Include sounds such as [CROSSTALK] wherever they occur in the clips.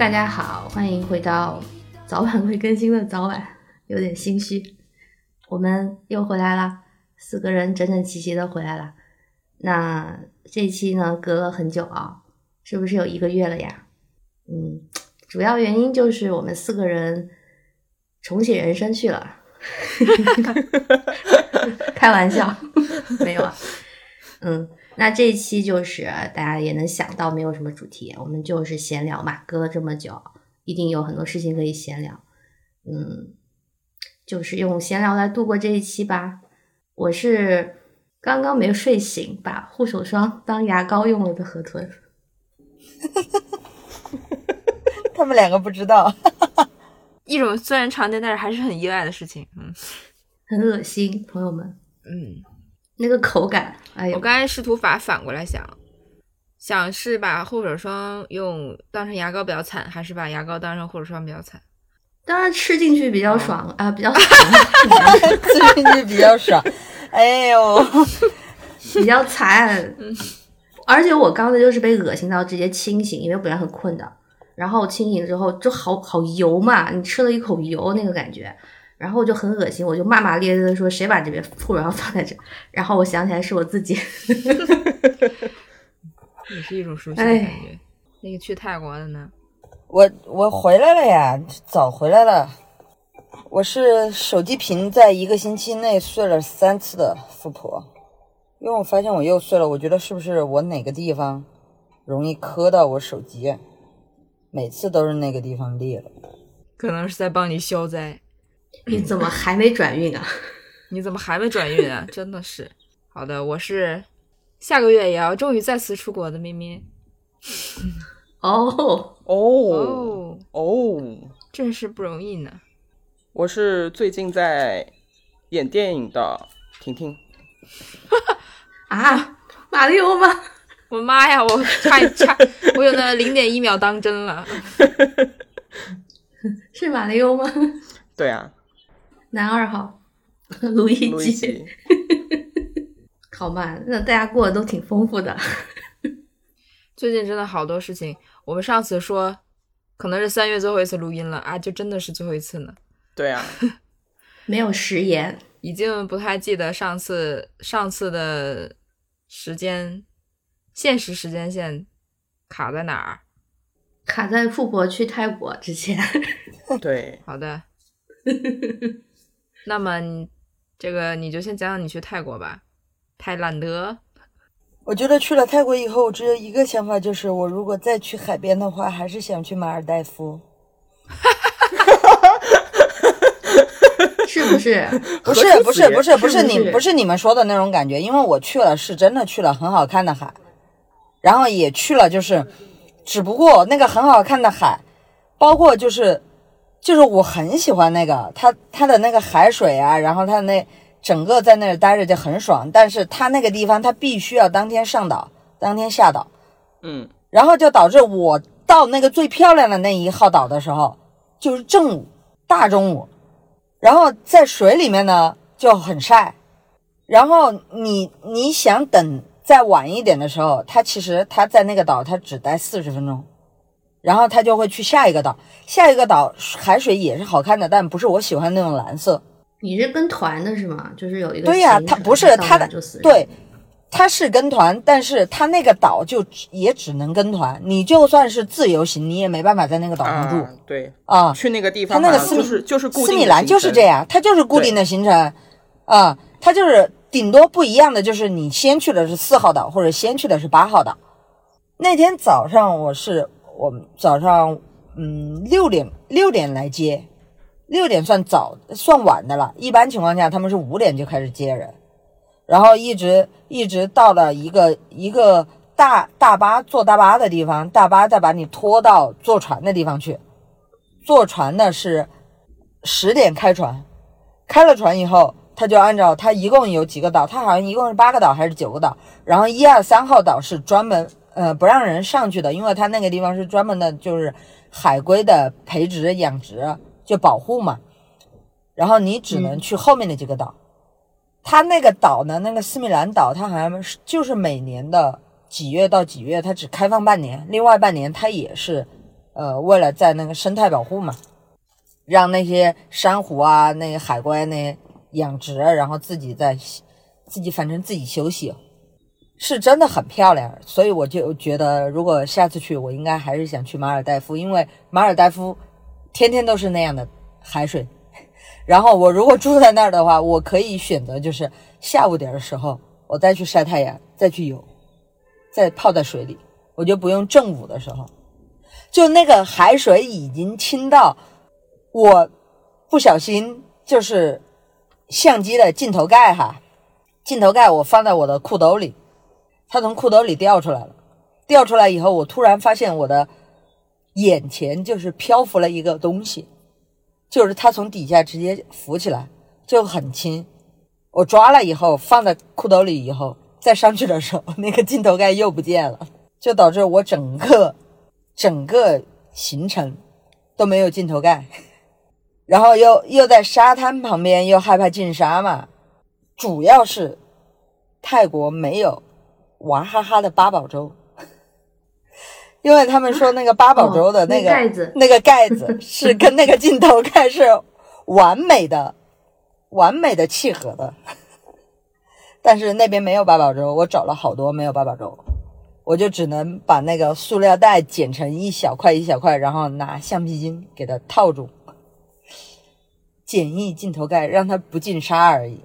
大家好，欢迎回到早晚会更新的早晚，有点心虚，我们又回来啦，四个人整整齐齐的回来了。那这期呢，隔了很久啊，是不是有一个月了呀？嗯，主要原因就是我们四个人重启人生去了，[LAUGHS] 开玩笑，没有啊。嗯，那这一期就是大家也能想到，没有什么主题，我们就是闲聊嘛。隔了这么久，一定有很多事情可以闲聊。嗯，就是用闲聊来度过这一期吧。我是刚刚没睡醒，把护手霜当牙膏用了的河豚。[LAUGHS] 他们两个不知道，一种虽然常见，但是还是很意外的事情。嗯，很恶心，朋友们。嗯，那个口感，哎呦，我刚才试图把反过来想，想是把护手霜用当成牙膏比较惨，还是把牙膏当成护手霜比较惨？当然吃进去比较爽啊，比较 [LAUGHS] 爽，[LAUGHS] 吃进去比较爽。哎呦，[LAUGHS] 比较惨。而且我刚才就是被恶心到直接清醒，因为本来很困的，然后清醒之后就好好油嘛，你吃了一口油那个感觉，然后我就很恶心，我就骂骂咧咧的说谁把这边护手霜放在这？然后我想起来是我自己，[LAUGHS] 也是一种熟悉的感觉。那个去泰国的呢？我我回来了呀，早回来了。我是手机屏在一个星期内碎了三次的富婆，因为我发现我又碎了，我觉得是不是我哪个地方容易磕到我手机？每次都是那个地方裂了。可能是在帮你消灾。你怎么还没转运啊？[LAUGHS] 你怎么还没转运啊？真的是。好的，我是下个月也要终于再次出国的咪咪。哦哦哦，哦，真是不容易呢。我是最近在演电影的婷婷。[LAUGHS] 啊，马里欧吗？[LAUGHS] 我妈呀，我差差，我有那零点一秒当真了。是马里欧吗？对啊，男二号，[LAUGHS] 卢一吉。[LAUGHS] 好嘛，那大家过得都挺丰富的。[LAUGHS] 最近真的好多事情，我们上次说可能是三月最后一次录音了啊，就真的是最后一次呢。对啊，没有食言，已经不太记得上次上次的时间，现实时间线卡在哪儿。卡在富婆去泰国之前。对，好的，那么你这个你就先讲讲你去泰国吧。泰兰德，我觉得去了泰国以后，我只有一个想法，就是我如果再去海边的话，还是想去马尔代夫。[LAUGHS] 是不是？[LAUGHS] 不是不是不是不是是不是你不是你们说的那种感觉，因为我去了是真的去了很好看的海，然后也去了就是，只不过那个很好看的海，包括就是就是我很喜欢那个它它的那个海水啊，然后它那整个在那儿待着就很爽，但是它那个地方它必须要当天上岛，当天下岛，嗯，然后就导致我到那个最漂亮的那一号岛的时候，就是正午大中午，然后在水里面呢就很晒，然后你你想等再晚一点的时候，它其实它在那个岛它只待四十分钟，然后他就会去下一个岛，下一个岛海水也是好看的，但不是我喜欢那种蓝色。你是跟团的是吗？就是有一个对呀、行程它不是他的对，他是跟团，但是他那个岛就也只能跟团，你就算是自由行，你也没办法在那个岛上住啊，对，啊。去那个地方，他那个斯米就是就是固定的斯米兰就是这样。样，它就是固定的行程啊，它就是顶多不一样的就是你先去的是四号岛，或者先去的是八号岛。那天早上我是我们早上嗯六点六点来接，六点算早算晚的了，一般情况下他们是五点就开始接人，然后一直一直到了一个一个大大巴坐大巴的地方，大巴再把你拖到坐船的地方去。坐船的是十点开船，开了船以后，他就按照他一共有几个岛，他好像一共是八个岛还是九个岛，然后一二三号岛是专门呃不让人上去的，因为他那个地方是专门的，就是海龟的培植养殖就保护嘛，然后你只能去后面的几个岛。它那个岛呢，那个斯米兰岛，它好像是就是每年的几月到几月，它只开放半年，另外半年它也是呃，为了在那个生态保护嘛，让那些珊瑚啊、那个海龟那养殖，然后自己在自己反正自己休息，是真的很漂亮。所以我就觉得，如果下次去，我应该还是想去马尔代夫，因为马尔代夫天天都是那样的海水。[LAUGHS] 然后我如果住在那儿的话，我可以选择就是下午点的时候，我再去晒太阳，再去游，再泡在水里，我就不用正午的时候，就那个海水已经清到我不小心就是相机的镜头盖哈，镜头盖我放在我的裤兜里，它从裤兜里掉出来了，掉出来以后，我突然发现我的眼前就是漂浮了一个东西。就是它从底下直接浮起来，就很轻。我抓了以后放在裤兜里，以后再上去的时候，[LAUGHS] 那个镜头盖又不见了，就导致我整个整个行程都没有镜头盖。然后又又在沙滩旁边，又害怕进沙嘛。主要是泰国没有娃哈哈的八宝粥。因为他们说那个八宝粥的那个、哦、盖子，那个盖子 [LAUGHS] 是跟那个镜头盖是完美的、完美的契合的，但是那边没有八宝粥，我找了好多没有八宝粥，我就只能把那个塑料袋剪成一小块一小块，然后拿橡皮筋给它套住，简易镜头盖让它不进沙而已。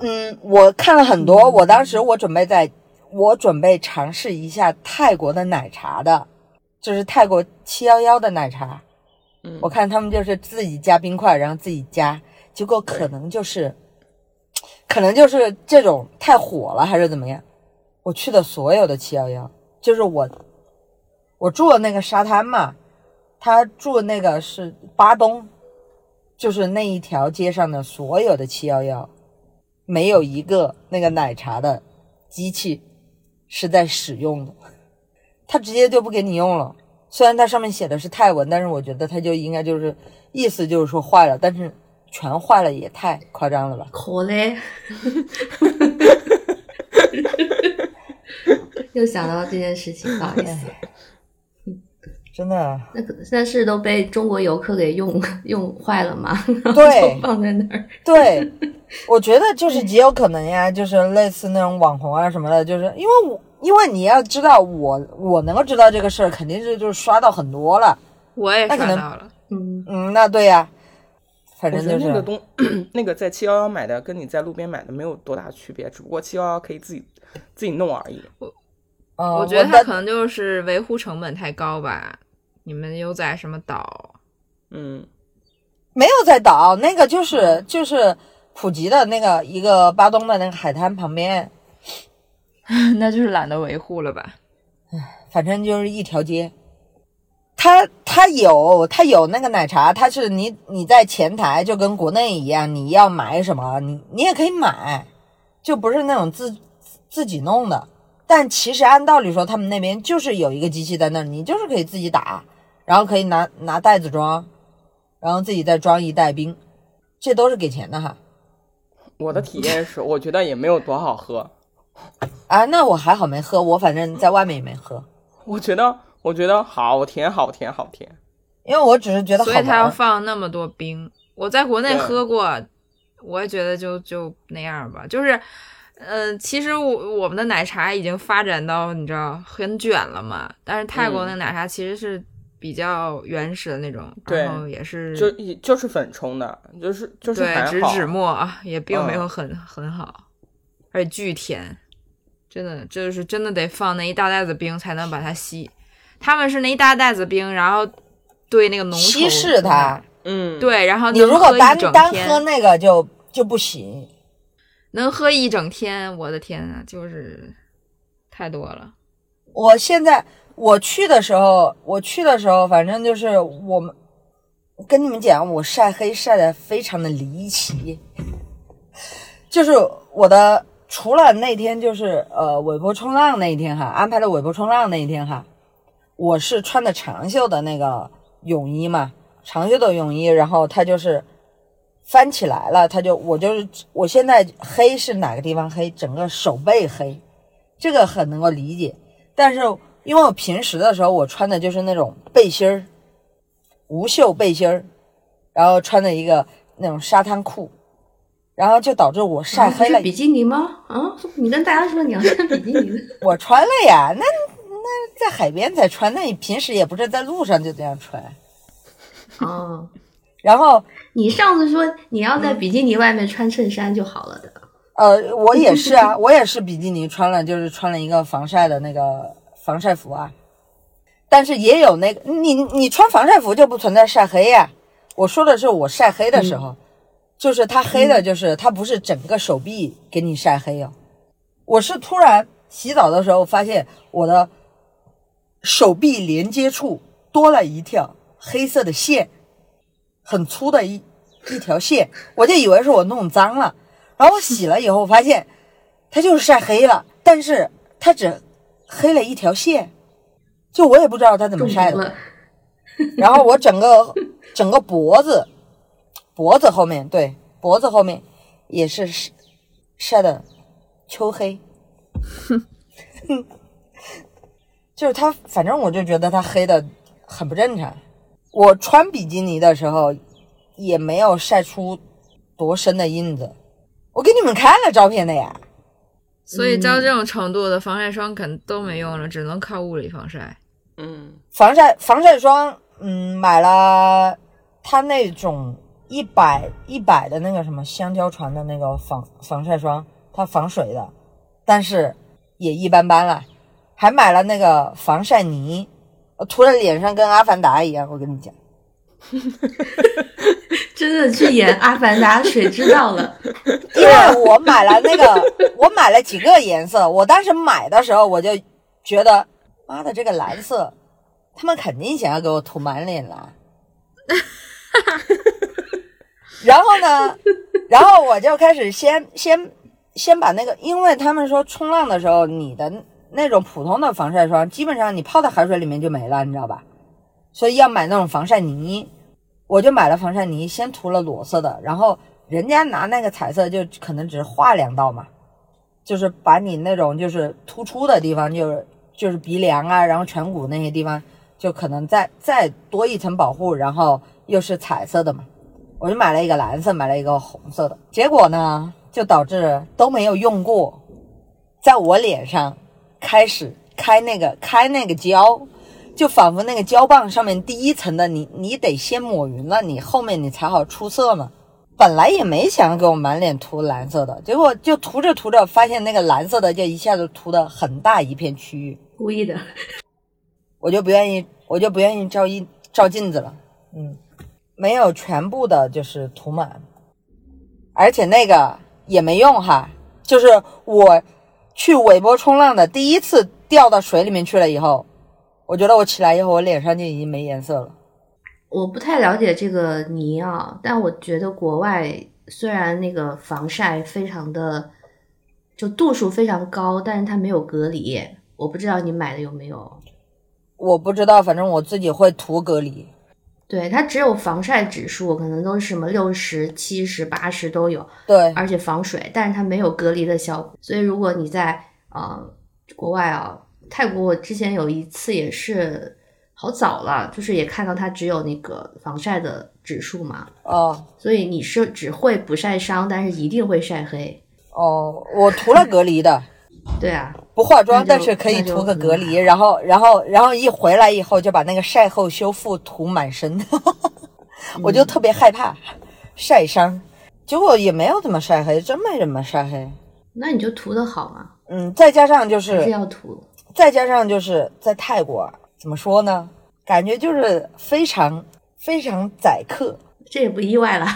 嗯，我看了很多，我当时我准备在。我准备尝试一下泰国的奶茶的，就是泰国七幺幺的奶茶。嗯，我看他们就是自己加冰块，然后自己加，结果可能就是，可能就是这种太火了，还是怎么样？我去的所有的七幺幺，就是我，我住的那个沙滩嘛，他住的那个是巴东，就是那一条街上的所有的七幺幺，没有一个那个奶茶的机器。是在使用的，他直接就不给你用了。虽然它上面写的是泰文，但是我觉得它就应该就是意思就是说坏了，但是全坏了也太夸张了吧？可嘞，[LAUGHS] 又想到这件事情，不好意思，真的，那可那是都被中国游客给用用坏了吗？对，放在那儿。对，我觉得就是极有可能呀，就是类似那种网红啊什么的，就是因为我因为你要知道我我能够知道这个事儿，肯定是就是刷到很多了。我也刷到了，嗯，嗯，那对呀，反正就是那个东，[CLEARS THROAT] 那个在七幺幺买的跟你在路边买的没有多大区别，只不过七幺幺可以自己自己弄而已。嗯，我觉得的它可能就是维护成本太高吧。你们又在什么岛？嗯，没有在岛，那个就是就是普吉的那个一个巴东的那个海滩旁边，[LAUGHS] 那就是懒得维护了吧？反正就是一条街。它它有它有那个奶茶，它是你你在前台就跟国内一样，你要买什么你你也可以买，就不是那种自自己弄的。但其实按道理说，他们那边就是有一个机器在那儿，你就是可以自己打，然后可以拿拿袋子装，然后自己再装一袋冰，这都是给钱的哈。我的体验是，我觉得也没有多好喝。[LAUGHS] 啊，那我还好没喝，我反正在外面也没喝，我觉得，我觉得好甜，好甜，好甜。因为我只是觉得好所以他要。放那么多冰。我在国内喝过，我也觉得就就那样吧。就是，呃，其实我我们的奶茶已经发展到你知道很卷了嘛，但是泰国那个奶茶其实是比较原始的那种，然后也是就一就是粉冲的，就是就是对还好。植脂末啊，也并没有嗯很、很好，而且巨甜，真的就是真的得放那一大袋子冰才能把它吸。他们是那一大袋子冰，然后兑那个浓稠稀释它，嗯，，对，然后你如果单单天喝那个就就不行。能喝一整天，我的天啊，就是太多了。我现在我去的时候，我去的时候，反正就是我们跟你们讲，我晒黑晒的非常的离奇，就是我的除了那天就是呃尾波冲浪那一天哈，安排的尾波冲浪那一天哈，我是穿的长袖的那个泳衣嘛，长袖的泳衣，然后它就是翻起来了，它就我就是我现在黑是哪个地方黑，整个手背黑，这个很能够理解。但是因为我平时的时候我穿的就是那种背心儿，无袖背心儿，然后穿的一个那种沙滩裤，然后就导致我晒黑了。啊比基尼吗？啊，你跟大家说你要穿比基尼。[LAUGHS] 我穿了呀，那那在海边才穿，那你平时也不是在路上就这样穿。哦，[LAUGHS] 然后你上次说你要在比基尼外面穿衬衫就好了的。呃，我也是啊，我也是比基尼穿了，就是穿了一个防晒的那个防晒服啊。但是也有那个，你你穿防晒服就不存在晒黑呀、我说的是我晒黑的时候，就是它黑的，就是它不是整个手臂给你晒黑哦。我是突然洗澡的时候发现我的手臂连接处多了一条黑色的线，很粗的一一条线，我就以为是我弄脏了。然后我洗了以后发现，它就是晒黑了，但是它只黑了一条线，就我也不知道它怎么晒的。然后我整个整个脖子，脖子后面对脖子后面也是晒晒的秋黑，[LAUGHS] 就是它，反正我就觉得它黑的很不正常。我穿比基尼的时候也没有晒出多深的印子，我给你们看了照片的呀。所以到这种程度的防晒霜肯都没用了，只能靠物理防晒。嗯，防晒防晒霜，嗯，买了它那种一百一百的那个什么香蕉船的那个防防晒霜，它防水的，但是也一般般了。还买了那个防晒泥，涂在脸上跟阿凡达一样。我跟你讲，[LAUGHS] 真的去演《阿凡达》，谁知道了？[LAUGHS] 因为我买了那个，我买了几个颜色。我当时买的时候，我就觉得，妈的，这个蓝色，他们肯定想要给我涂满脸蓝。[LAUGHS] 然后呢，然后我就开始先先先把那个，因为他们说冲浪的时候，你的那种普通的防晒霜，基本上你泡在海水里面就没了，你知道吧？所以要买那种防晒泥。我就买了防晒泥，先涂了裸色的，然后人家拿那个彩色就可能只是画两道嘛，就是把你那种就是突出的地方，就是就是鼻梁啊，然后颧骨那些地方，就可能再再多一层保护，然后又是彩色的嘛。我就买了一个蓝色，买了一个红色的，结果呢，就导致都没有用过，在我脸上开始开那个开那个胶，就仿佛那个胶棒上面第一层的你，你得先抹匀了，你后面你才好出色嘛。本来也没想给我满脸涂蓝色的，结果就涂着涂着，发现那个蓝色的就一下子涂的很大一片区域，故意的。我就不愿意，我就不愿意照一照镜子了。嗯，没有全部的就是涂满，而且那个也没用哈，就是我去尾波冲浪的第一次掉到水里面去了以后，我觉得我起来以后，我脸上就已经没颜色了。我不太了解这个泥啊，但我觉得国外虽然那个防晒非常的就度数非常高，但是它没有隔离。我不知道你买的有没有？我不知道，反正我自己会涂隔离。对，它只有防晒指数，可能都是什么六十、七十、八十都有，对，而且防水，但是它没有隔离的效果。所以如果你在呃国外啊，泰国，我之前有一次也是好早了，就是也看到它只有那个防晒的指数嘛，哦所以你是只会不晒伤，但是一定会晒黑。哦，我涂了隔离的，对啊，不化妆，但是可以涂个隔离，然后然后然后一回来以后就把那个晒后修复涂满身，[LAUGHS] 我就特别害怕晒伤，结果也没有怎么晒黑，真没怎么晒黑。那你就涂的好嘛，嗯，再加上就还是是要涂。再加上就是在泰国啊怎么说呢？感觉就是非常非常宰客。这也不意外了。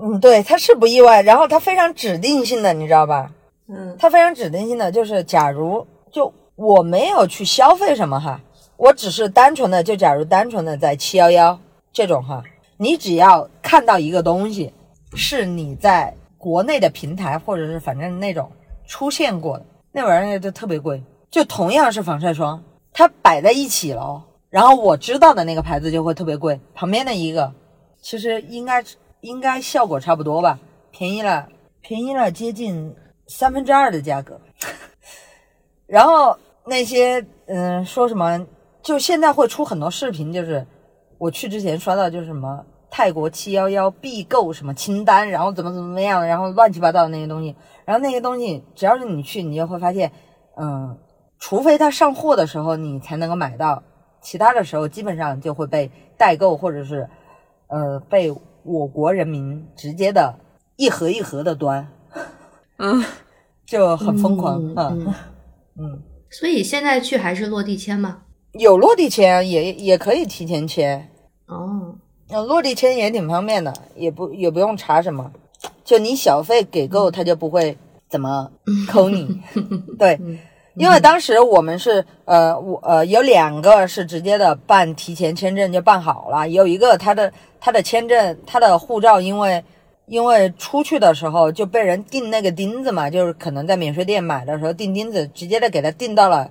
嗯，对，他是不意外，然后他非常指定性的，你知道吧？嗯，他非常指定性的，就是假如就我没有去消费什么哈，我只是单纯的就假如单纯的在七幺幺这种哈，你只要看到一个东西是你在国内的平台或者是反正那种出现过的，那玩意儿就特别贵。就同样是防晒霜，它摆在一起了，然后我知道的那个牌子就会特别贵，旁边的一个其实应该应该效果差不多吧，便宜了便宜了接近三分之二的价格。然后那些嗯说什么，就现在会出很多视频，就是我去之前刷到就是什么泰国七幺幺必购什么清单，然后怎么怎么样，然后乱七八糟的那些东西，然后那些东西只要是你去，你就会发现，嗯，除非他上货的时候你才能够买到，其他的时候基本上就会被代购或者是呃被我国人民直接的一盒一盒的端，嗯，[LAUGHS] 就很疯狂嗯嗯，所以现在去还是落地签吗？有落地签也也可以提前签，哦，那，落地签也挺方便的，也不也不用查什么，就你小费给够，他就不会怎么抠你。[LAUGHS] 对，因为当时我们是呃我呃有两个是直接的办提前签证就办好了，有一个他的他的签证他的护照因为。因为出去的时候就被人钉那个钉子嘛，就是可能在免税店买的时候钉钉子，直接的给他钉到了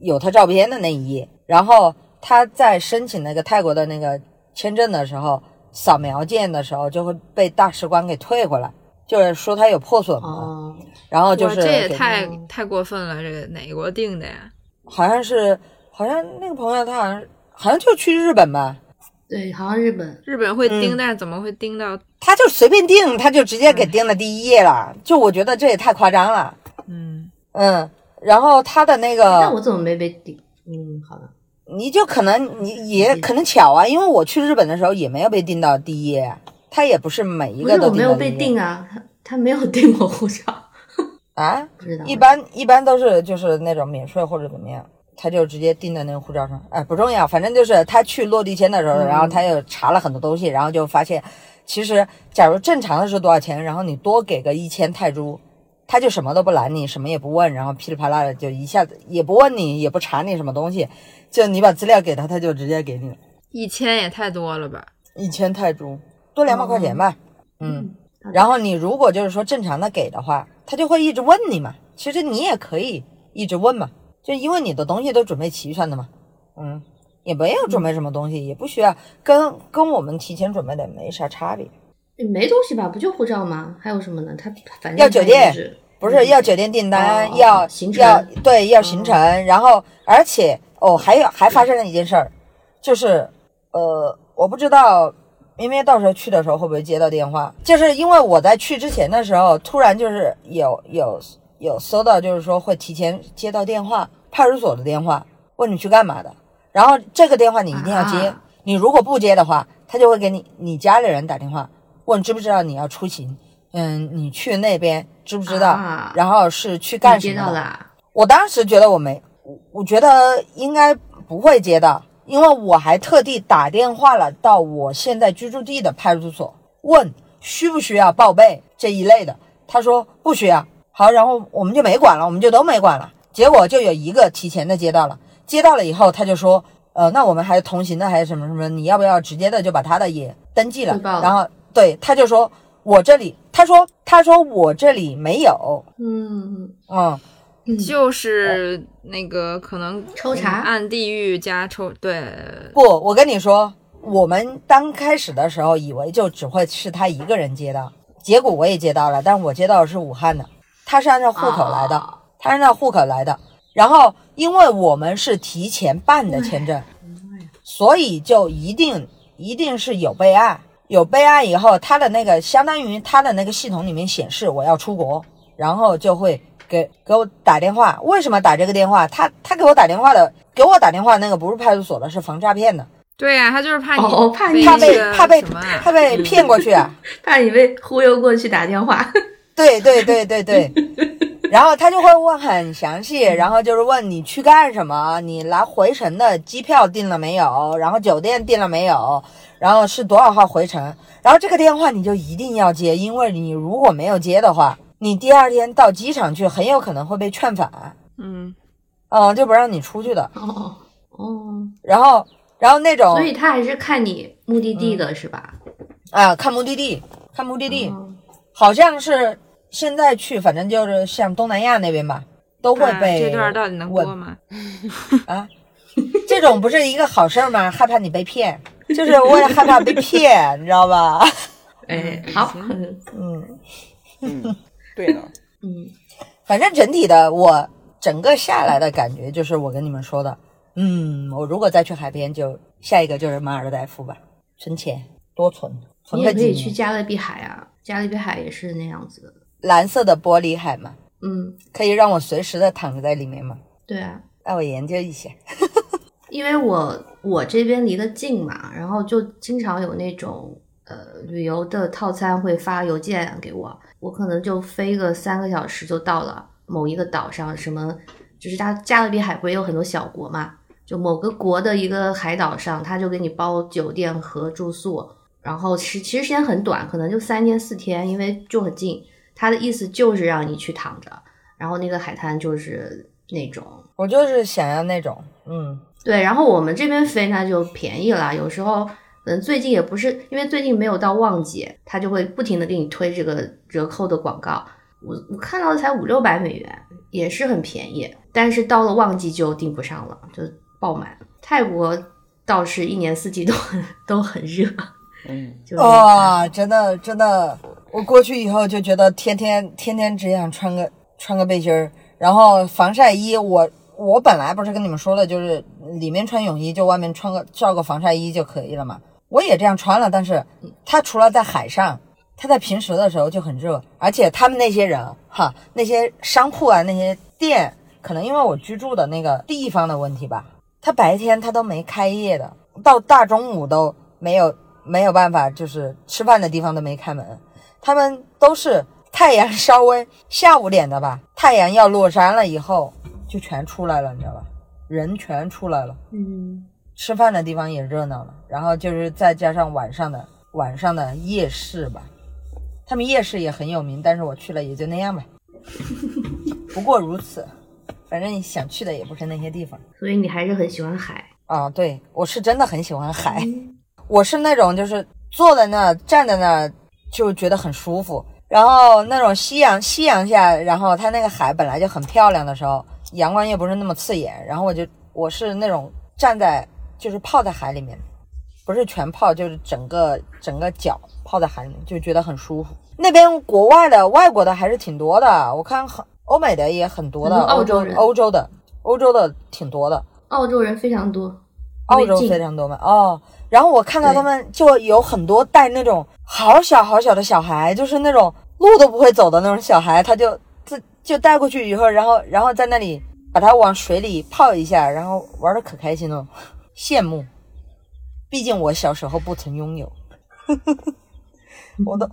有他照片的那一页，然后他在申请那个泰国的那个签证的时候，扫描件的时候就会被大使馆给退回来，就是说他有破损嘛，哦，然后就是这也太太过分了，这个哪国定的呀？好像是好像那个朋友他好像好像就去日本吧，对，好像日本。日本会盯，嗯。但是怎么会盯到？他就随便订，他就直接给订了第一页了，就我觉得这也太夸张了，嗯，嗯，然后他的那个那我怎么没被盯？嗯，好的，你就可能你也可能巧啊，因为我去日本的时候也没有被定到第一页，他也不是每一个都没有被定啊，他他没有定我护照，[LAUGHS] 啊，不知道。一般一般都是就是那种免税或者怎么样，他就直接定在那个护照上，哎，不重要，反正就是他去落地签的时候，嗯然后他又查了很多东西，然后就发现，其实假如正常的是多少钱，然后你多给个一千泰铢，他就什么都不拦你，什么也不问，然后噼里啪啦的就一下子也不问你，也不查你什么东西，就你把资料给他，他就直接给你了，一千也太多了吧？一千泰铢，多两百块钱吧，嗯。嗯，然后你如果就是说正常的给的话，他就会一直问你嘛。其实你也可以一直问嘛，就因为你的东西都准备齐全的嘛，嗯，也没有准备什么东西，也不需要跟跟我们提前准备的没啥差别。没东西吧？不就护照吗？还有什么呢？他反正要酒店不是要酒店订单，要行程要对要行程，然后而且哦还有还发生了一件事儿，就是呃我不知道明明到时候去的时候会不会接到电话，就是因为我在去之前的时候，突然就是有有有搜到，就是说会提前接到电话，派出所的电话，问你去干嘛的，然后这个电话你一定要接，啊你如果不接的话，他就会给你你家里人打电话，问知不知道你要出行，嗯，你去那边知不知道，啊然后是去干什么？我当时觉得我没，我我觉得应该不会接到，因为我还特地打电话了到我现在居住地的派出所，问需不需要报备这一类的。他说不需要。好，然后我们就没管了，我们就都没管了。结果就有一个提前的接到了，接到了以后他就说，呃，那我们还是同行的还是什么什么，你要不要直接的就把他的也登记了？了然后对，他就说我这里，他说他说我这里没有，嗯，嗯。嗯。就是那个可能抽查按地域加抽，对，不，我跟你说，我们刚开始的时候以为就只会是他一个人接到，结果我也接到了，但我接到的是武汉的，他是按照户口来的，哦他是按照户口来的。然后，因为我们是提前办的签证，所以就一定一定是有备案，有备案以后，他的那个相当于他的那个系统里面显示我要出国，然后就会给给我打电话。为什么打这个电话？他他给我打电话的，给我打电话那个不是派出所的，是防诈骗的，对呀、他就是怕你哦怕你怕被怕被什么啊怕被骗过去啊！[LAUGHS] 怕你被忽悠过去打电话。[LAUGHS] 对对对对对，然后他就会问很详细，然后就是问你去干什么，你来回程的机票订了没有，然后酒店订了没有，然后是多少号回程，然后这个电话你就一定要接，因为你如果没有接的话，你第二天到机场去很有可能会被劝返，嗯，嗯，就不让你出去的。哦哦，然后然后那种所以他还是看你目的地的是吧？啊，看目的地，看目的地，哦好像是现在去，反正就是像东南亚那边吧，都会啊被这段到底能播问吗？啊。这种不是一个好事儿吗？害怕你被骗，就是我也害怕被 [LAUGHS] 骗，你知道吧？[LAUGHS] 哎，好，嗯，嗯，[LAUGHS] 对的，嗯，反正整体的我整个下来的感觉就是我跟你们说的，嗯，我如果再去海边，就下一个就是马尔代夫吧，存钱多存，存你也可以去。加勒比海啊，加勒比海也是那样子的。蓝色的玻璃海嘛，嗯，可以让我随时的躺在里面嘛，对啊，让我研究一下。因为我我这边离得近嘛，然后就经常有那种呃旅游的套餐会发邮件给我，我可能就飞个三个小时就到了某一个岛上，什么就是它加勒比海不是有很多小国嘛，就某个国的一个海岛上，他就给你包酒店和住宿，然后其其实时间很短，可能就三天四天，因为就很近。他的意思就是让你去躺着，然后那个海滩就是那种我就是想要那种，嗯，对，然后我们这边飞那就便宜了，有时候嗯最近也不是因为最近没有到旺季，他就会不停的给你推这个折扣的广告。我我看到的才五六百美元，也是很便宜，但是到了旺季就订不上了，就爆满。泰国倒是一年四季都很都很热，嗯，就是哇、真的真的，我过去以后就觉得天天天天只想穿个穿个背心儿，然后防晒衣我。我本来不是跟你们说了，就是里面穿泳衣，就外面穿个罩个防晒衣就可以了嘛。我也这样穿了，但是它除了在海上，它在平时的时候就很热，而且他们那些人哈，那些商铺啊，那些店，可能因为我居住的那个地方的问题吧，它白天它都没开业的，到大中午都没有没有办法，就是吃饭的地方都没开门，他们都是太阳稍微下午点的吧，太阳要落山了以后就全出来了，你知道吧？人全出来了。嗯，吃饭的地方也热闹了，然后就是再加上晚上的晚上的夜市吧，他们夜市也很有名，但是我去了也就那样吧，[LAUGHS] 不过如此，反正想去的也不是那些地方所以你还是很喜欢海。啊。对我是真的很喜欢海，[LAUGHS] 我是那种就是坐在那儿站在那儿就觉得很舒服，然后那种夕阳夕阳下，然后它那个海本来就很漂亮的时候，阳光又不是那么刺眼，然后我就我是那种站在就是泡在海里面，不是全泡，就是整个整个脚泡在海里面，就觉得很舒服。那边国外的外国的还是挺多的，我看很欧美的也很多的，澳欧洲洲人欧洲的欧洲的挺多的。澳洲人非常多，澳洲非常多嘛，哦，然后我看到他们就有很多带那种好小好小的小孩，就是那种路都不会走的那种小孩，他就自就带过去以后，然后然后在那里把它往水里泡一下，然后玩的可开心了，[LAUGHS] 羡慕。毕竟我小时候不曾拥有，[LAUGHS] 我都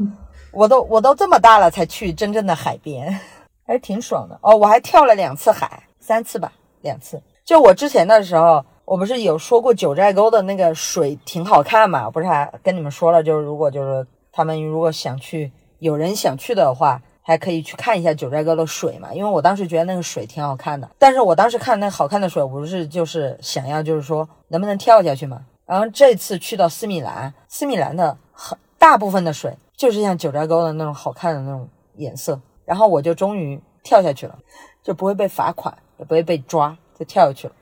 我都我都这么大了才去真正的海边，[LAUGHS] 还挺爽的哦。我还跳了两次海，三次吧，两次。就我之前的时候，我不是有说过九寨沟的那个水挺好看嘛？不是还跟你们说了，就是如果就是他们如果想去，有人想去的话，还可以去看一下九寨沟的水嘛。因为我当时觉得那个水挺好看的，但是我当时看那好看的水，我是就是想要就是说能不能跳下去嘛。然后这次去到斯米兰，斯米兰的很大部分的水就是像九寨沟的那种好看的那种颜色，然后我就终于跳下去了，就不会被罚款，也不会被抓，就跳下去了。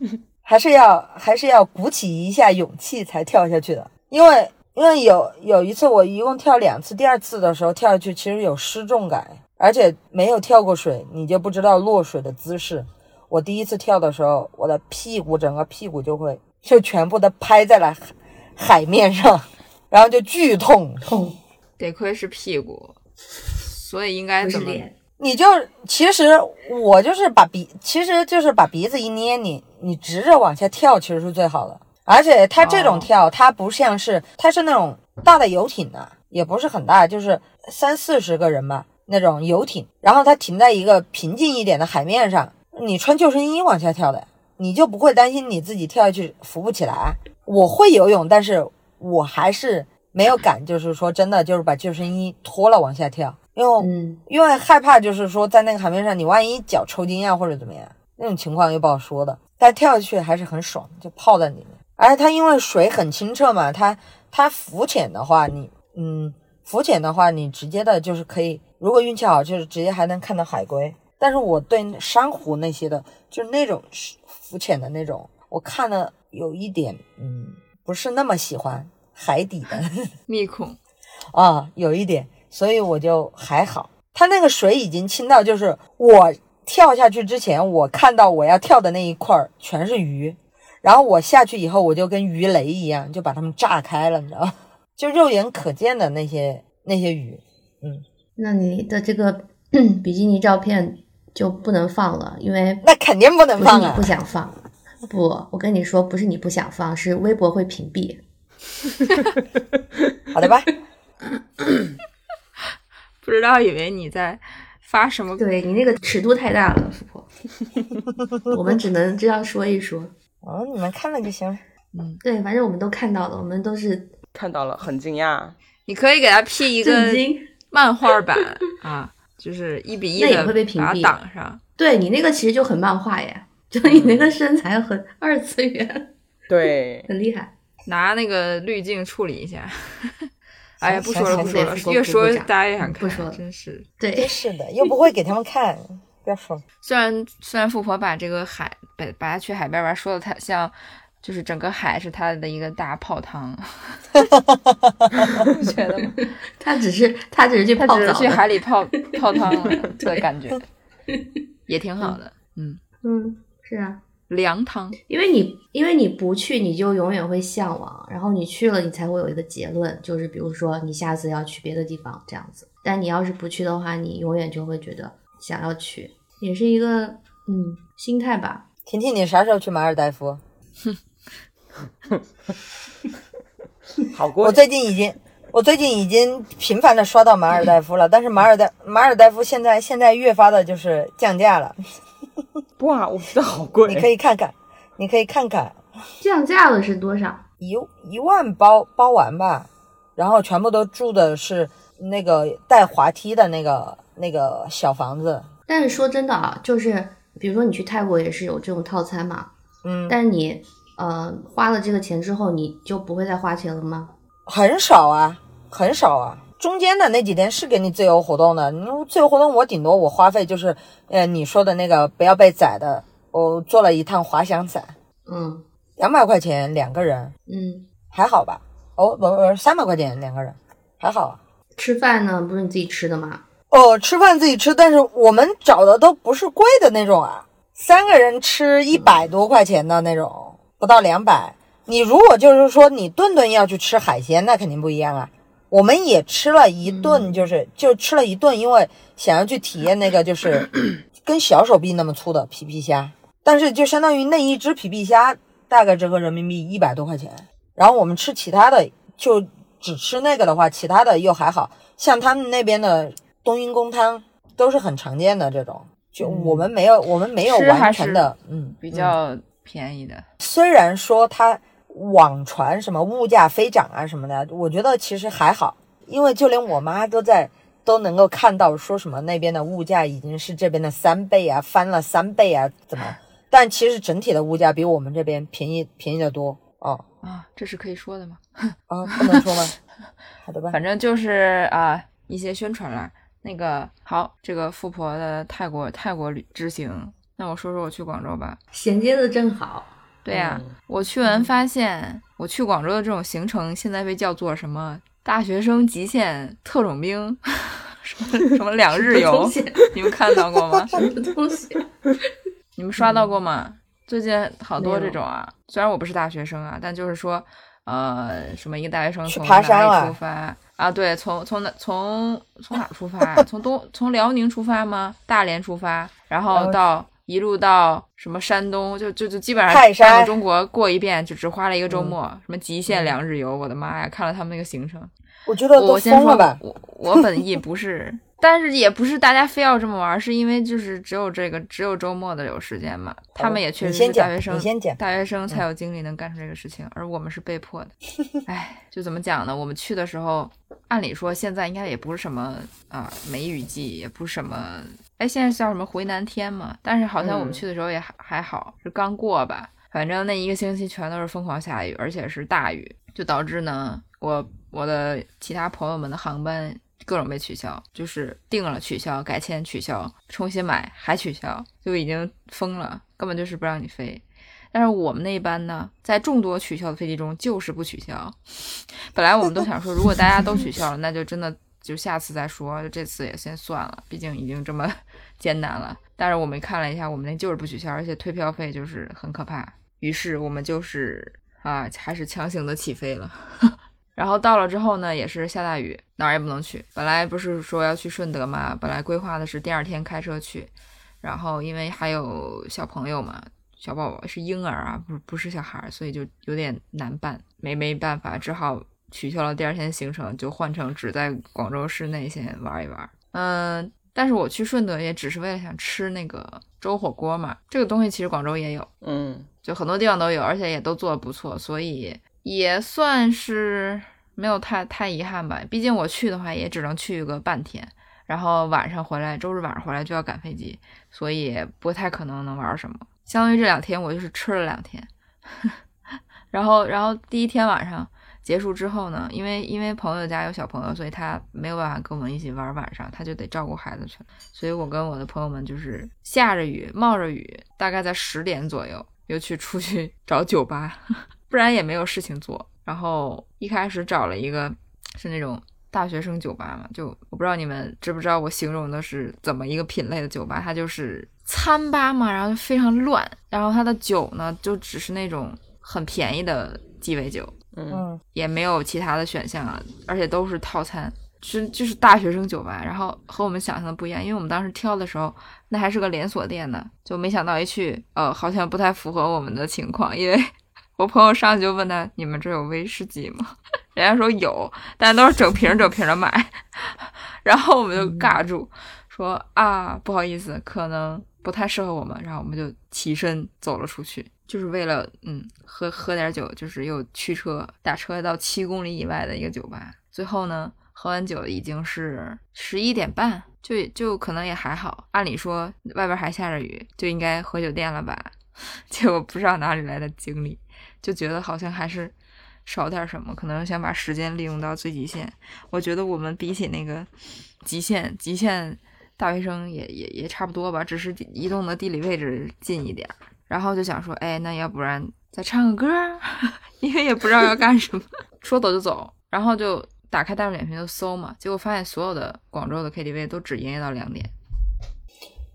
[LAUGHS] 还是要还是要鼓起一下勇气才跳下去的，因为因为有有一次我一共跳两次，第二次的时候跳下去其实有失重感，而且没有跳过水，你就不知道落水的姿势。我第一次跳的时候，我的屁股整个屁股就会就全部的拍在了海海面上，然后就剧痛。痛得亏是屁股，所以应该怎么？你就其实我就是把鼻，其实就是把鼻子一捏你，你直着往下跳，其实是最好的。而且它这种哦跳，它不像是，它是那种大的游艇呢、也不是很大，就是三四十个人吧那种游艇，然后它停在一个平静一点的海面上，你穿救生衣往下跳的，你就不会担心你自己跳下去浮不起来。我会游泳，但是我还是没有敢，就是说真的，就是把救生衣脱了往下跳，因为嗯，因为害怕，就是说在那个海面上，你万一脚抽筋啊或者怎么样，那种情况又不好说的。但跳下去还是很爽，就泡在里面。而且它因为水很清澈嘛，它它浮潜的话，你嗯浮潜的话，你直接的就是可以，如果运气好，就是直接还能看到海龟。但是我对珊瑚那些的，就是那种浮潜的那种，我看了有一点嗯不是那么喜欢海底的。[LAUGHS] 密孔，啊，有一点，所以我就还好。它那个水已经清到，就是我跳下去之前，我看到我要跳的那一块儿全是鱼，然后我下去以后，我就跟鱼雷一样，就把它们炸开了，你知道吗？[LAUGHS] 就肉眼可见的那些那些鱼，嗯那你的这个 [CLEARS THROAT] 比基尼照片就不能放了，因为那肯定不能放啊不！想放。不，我跟你说，不是你不想放，是微博会屏蔽。[LAUGHS] [LAUGHS] 好的吧？不知道以为你在发什么对你那个尺度太大了，富婆。我们只能这样说一说。哦，你们看了就行嗯。对，反正我们都看到了，我们都是看到了，很惊讶。你可以给他 P 一个。[LAUGHS] 漫画版啊，就是一比一那也的把它会被屏蔽挡上。对你那个其实就很漫画耶，就你那个身材很二次元，对，[LAUGHS] 很厉害。拿那个滤镜处理一下。哎呀，不说了，不说了，越说大家越想看，不说了真是。对真，是的，又不会给他们看，虽然虽然富婆把这个海把把她去海边玩说的太像，就是整个海是她的一个大泡汤，[LAUGHS] 不觉得吗？[LAUGHS] 她只是她只是去他只是去泡澡的，海里泡 [LAUGHS] 泡汤了的感觉，也挺好的。嗯，嗯，是啊，凉汤。因为你因为你不去，你就永远会向往，然后你去了，你才会有一个结论，就是比如说你下次要去别的地方这样子。但你要是不去的话，你永远就会觉得想要去，也是一个嗯心态吧。婷婷，你啥时候去马尔代夫？好过我最近已经，我最近已经频繁的刷到马尔代夫了，但是马尔代马尔代夫现在现在越发的就是降价了，[LAUGHS] 哇，我觉得好贵。你可以看看，你可以看看，降价了是多少？一一万包包完吧，然后全部都住的是那个带滑梯的那个那个小房子，但是说真的啊，就是比如说你去泰国也是有这种套餐嘛，嗯，但是你呃花了这个钱之后，你就不会再花钱了吗？很少啊，很少啊。中间的那几天是给你自由活动的，你自由活动我顶多我花费就是，呃，你说的那个不要被宰的，我做了一趟滑翔伞，嗯两百块钱两个人，嗯，还好吧？哦，不不，三百块钱两个人，还好啊。吃饭呢不是你自己吃的吗？哦，吃饭自己吃，但是我们找的都不是贵的那种啊，三个人吃一百多块钱的那种，不到两百。你如果就是说你顿顿要去吃海鲜，那肯定不一样啊。我们也吃了一顿，就是、就吃了一顿，因为想要去体验那个就是 [CLEARS THROAT] 跟小手臂那么粗的皮皮虾，但是就相当于那一只皮皮虾大概折合人民币一百多块钱。然后我们吃其他的，就只吃那个的话，其他的又还好像他们那边的冬阴功汤都是很常见的这种，就我们没有，我们没有完全的，嗯，比较便宜的，[LAUGHS] 虽然说它网传什么物价飞涨啊什么的，我觉得其实还好，因为就连我妈都在都能够看到说什么那边的物价已经是这边的三倍啊，翻了三倍啊，怎么？但其实整体的物价比我们这边便宜便宜的多哦啊，这是可以说的吗？啊，不能说吗？[LAUGHS] 好的吧，反正就是啊，一些宣传啦。那个好，这个富婆的泰国泰国旅之行，那我说说我去广州吧。衔接的正好。对呀、我去完发现，我去广州的这种行程现在被叫做什么大学生极限特种兵，[LAUGHS] 什么什么两日游？你们看到过吗？什么东西？[LAUGHS] 你们刷到过吗？最近好多这种啊，虽然我不是大学生啊，但就是说，呃，什么一个大学生从哪里出发啊？对，从从哪从从哪儿出发？从东从辽宁出发吗？大连出发，然后后到一路到什么山东，就就就基本上半个中国过一遍，就只花了一个周末。什么极限嗯两日游，我的妈呀！看了他们那个行程，我觉得我先说吧，？我我本意不是，[LAUGHS] 但是也不是大家非要这么玩儿，是因为就是只有这个只有周末的有时间嘛。他们也确实是大学生大学生才有精力能干出这个事情，而我们是被迫的。[LAUGHS] 唉，就怎么讲呢？我们去的时候，按理说现在应该也不是什么啊、梅雨季，也不是什么，哎，现在叫什么回南天嘛？但是好像我们嗯去的时候也还还好，是刚过吧。反正那一个星期全都是疯狂下雨，而且是大雨，就导致呢，我我的其他朋友们的航班各种被取消，就是订了取消，改签取消，重新买还取消，就已经疯了，根本就是不让你飞。但是我们那一班呢，在众多取消的飞机中，就是不取消。[LAUGHS] 本来我们都想说，如果大家都取消了，那就真的就下次再说，这次也先算了，毕竟已经这么 [LAUGHS] 艰难了。但是我们看了一下，我们那就是不取消，而且退票费就是很可怕。于是我们就是啊，还是强行的起飞了。然后到了之后呢，也是下大雨，哪儿也不能去。本来不是说要去顺德嘛，本来规划的是第二天开车去，然后因为还有小朋友嘛，小宝宝是婴儿啊，不不是小孩儿，所以就有点难办，没没办法，只好取消了第二天行程，就换成只在广州市内先玩一玩。嗯，但是我去顺德也只是为了想吃那个粥火锅嘛，这个东西其实广州也有，嗯，就很多地方都有，而且也都做的不错，所以也算是没有太太遗憾吧。毕竟我去的话也只能去个半天，然后晚上回来，周日晚上回来就要赶飞机，所以不太可能能玩什么。相当于这两天我就是吃了两天，[LAUGHS] 然后然后第一天晚上结束之后呢，因为因为朋友家有小朋友，所以他没有办法跟我们一起玩晚上，他就得照顾孩子去了。所以我跟我的朋友们就是下着雨冒着雨，大概在十点左右又去出去 [LAUGHS] 找酒吧，不然也没有事情做。然后一开始找了一个是那种大学生酒吧嘛，就我不知道你们知不知道我形容的是怎么一个品类的酒吧，它就是餐吧嘛，然后就非常乱，然后它的酒呢就只是那种很便宜的鸡尾酒，嗯，也没有其他的选项啊，而且都是套餐，是就是大学生酒吧，然后和我们想象的不一样，因为我们当时挑的时候，那还是个连锁店呢，就没想到一去，呃，好像不太符合我们的情况，因为我朋友上去就问他，你们这有威士忌吗？人家说有，但都是整瓶整瓶的买，[LAUGHS] 然后我们就尬住，说啊，不好意思，可能不太适合我们，然后我们就起身走了出去，就是为了嗯喝喝点酒，就是又驱车打车到七公里以外的一个酒吧。最后呢，喝完酒已经是十一点半，就就可能也还好。按理说外边还下着雨，就应该回酒店了吧？[LAUGHS] 结果不知道哪里来的精力，就觉得好像还是少点什么，可能想把时间利用到最极限。我觉得我们比起那个极限极限大学生也也也差不多吧，只是移动的地理位置近一点儿。然后就想说，哎，那要不然再唱个歌儿，[LAUGHS] 因为也不知道要干什么，说走就走。然后就打开大众点评就搜嘛，结果发现所有的广州的 KTV 都只营业到两点。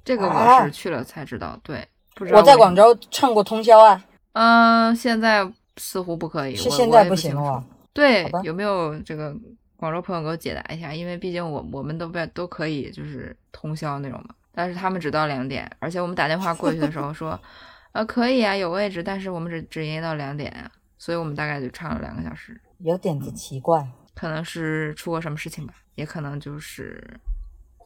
这个我啊是去了才知道，对，不知道我在广州唱过通宵啊，嗯，现在似乎不可以，是我我现在不行了。对，有没有这个广州朋友给我解答一下？因为毕竟我我们都不都可以就是通宵那种嘛，但是他们只到两点，而且我们打电话过去的时候说，[LAUGHS] 呃，可以啊，有位置，但是我们只只营业到两点啊，所以我们大概就唱了两个小时，有点子奇怪。可能是出过什么事情吧，也可能就是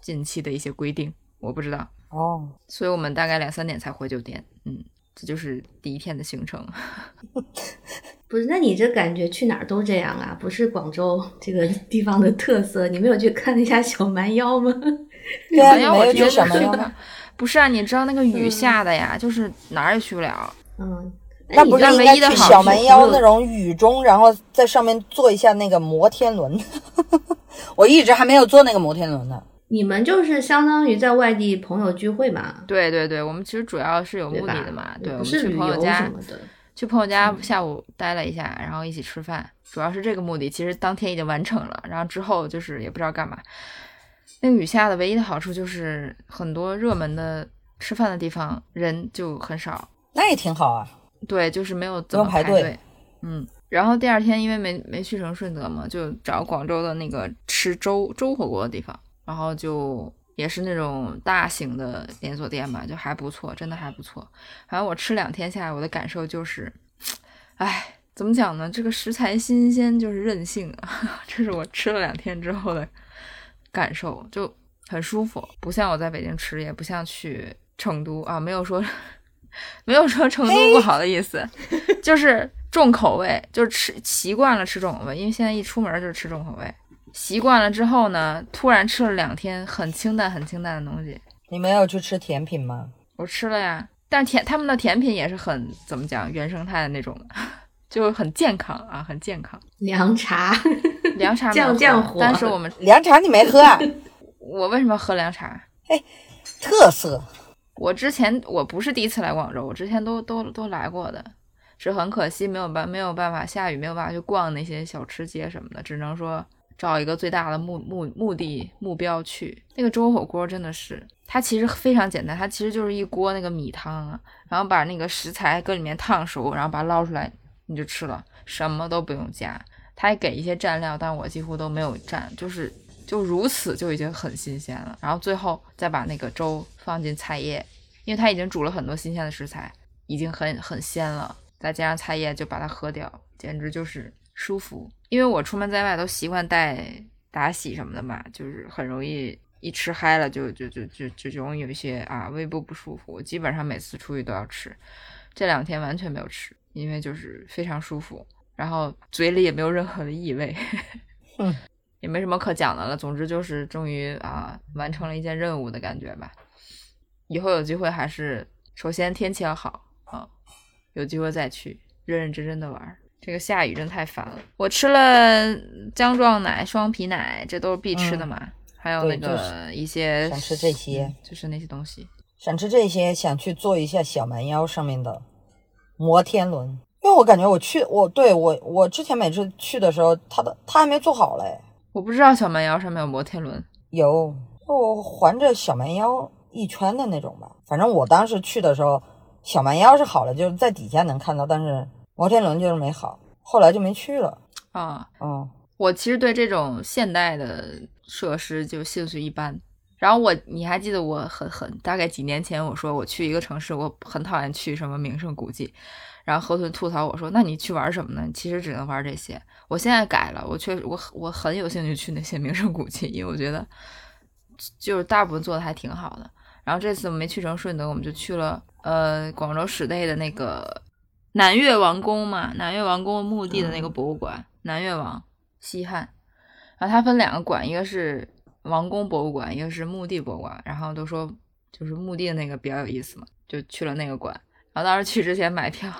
近期的一些规定，我不知道，哦，所以我们大概两三点才回酒店，嗯，这就是第一天的行程。[LAUGHS] 不是，那你这感觉去哪儿都这样啊？不是广州 [LAUGHS] 这个地方的特色？你没有去看一下小蛮腰吗？[LAUGHS] 对啊，你蛮腰我没有去觉得是小蛮腰吗？不是啊，你知道那个雨嗯下的呀，就是哪儿也去不了。嗯，那不是应该去唯一的好小蛮腰那种雨中，然后在上面坐一下那个摩天轮？我一直还没有坐那个摩天轮呢。你们就是相当于在外地朋友聚会嘛，对对对，我们其实主要是有目的的嘛，对，我不们去朋友家什么的。去朋友家嗯下午待了一下，然后一起吃饭，主要是这个目的。其实当天已经完成了，然后之后就是也不知道干嘛。那个雨下的唯一的好处就是很多热门的吃饭的地方人就很少，那也挺好啊。对，就是没有怎么不用排队队。嗯，然后第二天因为没没去成顺德嘛，就找广州的那个吃粥粥火锅的地方，然后就也是那种大型的连锁店吧，就还不错，真的还不错。反正我吃两天下来，我的感受就是，哎，怎么讲呢？这个食材新鲜就是任性啊，[LAUGHS] 这是我吃了两天之后的感受，就很舒服，不像我在北京吃，也不像去成都啊，没有说 [LAUGHS] 没有说成都不好的意思，就是重口味，就是吃习惯了吃重口味，因为现在一出门就是吃重口味，习惯了之后呢，突然吃了两天很清淡很清淡的东西，你没有去吃甜品吗？我吃了呀，但甜他们的甜品也是很怎么讲原生态的那种的，[LAUGHS] 就很健康啊，很健康。凉茶，凉茶降降火但是我们凉茶你没喝啊？[LAUGHS] 我为什么要喝凉茶？特色。我之前我不是第一次来广州，我之前都都都来过的，是很可惜没有办没有办法下雨，没有办法去逛那些小吃街什么的，只能说找一个最大的目目目的目标去。那个粥火锅真的是，它其实非常简单，它其实就是一锅那个米汤啊，然后把那个食材搁里面烫熟，然后把它捞出来你就吃了，什么都不用加。它还给一些蘸料，但我几乎都没有蘸，就是就如此就已经很新鲜了。然后最后再把那个粥放进菜叶，因为它已经煮了很多新鲜的食材，已经很很鲜了，再加上菜叶就把它喝掉，简直就是舒服。因为我出门在外都习惯带打喜什么的嘛，就是很容易一吃嗨了就就就就就容易有一些啊胃部不舒服。我基本上每次出去都要吃，这两天完全没有吃，因为就是非常舒服。然后嘴里也没有任何的异味，[LAUGHS] 嗯，也没什么可讲的了。总之就是终于啊完成了一件任务的感觉吧。以后有机会还是首先天气要好啊，有机会再去认认真真的玩。这个下雨真太烦了。我吃了姜撞奶、双皮奶，这都是必吃的嘛。还有那个一些想吃这些嗯就是那些东西。想吃这些，想去做一下小蛮腰上面的摩天轮，因为我感觉我去，我对我我之前每次去的时候，他的他还没做好嘞，我不知道小蛮腰上面有摩天轮。有我环着小蛮腰一圈的那种吧。反正我当时去的时候，小蛮腰是好了，就是在底下能看到，但是摩天轮就是没好，后来就没去了。啊，哦，我其实对这种现代的设施就兴趣一般。然后我，你还记得我很很大概几年前我说我去一个城市，我很讨厌去什么名胜古迹，然后河豚吐槽我说，那你去玩什么呢？其实只能玩这些。我现在改了，我确实我我很有兴趣去那些名胜古迹，因为我觉得就是大部分做的还挺好的。然后这次没去成顺德，我们就去了呃广州市内的那个南越王宫嘛，南越王宫墓地的那个博物馆，南越王西汉。然后它分两个馆，一个是王宫博物馆，一个是墓地博物馆。然后都说就是墓地的那个比较有意思嘛，就去了那个馆。然后当时去之前买票，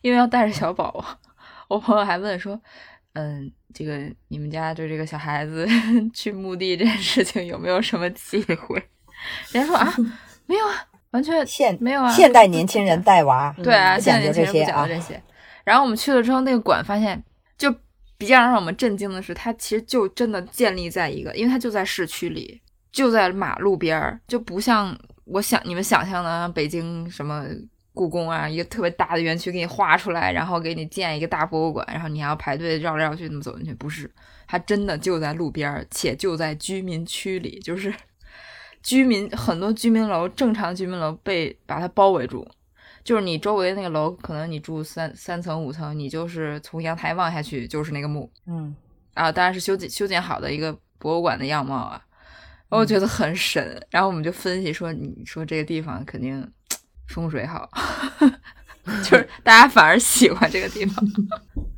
因为要带着小宝宝，我朋友还问说，嗯，这个你们家对这个小孩子 [LAUGHS] 去墓地这件事情有没有什么忌讳？人家说啊，没有啊，完全现没有啊，现代年轻人带娃，对啊，不现讲究这些啊在年轻人不讲究。这些。然后我们去了之后，那个馆发现就比较让我们震惊的是，它其实就真的建立在一个，因为它就在市区里，就在马路边儿，就不像我想你们想象的北京什么故宫啊，一个特别大的园区给你划出来，然后给你建一个大博物馆，然后你还要排队绕来绕去那么走进去，不是，它真的就在路边儿，且就在居民区里，就是居民很多居民楼，正常居民楼被把它包围住。就是你周围那个楼，可能你住三三层五层，你就是从阳台望下去就是那个墓。嗯，啊，当然是修建修建好的一个博物馆的样貌啊，我觉得很神。然后我们就分析说，你说这个地方肯定 [TSK] 风水好，[LAUGHS] 就是大家反而喜欢这个地方，[LAUGHS]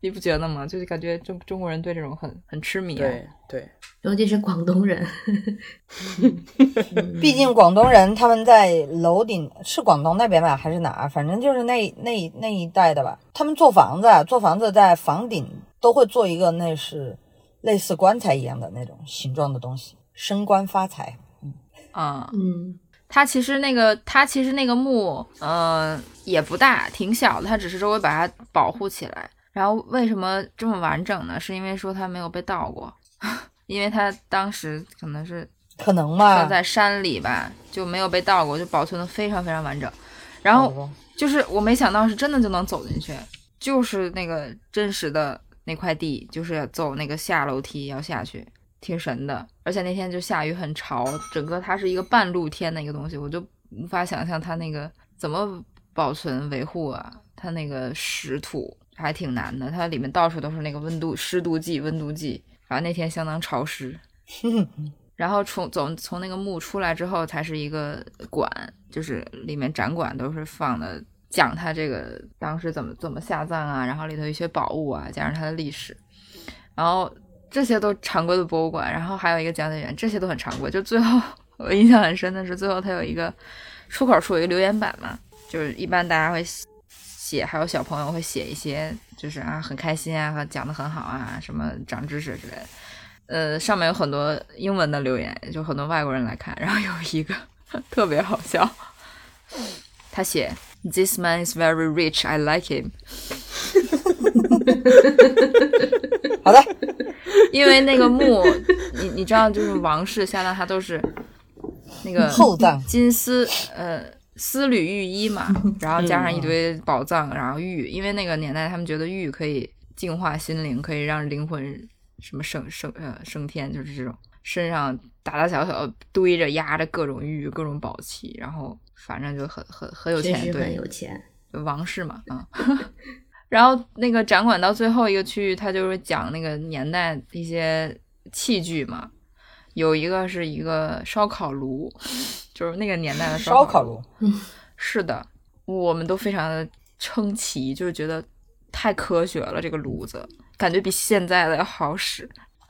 你不觉得吗？就是感觉中中国人对这种很很痴迷、啊。对对，[LAUGHS] 尤其是广东人，[LAUGHS] 毕竟广东人他们在楼顶是广东那边吧，还是哪儿？反正就是那那那一带的吧。他们做房子，啊，做房子在房顶都会做一个那是类似棺材一样的那种形状的东西，升官发财。嗯啊、嗯，它其实那个，它其实那个墓，呃，也不大，挺小的，它只是周围把它保护起来。然后为什么这么完整呢？是因为说它没有被盗过，[LAUGHS] 因为它当时可能是可能吧？在山里吧，就没有被盗过，就保存的非常非常完整。然后哦就是我没想到是真的就能走进去，就是那个真实的那块地，就是走那个下楼梯要下去，挺神的。而且那天就下雨很潮，整个它是一个半露天的一个东西，我就无法想象它那个怎么保存维护啊，它那个石土还挺难的，它里面到处都是那个温度湿度计、温度计，反正那天相当潮湿。[LAUGHS] 然后从从从那个墓出来之后，才是一个馆，就是里面展馆都是放的，讲他这个当时怎么怎么下葬啊，然后里头一些宝物啊，加上它的历史，然后这些都常规的博物馆，然后还有一个讲解员，这些都很常规。就最后我印象很深的是，最后它有一个出口处有一个留言板嘛，就是一般大家会写，还有小朋友会写一些，就是啊很开心啊，和讲的很好啊，什么长知识之类的。呃，上面有很多英文的留言，就很多外国人来看，然后有一个 [LAUGHS] 特别好笑，他写 This man is very rich, I like him。[LAUGHS] 好的，因为那个墓，你你知道，就是王室下葬，它都是那个厚葬金丝呃丝缕玉衣嘛，[LAUGHS] 然后加上一堆宝藏，然后玉，因为那个年代他们觉得玉可以净化心灵，可以让灵魂什么升升呃升天，就是这种。身上大大小小堆着压着各种玉各种宝器，然后反正就很很很有钱，对很对，有钱。王室嘛，啊、[LAUGHS] 然后那个展馆到最后一个区域，它就是讲那个年代一些器具嘛，有一个是一个烧烤炉，就是那个年代的烤烧烤炉。[LAUGHS] 是的，我们都非常的称奇，就是觉得太科学了，这个炉子感觉比现在的要好使。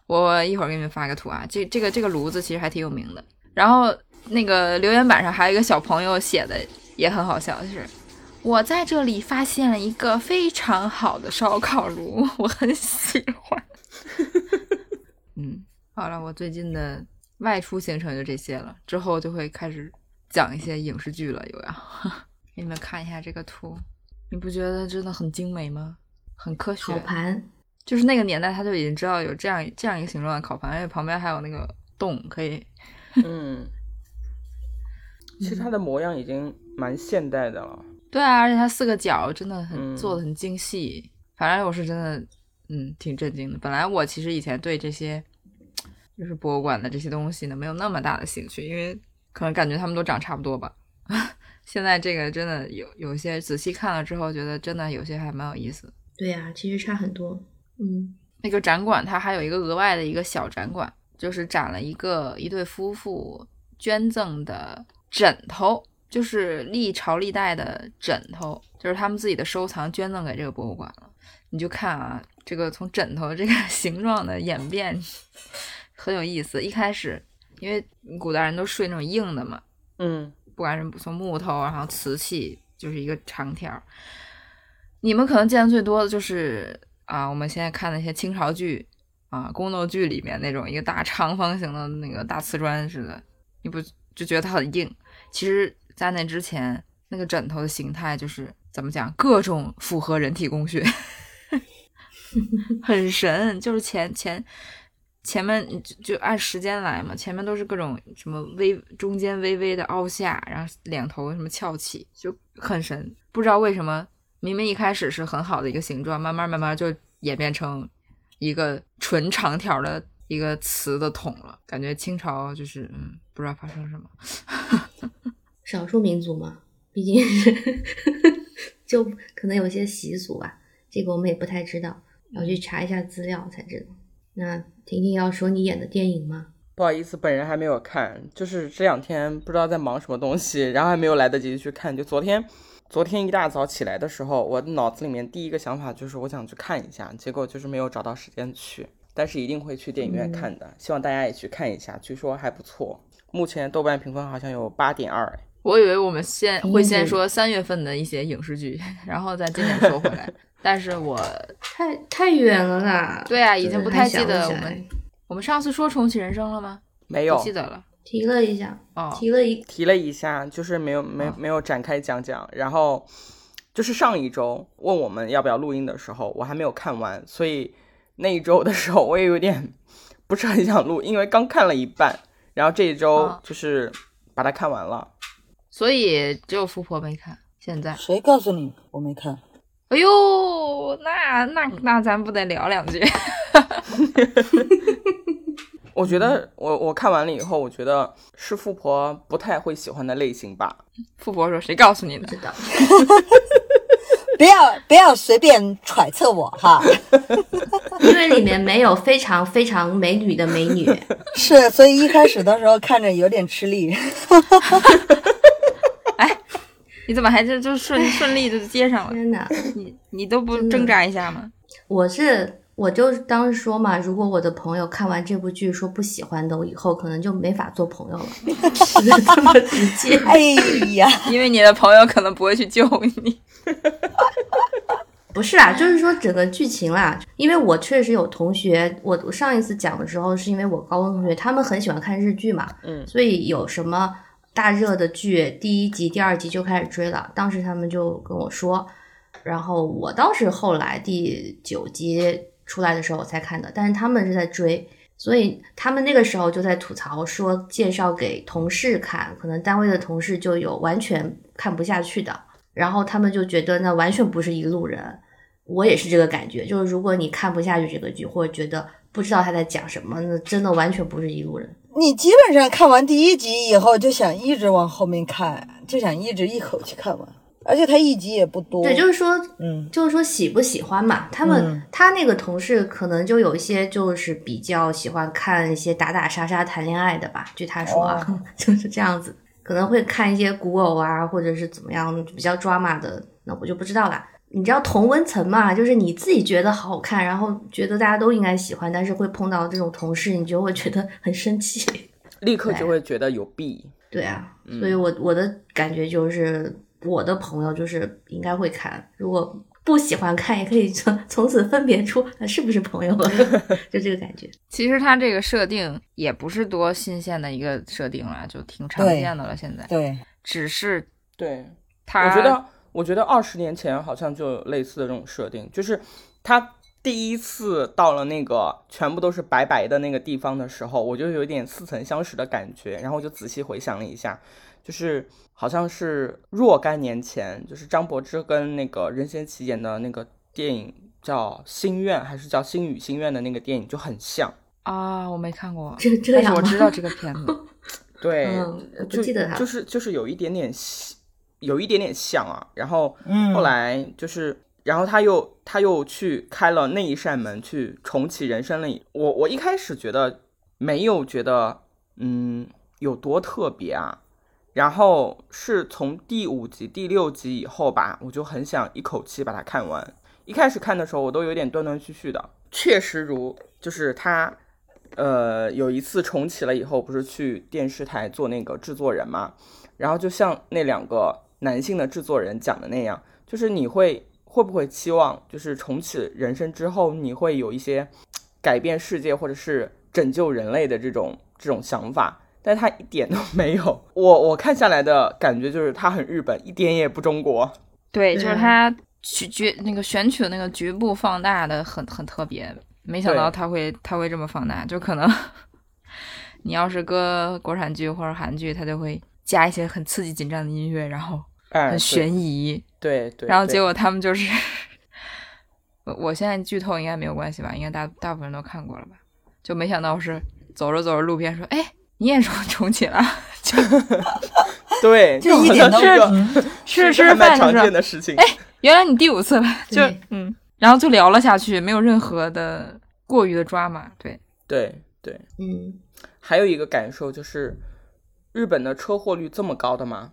我一会儿给你们发个图啊，这这个这个炉子其实还挺有名的。然后那个留言板上还有一个小朋友写的也很好笑，就是我在这里发现了一个非常好的烧烤炉，我很喜欢。[LAUGHS] 嗯，好了，我最近的外出行程就这些了，之后就会开始讲一些影视剧了，又要 [LAUGHS] 给你们看一下这个图，你不觉得真的很精美吗？很科学烤，盘，就是那个年代他就已经知道有这样这样一个形状的烤盘，而且旁边还有那个洞可以。嗯，[LAUGHS] 其实它的模样已经蛮现代的了。对啊，而且它四个角真的很、嗯做的很精细，反正我是真的嗯挺震惊的。本来我其实以前对这些就是博物馆的这些东西呢没有那么大的兴趣，因为可能感觉他们都长差不多吧。[LAUGHS] 现在这个真的有有些仔细看了之后，觉得真的有些还蛮有意思的。对呀、其实差很多。嗯，那个展馆它还有一个额外的一个小展馆，就是展了一个一对夫妇捐赠的枕头，就是历朝历代的枕头，就是他们自己的收藏捐赠给这个博物馆了。你就看啊，这个从枕头这个 [LAUGHS] 形状的演变很有意思。一开始，因为古代人都睡那种硬的嘛，嗯，不管是从木头，然后瓷器，就是一个长条。你们可能见的最多的就是啊，我们现在看那些清朝剧啊、宫斗剧里面那种一个大长方形的那个大瓷砖似的，你不就觉得它很硬？其实，在那之前，那个枕头的形态就是怎么讲，各种符合人体工学，[LAUGHS] 很神。就是前前前面就就按时间来嘛，前面都是各种什么微中间微微的凹下，然后两头什么翘起，就很神。不知道为什么，明明一开始是很好的一个形状，慢慢慢慢就演变成一个纯长条的一个瓷的桶了。感觉清朝就是嗯，不知道发生什么。少数民族嘛，毕竟是 [LAUGHS] 就可能有些习俗吧，这个我们也不太知道，要去查一下资料才知道。那婷婷要说你演的电影吗？不好意思，本人还没有看，就是这两天不知道在忙什么东西，然后还没有来得及去看。就昨天，昨天一大早起来的时候，我脑子里面第一个想法就是我想去看一下，结果就是没有找到时间去，但是一定会去电影院看的，希望大家也去看一下，据说还不错。目前豆瓣评分好像有八点二，哎我以为我们先会先嗯说三月份的一些影视剧，然后再今年说回来。[LAUGHS] 但是我太太远了啦。对啊，已经不太记得我们我们上次说重启人生了吗？没有不记得了。提了一下，哦，提了一提了一下，就是没有没啊没有展开讲讲。然后就是上一周问我们要不要录音的时候，我还没有看完，所以那一周的时候我也有点不是很想录，因为刚看了一半。然后这一周啊就是把它看完了。所以只有富婆没看。现在，谁告诉你我没看？哎呦，那那那咱不得聊两句？[LAUGHS] 我觉得我我看完了以后，我觉得是富婆不太会喜欢的类型吧。富婆说：“谁告诉你的不知道，[LAUGHS] 不要不要随便揣测我哈。[LAUGHS] 因为里面没有非常非常美女的美女。是，所以一开始的时候看着有点吃力。？”你怎么还就就顺顺利的接上了？天哪！你你都不挣扎一下吗？我是我就当时说嘛，如果我的朋友看完这部剧说不喜欢的，我以后可能就没法做朋友了，[LAUGHS] 就是这么直接。哎呀，因为你的朋友可能不会去救你。[LAUGHS] 不是啊，就是说整个剧情啦，因为我确实有同学，我我上一次讲的时候是因为我高中同学他们很喜欢看日剧嘛，嗯所以有什么大热的剧，第一集、第二集就开始追了。当时他们就跟我说，然后我倒是后来第九集出来的时候我才看的，但是他们是在追，所以他们那个时候就在吐槽说，介绍给同事看，可能单位的同事就有完全看不下去的，然后他们就觉得那完全不是一路人。我也是这个感觉，就是如果你看不下去这个剧，或者觉得不知道他在讲什么，那真的完全不是一路人。你基本上看完第一集以后，就想一直往后面看，就想一直一口气看完。而且他一集也不多。对，就是说，嗯，就是说喜不喜欢嘛？他们、嗯他那个同事可能就有一些就是比较喜欢看一些打打杀杀、谈恋爱的吧，据他说啊，[LAUGHS] 就是这样子，可能会看一些古偶啊，或者是怎么样比较 drama 的，那我就不知道啦。你知道同温层嘛？就是你自己觉得好看，然后觉得大家都应该喜欢，但是会碰到这种同事，你就会觉得很生气。[LAUGHS] 立刻就会觉得有弊。对啊，所以我我的感觉就是，我的朋友就是应该会看，如果不喜欢看，也可以从从此分别出呃是不是朋友了，[LAUGHS] 就这个感觉。其实它这个设定也不是多新鲜的一个设定了，就挺常见的了。现在对，只是对，它，我觉得，我觉得二十年前好像就有类似的这种设定，就是他第一次到了那个全部都是白白的那个地方的时候，我就有一点似曾相识的感觉，然后我就仔细回想了一下，就是好像是若干年前，就是张柏芝跟那个任贤齐演的那个电影叫《心愿》还是叫《星语心愿》的那个电影就很像。啊，我没看过，这这但是样吗我知道这个片子。[LAUGHS] 对，嗯我不就记得它就是就是有一点点像，有一点点像啊。然后嗯后来就是，然后他又他又去开了那一扇门，去重启人生了。我我一开始觉得没有觉得嗯有多特别啊，然后是从第五集、第六集以后吧，我就很想一口气把它看完。一开始看的时候，我都有点断断续续的，确实如就是他呃，有一次重启了以后，不是去电视台做那个制作人嘛，然后就像那两个男性的制作人讲的那样，就是你会会不会期望，就是重启人生之后，你会有一些改变世界或者是拯救人类的这种这种想法？但他一点都没有。我我看下来的感觉就是他很日本，一点也不中国。对，就是他取局那个选取的那个局部放大的很很特别，没想到他会他会这么放大，就可能 [LAUGHS] 你要是搁国产剧或者韩剧，他就会加一些很刺激紧张的音乐，然后哎，很悬疑，对对，对然后结果他们就是，我我现在剧透应该没有关系吧？应该大大部分人都看过了吧？就没想到是走着走着路边说，哎，你也重重启了，就对，就 [LAUGHS] [LAUGHS] 一点都是吃是还吃饭的时候蛮常见，的事情。原来你第五次了，就嗯，然后就聊了下去，没有任何的过于的抓马，对，对对，嗯，还有一个感受就是，日本的车祸率这么高的吗？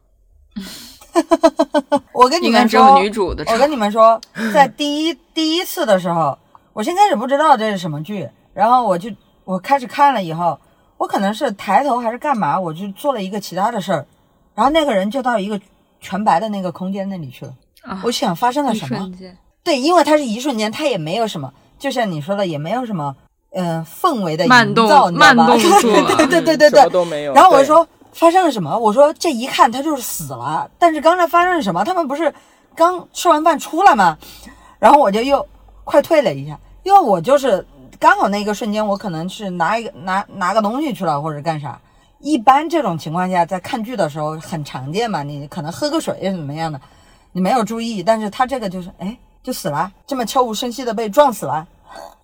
[LAUGHS] 我跟你们说，女主的车我跟你们说，在第一第一次的时候，[COUGHS] 我先开始不知道这是什么剧，然后我就我开始看了以后，我可能是抬头还是干嘛，我就做了一个其他的事儿，然后那个人就到一个全白的那个空间那里去了。啊我想发生了什么？对，因为它是一瞬间，它也没有什么，就像你说的，也没有什么，嗯、氛围的慢动营造，你知道吧 [LAUGHS] 慢动作对对对对嗯什么对。都没有。对，然后我说发生了什么？我说这一看他就是死了，但是刚才发生了什么？他们不是刚吃完饭出来吗？然后我就又快退了一下，因为我就是刚好那个瞬间，我可能是拿一个拿拿个东西去了或者干啥。一般这种情况下，在看剧的时候很常见嘛，你可能喝个水怎么样的，你没有注意，但是他这个就是哎就死了，这么悄无声息的被撞死了。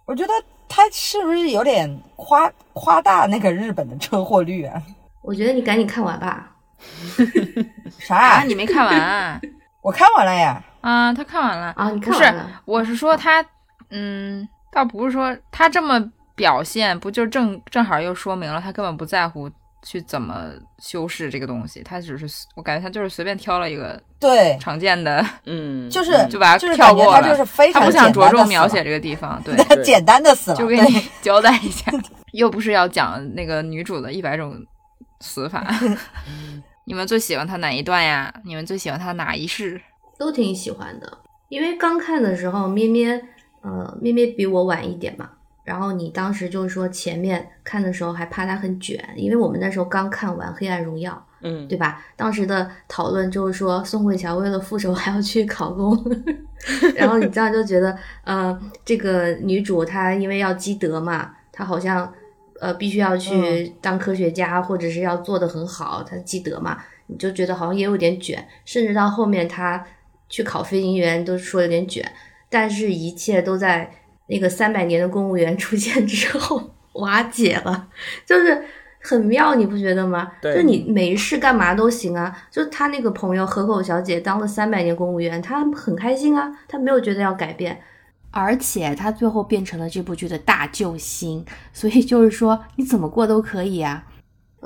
我觉得他是不是有点夸夸大那个日本的车祸率啊？我觉得你赶紧看完吧。[LAUGHS] 啥？啊，你没看完啊？[LAUGHS] 我看完了呀。啊，他看完了啊你不是看完了，不是我是说他，嗯，倒不是说他这么表现，不就正正好又说明了他根本不在乎去怎么修饰这个东西，他只是我感觉他就是随便挑了一个对，常见的，[LAUGHS] 嗯，就是嗯就把它跳过他就是非常他不想着重描写这个地方，对，他简单的死了，就给你交代一下，又不是要讲那个女主的一百种死法。[LAUGHS] 你们最喜欢他哪一段呀？你们最喜欢他哪一世？都挺喜欢的，因为刚看的时候，咩咩，呃，咩咩比我晚一点嘛。然后你当时就是说前面看的时候还怕他很卷，因为我们那时候刚看完《黑暗荣耀》，嗯，对吧？当时的讨论就是说，宋慧乔为了复仇还要去考公，[LAUGHS] 然后你这样就觉得，呃，这个女主她因为要积德嘛，她好像呃必须要去当科学家，或者是要做的很好，他积德嘛，你就觉得好像也有点卷，甚至到后面他去考飞行员都说有点卷，但是一切都在那个三百年的公务员出现之后瓦解了，就是。很妙，你不觉得吗？就你没事干嘛都行啊。就他那个朋友河口小姐当了三百年公务员，她很开心啊，她没有觉得要改变，而且他最后变成了这部剧的大救星，[LAUGHS] 所以就是说你怎么过都可以啊。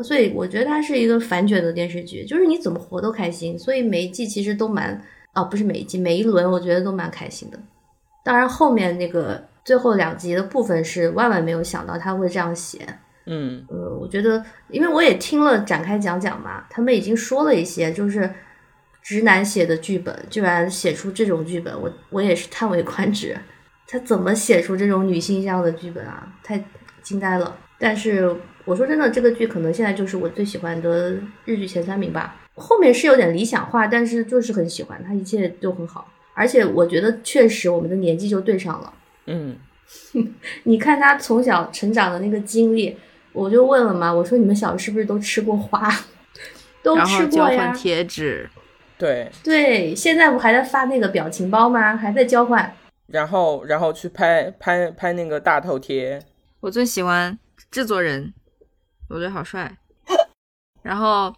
所以我觉得它是一个反卷的电视剧，就是你怎么活都开心。所以每一季其实都蛮哦，不是每一季，每一轮我觉得都蛮开心的。当然后面那个最后两集的部分是万万没有想到他会这样写。嗯呃，我觉得，因为我也听了展开讲讲嘛，他们已经说了一些，就是直男写的剧本，居然写出这种剧本，我我也是叹为观止。他怎么写出这种女性向的剧本啊？太惊呆了。但是我说真的，这个剧可能现在就是我最喜欢的日剧前三名吧。后面是有点理想化，但是就是很喜欢，它一切都很好。而且我觉得确实我们的年纪就对上了。嗯，[LAUGHS] 你看他从小成长的那个经历，我就问了嘛，我说你们小时候是不是都吃过花？[LAUGHS] 都吃过呀换。贴纸，对，对，现在不还在发那个表情包吗？还在交换。然后然后去拍拍拍那个大头贴，我最喜欢制作人，我觉得好帅。然后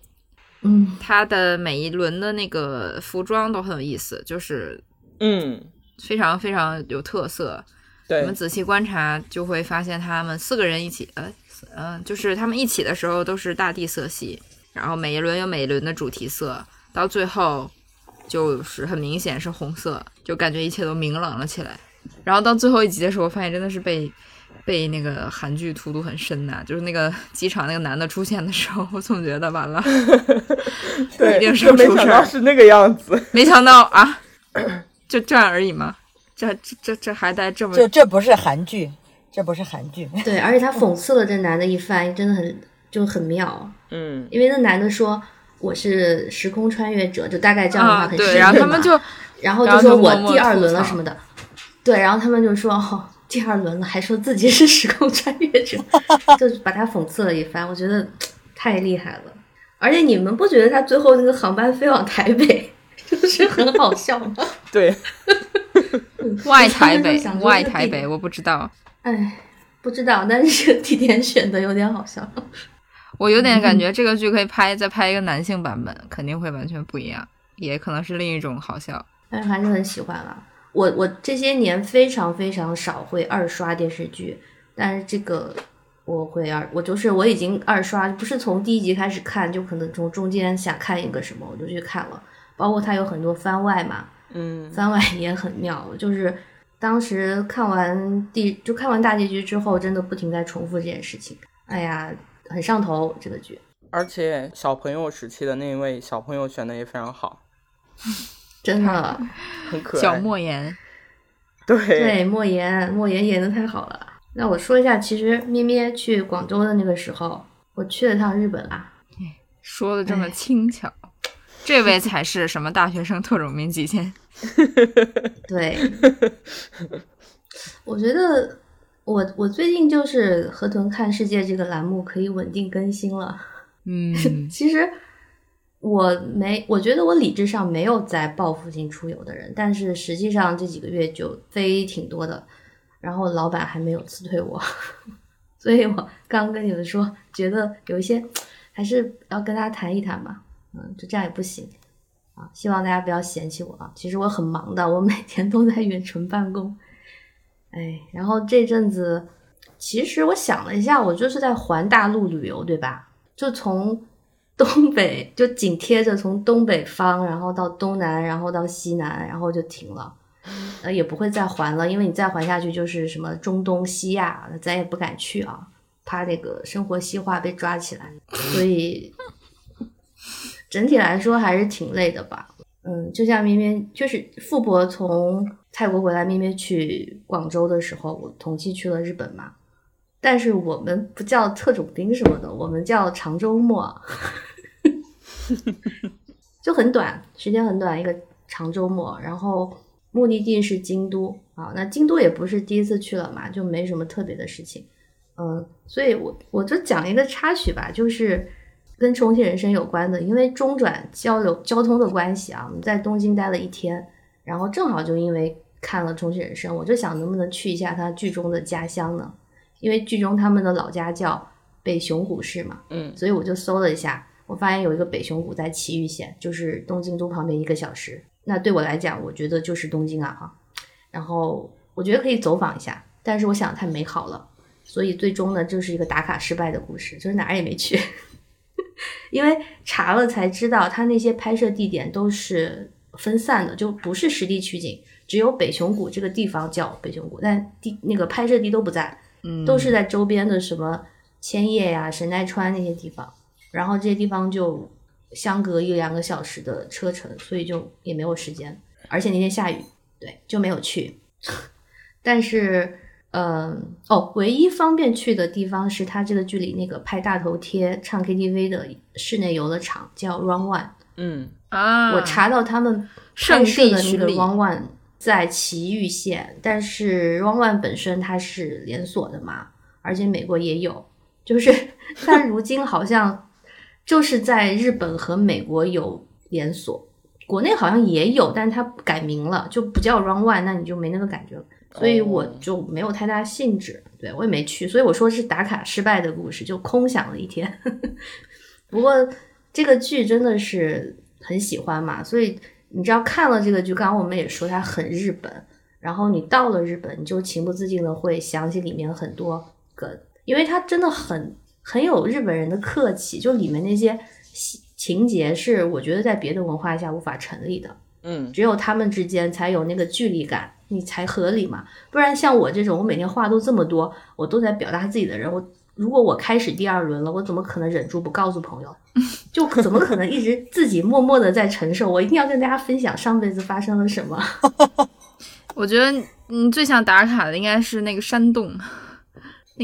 嗯，他的每一轮的那个服装都很有意思，就是嗯，非常非常有特色。对我们，仔细观察就会发现，他们四个人一起，呃，嗯、就是他们一起的时候都是大地色系，然后每一轮有每一轮的主题色，到最后就是很明显是红色，就感觉一切都明朗了起来。然后到最后一集的时候，我发现真的是被被那个韩剧荼毒很深呐、就是那个机场那个男的出现的时候，我总觉得完了，[LAUGHS] 对，一定是就没想出事儿到是那个样子，没想到啊，[CLEARS THROAT] 就这样而已吗？这这这这还带这么这这不是韩剧，这不是韩剧。对，而且他讽刺了这男的一番，真的很就很妙。嗯，因为那男的说我是时空穿越者，就大概这样的话对，然后他们就然后就就说我第二轮了什么的，对，然后他们就说哦，第二轮了，还说自己是时空穿越者，[LAUGHS] 就把他讽刺了一番，我觉得太厉害了。而且你们不觉得他最后那个航班飞往台北，[LAUGHS] 就是很好笑吗？[LAUGHS] 对，外台北外台北，我不知道，哎，不知道，但是这个地点选的有点好笑。我有点感觉这个剧可以拍再拍一个男性版本，肯定会完全不一样，也可能是另一种好笑。但是还是很喜欢啊。我我这些年非常非常少会二刷电视剧，但是这个我会二，我就是我已经二刷，不是从第一集开始看，就可能从中间想看一个什么我就去看了。包括它有很多番外嘛，嗯，番外也很妙，就是当时看完第就看完大结局之后，真的不停在重复这件事情。哎呀，很上头这个剧，而且小朋友时期的那位小朋友选的也非常好，真的。[LAUGHS] 很可爱。小莫言，对对，莫言，莫言演的太好了。那我说一下，其实咩咩去广州的那个时候，我去了趟日本啦。说的这么哎轻巧，这位才是什么大学生特种兵极限？对，我觉得我我最近就是河豚看世界这个栏目可以稳定更新了。嗯，[LAUGHS] 其实我没，我觉得我理智上没有在报复性出游的人，但是实际上这几个月就飞挺多的，然后老板还没有辞退我，[LAUGHS] 所以我刚跟你们说，觉得有一些还是要跟他谈一谈嘛，嗯，就这样也不行啊，希望大家不要嫌弃我啊，其实我很忙的，我每天都在远程办公，哎，然后这阵子其实我想了一下，我就是在环大陆旅游，对吧？就从东北就紧贴着从东北方，然后到东南，然后到西南，然后就停了，呃，也不会再环了，因为你再环下去就是什么中东西亚，咱也不敢去啊，怕那个生活西化被抓起来，所以整体来说还是挺累的吧。嗯，就像咩咩，就是富婆从泰国回来，咩咩去广州的时候，我同期去了日本嘛。但是我们不叫特种兵什么的，我们叫长周末。[LAUGHS] 就很短，时间很短，一个长周末，然后目的地是京都啊。那京都也不是第一次去了嘛，就没什么特别的事情。嗯，所以我我就讲一个插曲吧，就是跟重庆人生有关的，因为中转交流交通的关系啊，我们在东京待了一天，然后正好就因为看了重庆人生，我就想能不能去一下他剧中的家乡呢？因为剧中他们的老家叫北熊谷市嘛，嗯所以我就搜了一下，我发现有一个北熊谷在埼玉县，就是东京都旁边一个小时。那对我来讲，我觉得就是东京啊哈。然后我觉得可以走访一下，但是我想太美好了，所以最终呢，就是一个打卡失败的故事，就是哪儿也没去。[LAUGHS] 因为查了才知道，他那些拍摄地点都是分散的，就不是实地取景，只有北熊谷这个地方叫北熊谷，但地那个拍摄地都不在。嗯都是在周边的什么千叶呀、神奈川那些地方，然后这些地方就相隔一两个小时的车程，所以就也没有时间，而且那天下雨，对，就没有去。[LAUGHS] 但是，嗯，哦，唯一方便去的地方是它这个距离那个拍大头贴、唱 KTV 的室内游乐场，叫 Run One。嗯啊，我查到他们圣拍摄的那个 Run One 在埼玉县，但是 Run One 本身它是连锁的嘛，而且美国也有，就是 [LAUGHS] 但如今好像就是在日本和美国有连锁，国内好像也有，但是它改名了，就不叫 Run One，那你就没那个感觉了。所以我就没有太大兴致，对我也没去，所以我说是打卡失败的故事，就空想了一天。[LAUGHS] 不过这个剧真的是很喜欢嘛，所以你知道看了这个剧，刚刚我们也说它很日本，然后你到了日本，你就情不自禁的会想起里面很多梗，因为它真的很很有日本人的客气，就里面那些细情节是我觉得在别的文化下无法成立的。嗯只有他们之间才有那个距离感，你才合理嘛。不然像我这种，我每天话都这么多，我都在表达自己的人，我如果我开始第二轮了，我怎么可能忍住不告诉朋友？[LAUGHS] 就怎么可能一直自己默默的在承受？我一定要跟大家分享上辈子发生了什么。[LAUGHS] 我觉得你最想打卡的应该是那个山洞，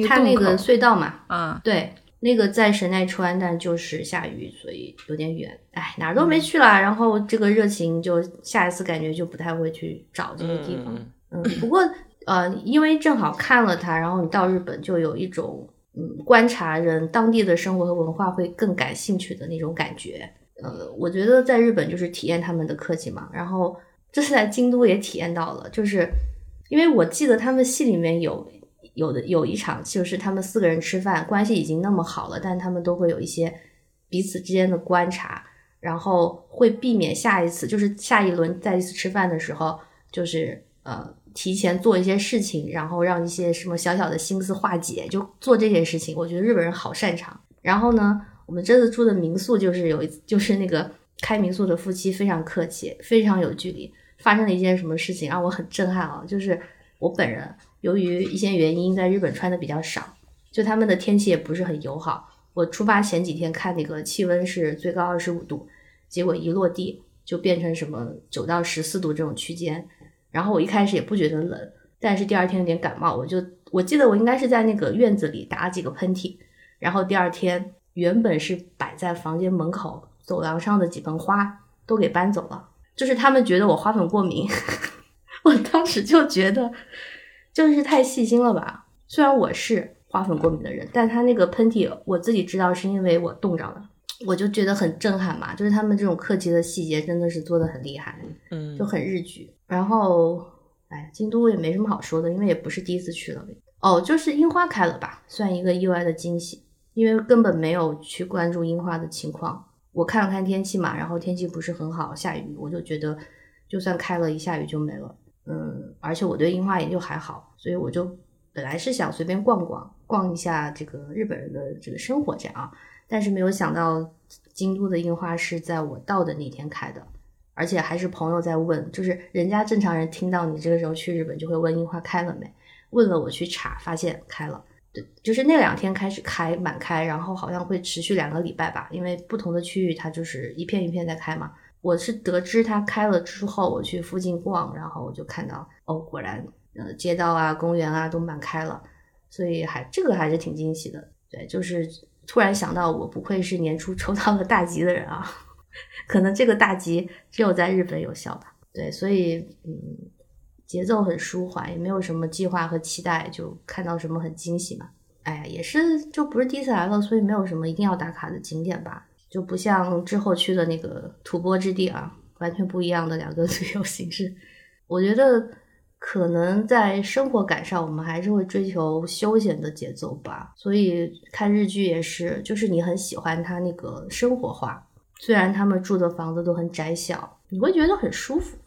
看那个隧道嘛，嗯，对，那个在神奈川，但就是下雨，所以有点远。哎，哪儿都没去啦。然后这个热情就下一次感觉就不太会去找这个地方。嗯嗯，不过呃，因为正好看了它，然后你到日本就有一种嗯观察人当地的生活和文化会更感兴趣的那种感觉。呃，我觉得在日本就是体验他们的客气嘛，然后这次在京都也体验到了，就是因为我记得他们戏里面有有的有一场就是他们四个人吃饭，关系已经那么好了，但他们都会有一些彼此之间的观察，然后会避免下一次就是下一轮再一次吃饭的时候，就是呃提前做一些事情，然后让一些什么小小的心思化解，就做这些事情。我觉得日本人好擅长。然后呢，我们这次住的民宿就是有一就是那个开民宿的夫妻非常客气，非常有距离。发生了一件什么事情让我很震撼啊！就是我本人由于一些原因在日本穿的比较少，就他们的天气也不是很友好。我出发前几天看那个气温是最高二十五度，结果一落地就变成什么九到十四度这种区间。然后我一开始也不觉得冷，但是第二天有点感冒，我就我记得我应该是在那个院子里打了几个喷嚏，然后第二天原本是摆在房间门口走廊上的几盆花都给搬走了，就是他们觉得我花粉过敏，[LAUGHS] 我当时就觉得就是太细心了吧。虽然我是花粉过敏的人，但他那个喷嚏我自己知道是因为我冻着了，我就觉得很震撼嘛。就是他们这种客气的细节真的是做的很厉害。嗯就很日剧。然后，哎，京都也没什么好说的，因为也不是第一次去了。哦，就是樱花开了吧，算一个意外的惊喜，因为根本没有去关注樱花的情况。我看了看天气嘛，然后天气不是很好，下雨，我就觉得就算开了，一下雨就没了。嗯，而且我对樱花也就还好，所以我就本来是想随便逛逛，逛一下这个日本人的这个生活这样啊，但是没有想到京都的樱花是在我到的那天开的。而且还是朋友在问，就是人家正常人听到你这个时候去日本就会问樱花开了没，问了我去查，发现开了。对，就是那两天开始开满开，然后好像会持续两个礼拜吧，因为不同的区域它就是一片一片在开嘛。我是得知它开了之后，我去附近逛，然后我就看到哦，果然呃街道啊、公园啊都满开了，所以还这个还是挺惊喜的。对，就是突然想到，我不愧是年初抽到了大吉的人啊。[LAUGHS] 可能这个大吉只有在日本有效吧。对，所以嗯，节奏很舒缓，也没有什么计划和期待，就看到什么很惊喜嘛。哎呀，也是就不是第一次来了，所以没有什么一定要打卡的景点吧，就不像之后去的那个吐蕃之地啊，完全不一样的两个 [LAUGHS] 旅游形式。我觉得可能在生活感上，我们还是会追求休闲的节奏吧。所以看日剧也是，就是你很喜欢它那个生活化，虽然他们住的房子都很窄小，你会觉得很舒服。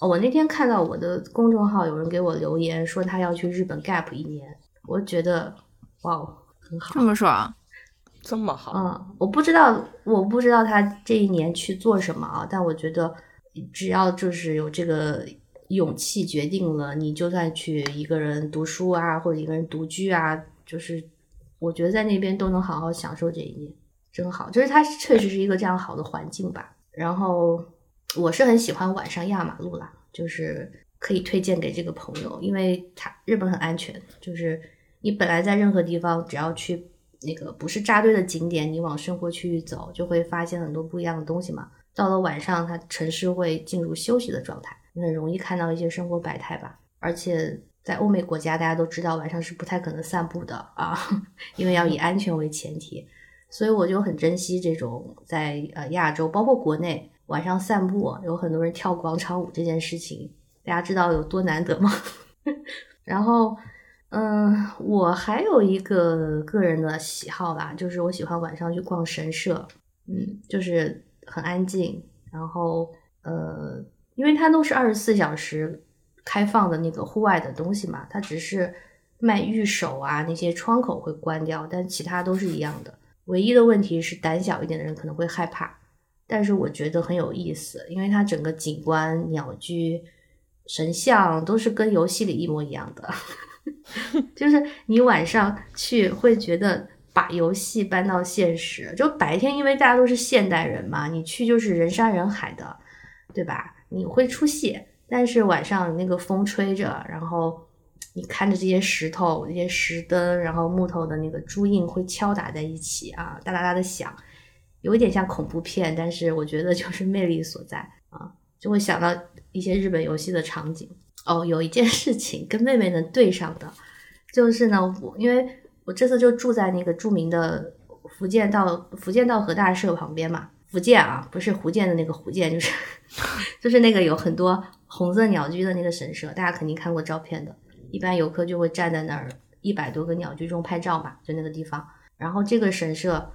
哦，我那天看到我的公众号有人给我留言说他要去日本 gap 一年，我觉得哇，很好这。么爽，这么好，嗯，我不知道，我不知道他这一年去做什么啊，但我觉得只要就是有这个勇气决定了，你就算去一个人读书啊，或者一个人独居啊，就是我觉得在那边都能好好享受这一年，真好。就是它确实是一个这样好的环境吧。然后我是很喜欢晚上压马路啦，就是可以推荐给这个朋友，因为它日本很安全，就是你本来在任何地方，只要去那个不是扎堆的景点，你往生活区域走，就会发现很多不一样的东西嘛。到了晚上，它城市会进入休息的状态，很容易看到一些生活百态吧。而且在欧美国家，大家都知道晚上是不太可能散步的啊，[LAUGHS] 因为要以安全为前提。所以我就很珍惜这种在呃亚洲，包括国内晚上散步，有很多人跳广场舞这件事情，大家知道有多难得吗？[LAUGHS] 然后，嗯，我还有一个个人的喜好吧，就是我喜欢晚上去逛神社，嗯，就是很安静，然后呃，因为它都是二十四小时开放的那个户外的东西嘛，它只是卖玉手啊那些窗口会关掉，但其他都是一样的。唯一的问题是胆小一点的人可能会害怕，但是我觉得很有意思，因为它整个景观、鸟居、神像都是跟游戏里一模一样的，[LAUGHS] 就是你晚上去会觉得把游戏搬到现实。就白天，因为大家都是现代人嘛，你去就是人山人海的，对吧？你会出戏，但是晚上那个风吹着，然后你看着这些石头、这些石灯，然后木头的那个珠印会敲打在一起啊，哒哒哒的响，有一点像恐怖片，但是我觉得就是魅力所在啊，就会想到一些日本游戏的场景。哦，有一件事情跟妹妹能对上的，就是呢，我因为我这次就住在那个著名的福建道福建道和大社旁边嘛，福建啊，不是福建的那个福建，就是 [LAUGHS] 就是那个有很多红色鸟居的那个神社，大家肯定看过照片的。一般游客就会站在那儿一百多个鸟居中拍照吧，就那个地方。然后这个神社，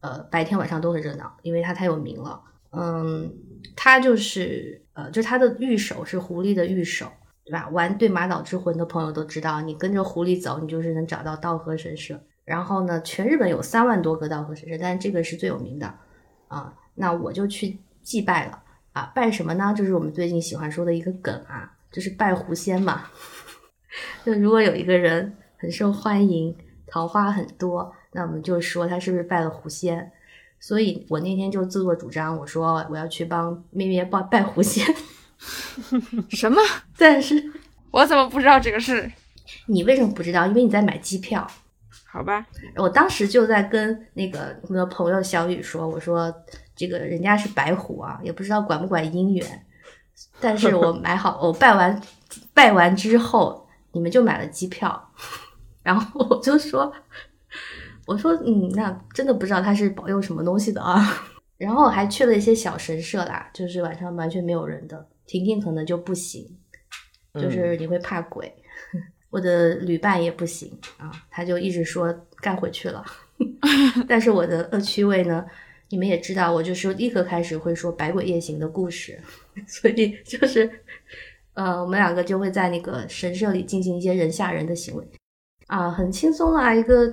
呃，白天晚上都很热闹，因为它太有名了。嗯，它就是呃，就它的御守是狐狸的御守，对吧？玩对马岛之魂的朋友都知道，你跟着狐狸走，你就是能找到道和神社。然后呢，全日本有三万多个道和神社，但这个是最有名的啊。那我就去祭拜了啊，拜什么呢？就是我们最近喜欢说的一个梗啊，就是拜狐仙嘛。[LAUGHS] 就如果有一个人很受欢迎，桃花很多，那我们就说他是不是拜了狐仙？所以我那天就自作主张，我说我要去帮咩咩拜拜狐仙。什么？但是我怎么不知道这个事？你为什么不知道？因为你在买机票。好吧，我当时就在跟那个我们的朋友小雨说，我说这个人家是白虎啊，也不知道管不管姻缘。但是我买好，我拜完拜完之后，你们就买了机票，然后我就说，我说嗯，那真的不知道他是保佑什么东西的啊。[LAUGHS] 然后还去了一些小神社啦，就是晚上完全没有人的。婷婷可能就不行，就是你会怕鬼。[LAUGHS] 我的旅伴也不行啊，他就一直说干回去了。[LAUGHS] 但是我的恶趣味呢，你们也知道，我就是立刻开始会说《百鬼夜行》的故事，[LAUGHS] 所以就是，呃，我们两个就会在那个神社里进行一些人吓人的行为啊，很轻松啊，一个，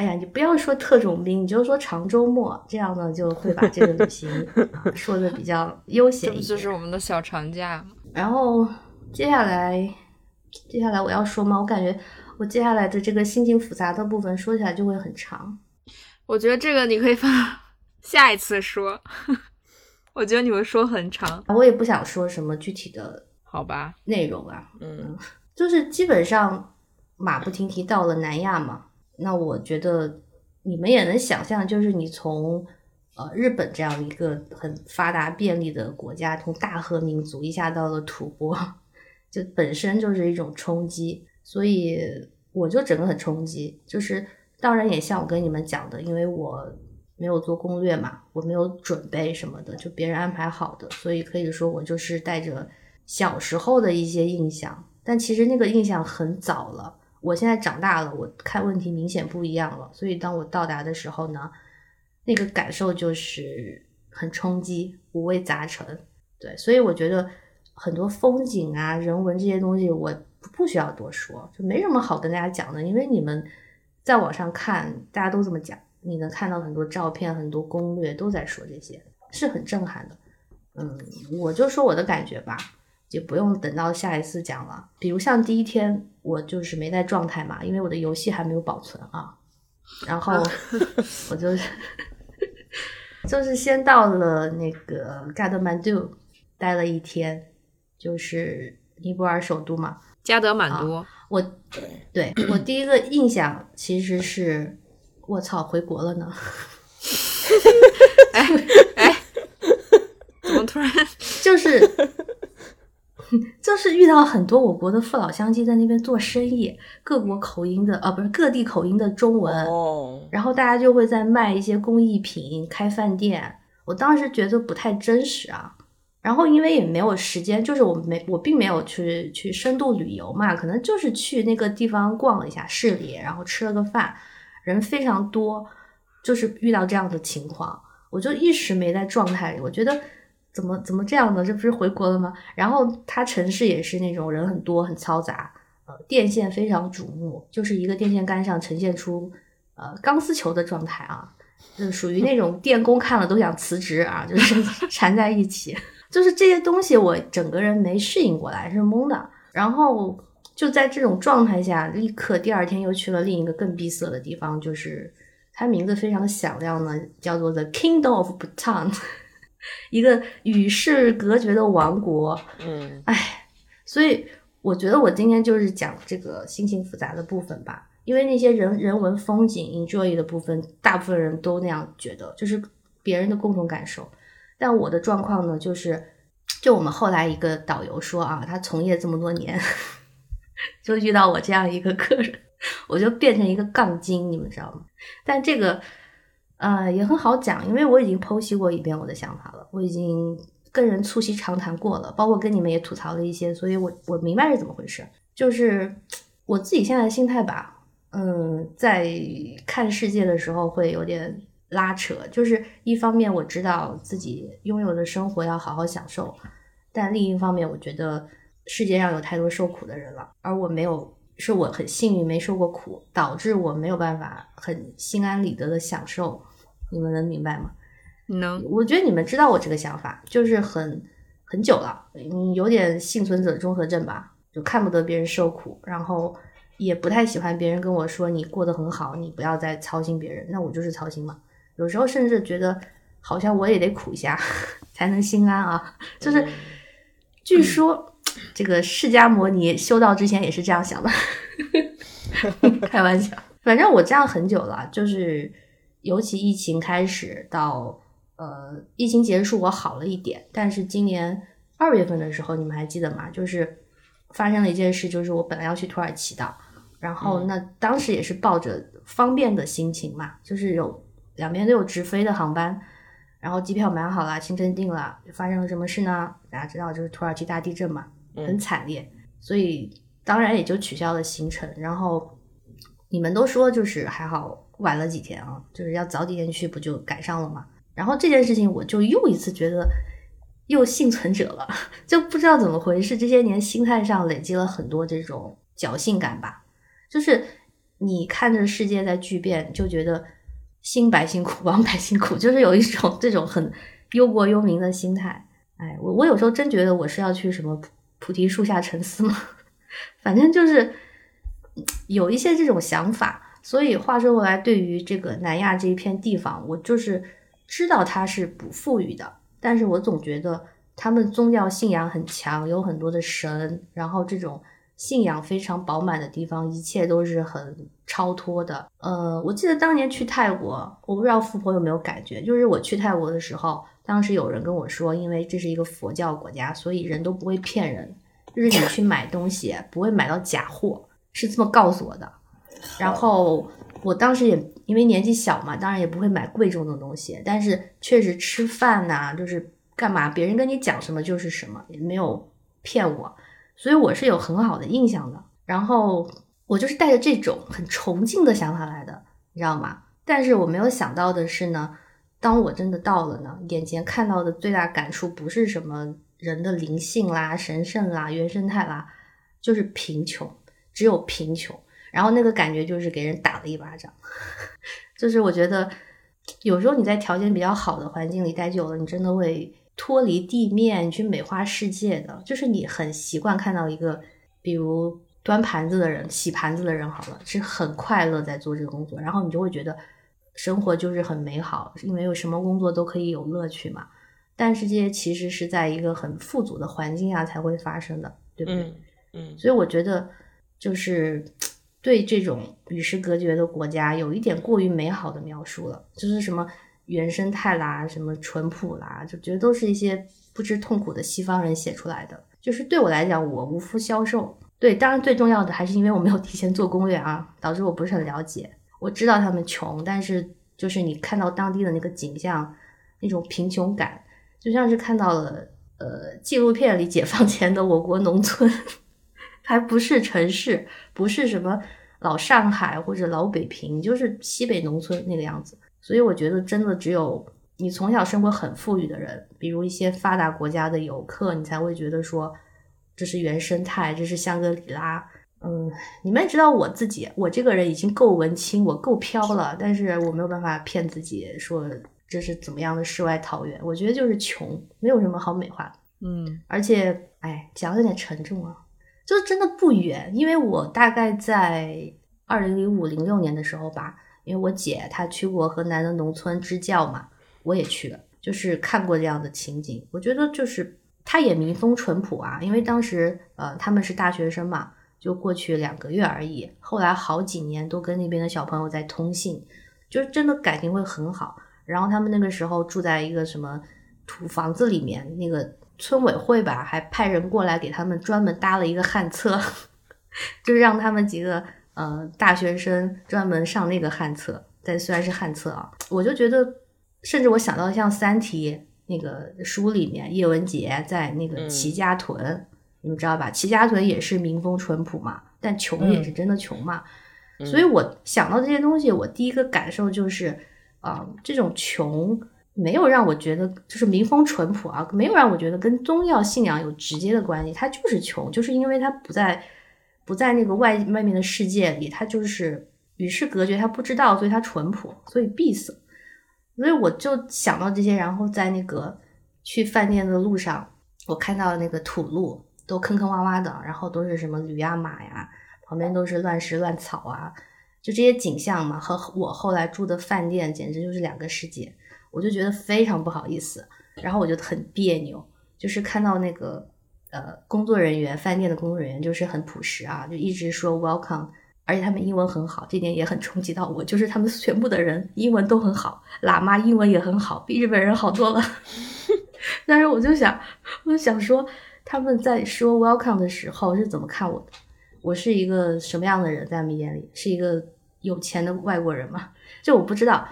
哎呀，你不要说特种兵，你就说长周末，这样呢就会把这个旅行、[LAUGHS] 啊、说的比较悠闲一点。就是我们的小长假？然后接下来，接下来我要说吗？我感觉我接下来的这个心情复杂的部分说起来就会很长。我觉得这个你可以放下一次说。[LAUGHS] 我觉得你会说很长，我也不想说什么具体的好吧？内容啊，嗯，就是基本上马不停蹄到了南亚嘛。那我觉得你们也能想象，就是你从呃日本这样一个很发达便利的国家，从大和民族一下到了吐蕃，就本身就是一种冲击，所以我就整个很冲击。就是当然也像我跟你们讲的，因为我没有做攻略嘛，我没有准备什么的，就别人安排好的，所以可以说我就是带着小时候的一些印象，但其实那个印象很早了。我现在长大了，我看问题明显不一样了，所以当我到达的时候呢，那个感受就是很冲击，五味杂陈。对，所以我觉得很多风景啊、人文这些东西，我不需要多说，就没什么好跟大家讲的，因为你们在网上看，大家都这么讲，你能看到很多照片、很多攻略都在说这些，是很震撼的。嗯，我就说我的感觉吧。就不用等到下一次讲了。比如像第一天，我就是没在状态嘛，因为我的游戏还没有保存啊。然后 [LAUGHS] 我就是就是先到了那个加德满都，待了一天，就是尼泊尔首都嘛。加德满都，我对我第一个印象其实是，我操，回国了呢。[LAUGHS] 哎哎，怎么突然就是？就是遇到很多我国的父老乡亲在那边做生意，各国口音的啊，不是各地口音的中文，然后大家就会在卖一些工艺品，开饭店。我当时觉得不太真实啊，然后因为也没有时间，就是我没我并没有去去深度旅游嘛，可能就是去那个地方逛了一下市里，然后吃了个饭，人非常多，就是遇到这样的情况，我就一时没在状态里，我觉得。怎么怎么这样呢？这不是回国了吗？然后它城市也是那种人很多很嘈杂，呃，电线非常瞩目，就是一个电线杆上呈现出呃钢丝球的状态啊，就属于那种电工看了都想辞职啊，就是 [LAUGHS] 缠在一起，就是这些东西我整个人没适应过来，是懵的。然后就在这种状态下，立刻第二天又去了另一个更闭塞的地方，就是它名字非常响亮呢，叫做 The Kingdom of Bhutan。一个与世隔绝的王国，嗯，哎，所以我觉得我今天就是讲这个心情复杂的部分吧，因为那些人人文风景 enjoy 的部分，大部分人都那样觉得，就是别人的共同感受。但我的状况呢，就是就我们后来一个导游说啊，他从业这么多年，[LAUGHS] 就遇到我这样一个客人，我就变成一个杠精，你们知道吗？但这个。呃，也很好讲，因为我已经剖析过一遍我的想法了，我已经跟人促膝长谈过了，包括跟你们也吐槽了一些，所以我我明白是怎么回事。就是我自己现在的心态吧，嗯，在看世界的时候会有点拉扯，就是一方面我知道自己拥有的生活要好好享受，但另一方面我觉得世界上有太多受苦的人了，而我没有。是我很幸运没受过苦，导致我没有办法很心安理得的享受。你们能明白吗？能。我觉得你们知道我这个想法，就是很很久了，嗯有点幸存者综合症吧，就看不得别人受苦，然后也不太喜欢别人跟我说你过得很好，你不要再操心别人。那我就是操心嘛。有时候甚至觉得好像我也得苦一下 [LAUGHS] 才能心安啊。就是据说。这个释迦摩尼修道之前也是这样想的，[LAUGHS] 开玩笑。反正我这样很久了，就是尤其疫情开始到呃疫情结束，我好了一点。但是今年二月份的时候，你们还记得吗？就是发生了一件事，就是我本来要去土耳其的，然后那当时也是抱着方便的心情嘛，就是有两边都有直飞的航班，然后机票买好了，行程定了，发生了什么事呢？大家知道，就是土耳其大地震嘛。很惨烈，所以当然也就取消了行程。然后你们都说就是还好晚了几天啊，就是要早几天去，不就赶上了吗？然后这件事情我就又一次觉得又幸存者了，[LAUGHS] 就不知道怎么回事。这些年心态上累积了很多这种侥幸感吧，就是你看着世界在巨变，就觉得兴百姓苦，亡百姓苦，[LAUGHS] 就是有一种这种很忧国忧民的心态。哎，我我有时候真觉得我是要去什么。菩提树下沉思吗，[LAUGHS] 反正就是有一些这种想法。所以话说回来，对于这个南亚这一片地方，我就是知道它是不富裕的，但是我总觉得他们宗教信仰很强，有很多的神，然后这种信仰非常饱满的地方，一切都是很超脱的。呃，我记得当年去泰国，我不知道富婆有没有感觉，就是我去泰国的时候，当时有人跟我说，因为这是一个佛教国家，所以人都不会骗人，就是你去买东西不会买到假货，是这么告诉我的。然后我当时也因为年纪小嘛，当然也不会买贵重的东西，但是确实吃饭呐、就是干嘛，别人跟你讲什么就是什么，也没有骗我，所以我是有很好的印象的。然后我就是带着这种很崇敬的想法来的，你知道吗？但是我没有想到的是呢，当我真的到了呢，眼前看到的最大感触不是什么人的灵性啦、神圣啦、原生态啦，就是贫穷，只有贫穷。然后那个感觉就是给人打了一巴掌，[LAUGHS] 就是我觉得有时候你在条件比较好的环境里待久了，你真的会脱离地面，你去美化世界的。就是你很习惯看到一个，比如端盘子的人、洗盘子的人，好了，是很快乐在做这个工作，然后你就会觉得生活就是很美好，因为有什么工作都可以有乐趣嘛。但是这些其实是在一个很富足的环境下才会发生的，对不对？嗯嗯所以我觉得，就是对这种与世隔绝的国家有一点过于美好的描述了，就是什么原生态啦，什么淳朴啦，就觉得都是一些不知痛苦的西方人写出来的。就是对我来讲，我无福消受。对，当然最重要的还是因为我没有提前做攻略啊，导致我不是很了解。我知道他们穷，但是就是你看到当地的那个景象，那种贫穷感，就像是看到了呃纪录片里解放前的我国农村，[LAUGHS] 还不是城市，不是什么老上海或者老北平，就是西北农村那个样子。所以我觉得真的只有你从小生活很富裕的人，比如一些发达国家的游客，你才会觉得说这是原生态，这是香格里拉。嗯，你们也知道我自己，我这个人已经够文青，我够飘了，但是我没有办法骗自己说这是怎么样的世外桃源。我觉得就是穷，没有什么好美化的。嗯而且，哎，讲得有点沉重啊，就真的不远，因为我大概在二零零五零六年的时候吧，因为我姐她去过河南的农村支教嘛，我也去了，就是看过这样的情景。我觉得就是她也民风淳朴啊，因为当时呃他们是大学生嘛，就过去两个月而已，后来好几年都跟那边的小朋友在通信，就是真的感情会很好。然后他们那个时候住在一个什么土房子里面，那个村委会吧，还派人过来给他们专门搭了一个旱厕，[LAUGHS] 就是让他们几个呃大学生专门上那个旱厕。但虽然是旱厕啊，我就觉得，甚至我想到像《三体》那个书里面，叶文洁在那个嗯齐家屯，你们知道吧？齐家屯也是民风淳朴嘛，但穷也是真的穷嘛。所以我想到这些东西，我第一个感受就是，啊、这种穷没有让我觉得就是民风淳朴啊，没有让我觉得跟宗教信仰有直接的关系，他就是穷，就是因为他不在不在那个外外面的世界里，他就是与世隔绝，他不知道，所以他淳朴，所以闭塞。所以我就想到这些，然后在那个去饭店的路上，我看到那个土路都坑坑洼洼的，然后都是什么驴呀马呀，旁边都是乱石乱草啊，就这些景象嘛，和我后来住的饭店简直就是两个世界，我就觉得非常不好意思，然后我就很别扭，就是看到那个呃工作人员，饭店的工作人员就是很朴实啊，就一直说 welcome。而且他们英文很好，这点也很冲击到我。就是他们全部的人英文都很好，喇嘛英文也很好，比日本人好多了。[LAUGHS] 但是我就想，我就想说，他们在说 welcome 的时候是怎么看我的？我是一个什么样的人，在他们眼里是一个有钱的外国人吗？这我不知道。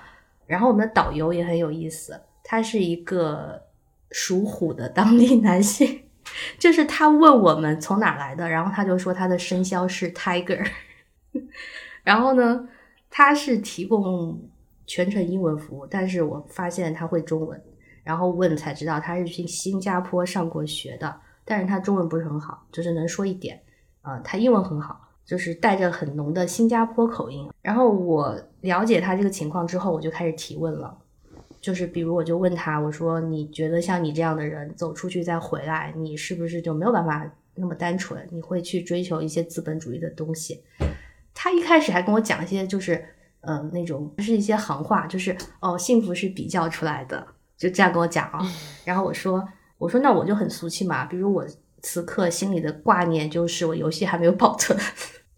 然后我们的导游也很有意思，他是一个属虎的当地男性，就是他问我们从哪来的，然后他就说他的生肖是 tiger，[LAUGHS] 然后呢，他是提供全程英文服务，但是我发现他会中文，然后问才知道他是去新加坡上过学的，但是他中文不是很好，就是能说一点，呃，他英文很好，就是带着很浓的新加坡口音。然后我了解他这个情况之后，我就开始提问了，就是比如我就问他，我说你觉得像你这样的人走出去再回来，你是不是就没有办法那么单纯？你会去追求一些资本主义的东西？他一开始还跟我讲一些就是。呃，那种是一些行话，就是哦，幸福是比较出来的，就这样跟我讲啊。[LAUGHS] 然后我说，我说那我就很俗气嘛，比如我此刻心里的挂念就是我游戏还没有保存。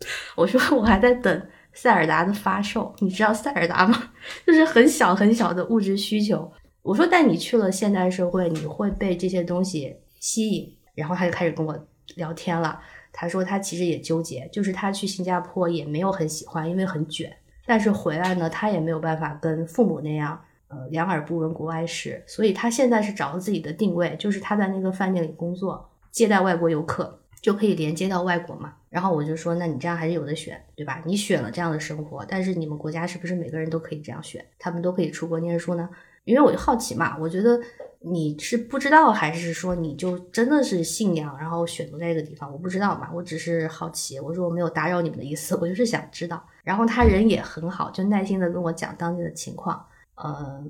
[LAUGHS] 我说 [LAUGHS] 我还在等塞尔达的发售，你知道塞尔达吗？[LAUGHS] 就是很小很小的物质需求。我说，但你去了现代社会，你会被这些东西吸引。然后他就开始跟我聊天了。他说他其实也纠结，就是他去新加坡也没有很喜欢，因为很卷。但是回来呢，他也没有办法跟父母那样，呃，两耳不闻国外事。所以他现在是找到自己的定位，就是他在那个饭店里工作，接待外国游客，就可以连接到外国嘛。然后我就说，那你这样还是有的选，对吧？你选了这样的生活，但是你们国家是不是每个人都可以这样选？他们都可以出国念书呢？因为我就好奇嘛，我觉得。你是不知道，还是说你就真的是信仰，然后选择在这个地方？我不知道嘛，我只是好奇。我说我没有打扰你们的意思，我就是想知道。然后他人也很好，就耐心的跟我讲当地的情况。呃，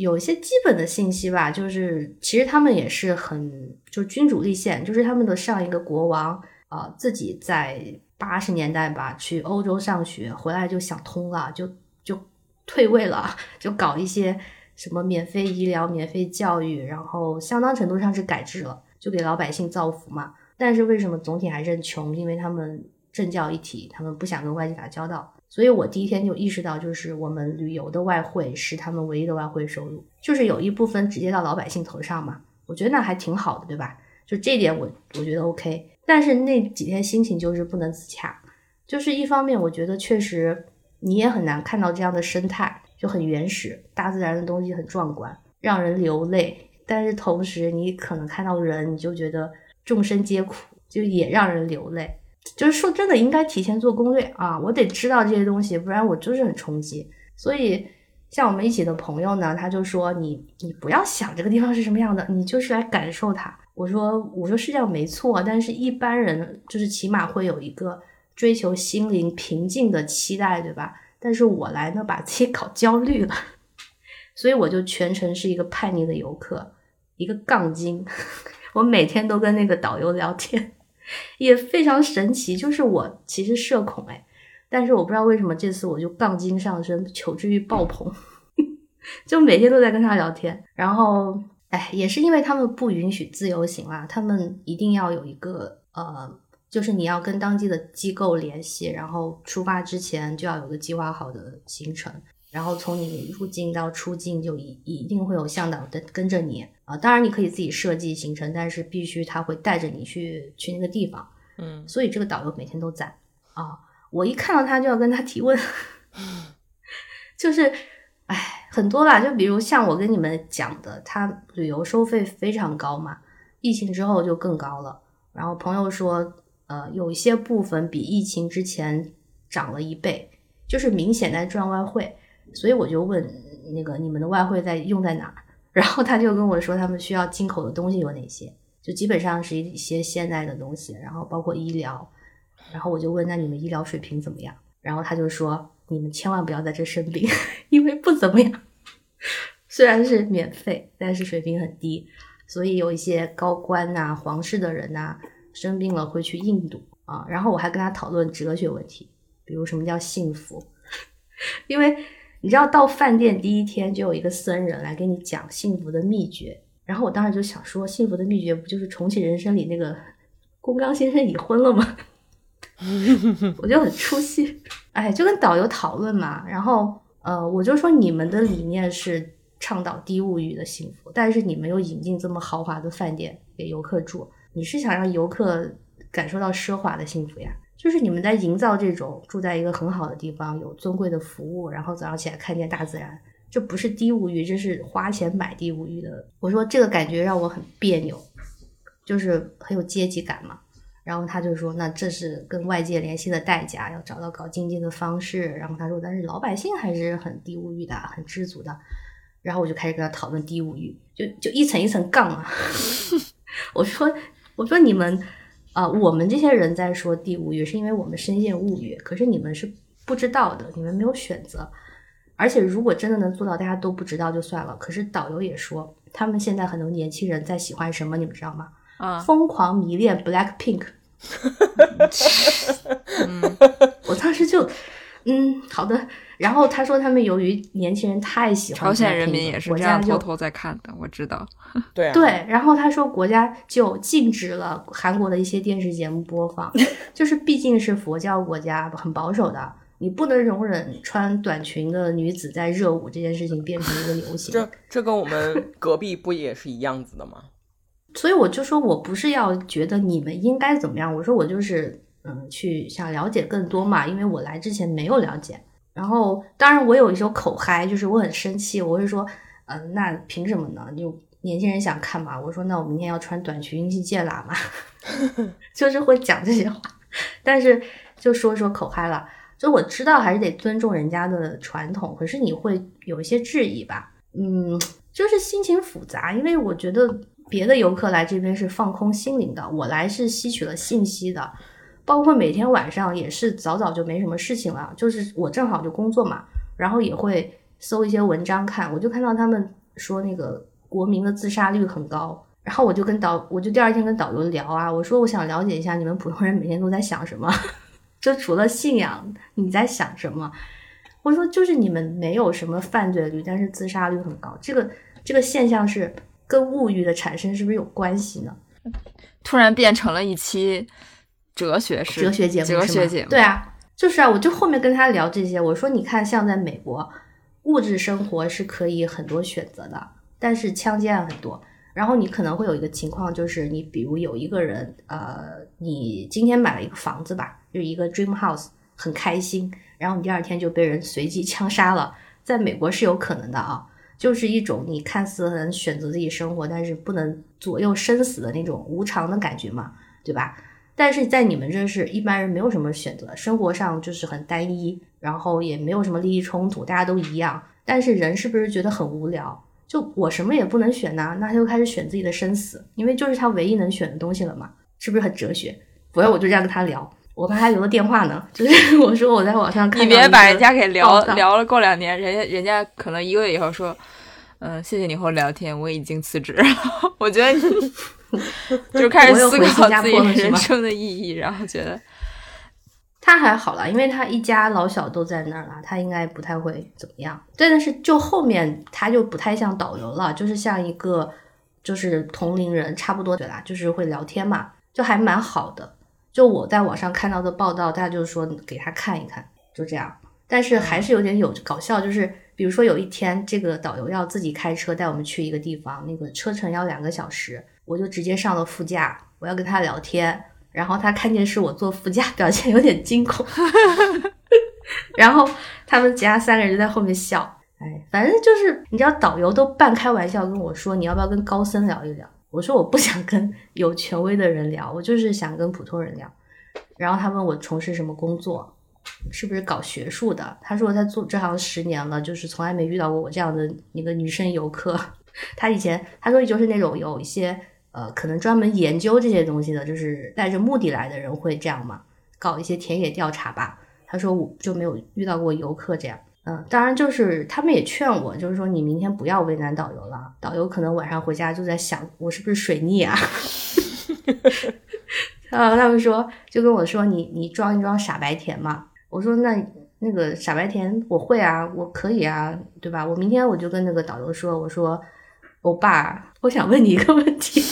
有一些基本的信息吧，就是其实他们也是很就君主立宪，就是他们的上一个国王啊，自己在八十年代吧去欧洲上学，回来就想通了，就就退位了，[LAUGHS] 就搞一些。什么免费医疗、免费教育，然后相当程度上是改制了，就给老百姓造福嘛。但是为什么总体还是穷？因为他们政教一体，他们不想跟外界打交道。所以我第一天就意识到，就是我们旅游的外汇是他们唯一的外汇收入，就是有一部分直接到老百姓头上嘛。我觉得那还挺好的，对吧？就这点我我觉得 OK。但是那几天心情就是不能自洽，就是一方面我觉得确实你也很难看到这样的生态。就很原始，大自然的东西很壮观，让人流泪。但是同时，你可能看到人，你就觉得众生皆苦，就也让人流泪。就是说真的，应该提前做攻略啊！我得知道这些东西，不然我就是很冲击。所以，像我们一起的朋友呢，他就说：“你你不要想这个地方是什么样的，你就是来感受它。”我说：“我说是这样没错，但是一般人就是起码会有一个追求心灵平静的期待，对吧？”但是我来呢，把自己搞焦虑了，[LAUGHS] 所以我就全程是一个叛逆的游客，一个杠精。[LAUGHS] 我每天都跟那个导游聊天，也非常神奇。就是我其实社恐哎，但是我不知道为什么这次我就杠精上升，求知欲爆棚，[LAUGHS] 就每天都在跟他聊天。然后哎，也是因为他们不允许自由行啦，他们一定要有一个呃。就是你要跟当地的机构联系，然后出发之前就要有个计划好的行程，然后从你入境到出境就一一定会有向导的跟着你啊。当然你可以自己设计行程，但是必须他会带着你去去那个地方。嗯，所以这个导游每天都在啊。我一看到他就要跟他提问，就是哎很多吧，就比如像我跟你们讲的，他旅游收费非常高嘛，疫情之后就更高了。然后朋友说。呃，有一些部分比疫情之前涨了一倍，就是明显在赚外汇，所以我就问那个你们的外汇在用在哪儿？然后他就跟我说，他们需要进口的东西有哪些？就基本上是一些现代的东西，然后包括医疗。然后我就问，那你们医疗水平怎么样？然后他就说，你们千万不要在这生病，[LAUGHS] 因为不怎么样。虽然是免费，但是水平很低，所以有一些高官呐、皇室的人呐。生病了会去印度啊，然后我还跟他讨论哲学问题，比如什么叫幸福，[LAUGHS] 因为你知道到饭店第一天就有一个僧人来给你讲幸福的秘诀，然后我当时就想说，幸福的秘诀不就是重启人生里那个宫冈先生已婚了吗？[LAUGHS] 我就很出戏，哎，就跟导游讨论嘛，然后呃，我就说你们的理念是倡导低物欲的幸福，但是你们又引进这么豪华的饭店给游客住。你是想让游客感受到奢华的幸福呀？就是你们在营造这种住在一个很好的地方，有尊贵的服务，然后早上起来看见大自然，这不是低物欲，这是花钱买低物欲的。我说这个感觉让我很别扭，就是很有阶级感嘛。然后他就说，那这是跟外界联系的代价，要找到搞经济的方式。然后他说，但是老百姓还是很低物欲的，很知足的。然后我就开始跟他讨论低物欲，就就一层一层杠啊。[LAUGHS] 我说。我说你们，啊，我们这些人在说第五语，是因为我们深陷物欲，可是你们是不知道的，你们没有选择。而且如果真的能做到大家都不知道就算了。可是导游也说，他们现在很多年轻人在喜欢什么，你们知道吗？啊，疯狂迷恋 Black Pink。[LAUGHS] 我当时就，嗯，好的。然后他说他们由于年轻人太喜欢朝鲜人民也是这样国家偷偷在看的，我知道。[LAUGHS] 对啊，对，然后他说国家就禁止了韩国的一些电视节目播放，[LAUGHS] 就是毕竟是佛教国家，很保守的，你不能容忍穿短裙的女子在热舞这件事情变成一个流行。这这跟我们隔壁不也是一样子的吗？所以我就说我不是要觉得你们应该怎么样，我说我就是嗯去想了解更多嘛，因为我来之前没有了解。然后当然我有一种口嗨，就是我很生气，我会说，嗯、那凭什么呢？就年轻人想看嘛，我说那我明天要穿短裙去见喇嘛，[LAUGHS] 就是会讲这些话，但是就说说口嗨了。就我知道还是得尊重人家的传统，可是你会有一些质疑吧？嗯，就是心情复杂，因为我觉得别的游客来这边是放空心灵的，我来是吸取了信息的，包括每天晚上也是早早就没什么事情了，就是我正好就工作嘛，然后也会搜一些文章看，我就看到他们说那个国民的自杀率很高，然后我就跟导，我就第二天跟导游聊啊，我说我想了解一下你们普通人每天都在想什么，[LAUGHS] 就除了信仰，你在想什么？我说就是你们没有什么犯罪率，但是自杀率很高，这个这个现象是跟物欲的产生是不是有关系呢？突然变成了一期哲学是哲学节目哲学节目，对啊，就是啊，我就后面跟他聊这些，我说你看，像在美国，物质生活是可以很多选择的，但是枪击案很多。然后你可能会有一个情况，就是你比如有一个人，呃，你今天买了一个房子吧，就一个 dream house，很开心，然后你第二天就被人随机枪杀了，在美国是有可能的啊，就是一种你看似能选择自己生活，但是不能左右生死的那种无常的感觉嘛，对吧？但是在你们这是一般人没有什么选择，生活上就是很单一，然后也没有什么利益冲突，大家都一样。但是人是不是觉得很无聊？就我什么也不能选呐、那他就开始选自己的生死，因为就是他唯一能选的东西了嘛，是不是很哲学？不要我就这样跟他聊，我们还留了电话呢，[LAUGHS] 就是我说我在网上看你别把人家给聊聊了，过两年人家人家可能一个月以后说，嗯，谢谢你和我聊天，我已经辞职了。[LAUGHS] 我觉得你 [LAUGHS] 就开始思考自己人生的意义，然后觉得 [LAUGHS] 他还好啦，因为他一家老小都在那儿啦，他应该不太会怎么样。对，但是就后面他就不太像导游了，就是像一个就是同龄人差不多对啦，就是会聊天嘛，就还蛮好的。就我在网上看到的报道，他就说给他看一看，就这样。但是还是有点有搞笑，就是比如说有一天这个导游要自己开车带我们去一个地方，那个车程要两个小时，我就直接上了副驾，我要跟他聊天。然后他看见是我坐副驾，表现有点惊恐，[LAUGHS] 然后他们其他三个人就在后面笑。哎，反正就是你知道，导游都半开玩笑跟我说，你要不要跟高僧聊一聊？我说我不想跟有权威的人聊，我就是想跟普通人聊。然后他问我从事什么工作，是不是搞学术的？他说他做这行十年了，就是从来没遇到过我这样的一个女生游客。[LAUGHS] 他以前他说就是那种有一些呃，可能专门研究这些东西的，就是带着目的来的人会这样嘛，搞一些田野调查吧。他说我就没有遇到过游客这样。嗯，当然就是他们也劝我，就是说你明天不要为难导游了，导游可能晚上回家就在想我是不是水逆啊。[LAUGHS] 然后他们说，就跟我说你你装一装傻白甜嘛。我说那那个傻白甜我会啊，我可以啊，对吧？我明天我就跟那个导游说，我说欧巴，我想问你一个问题，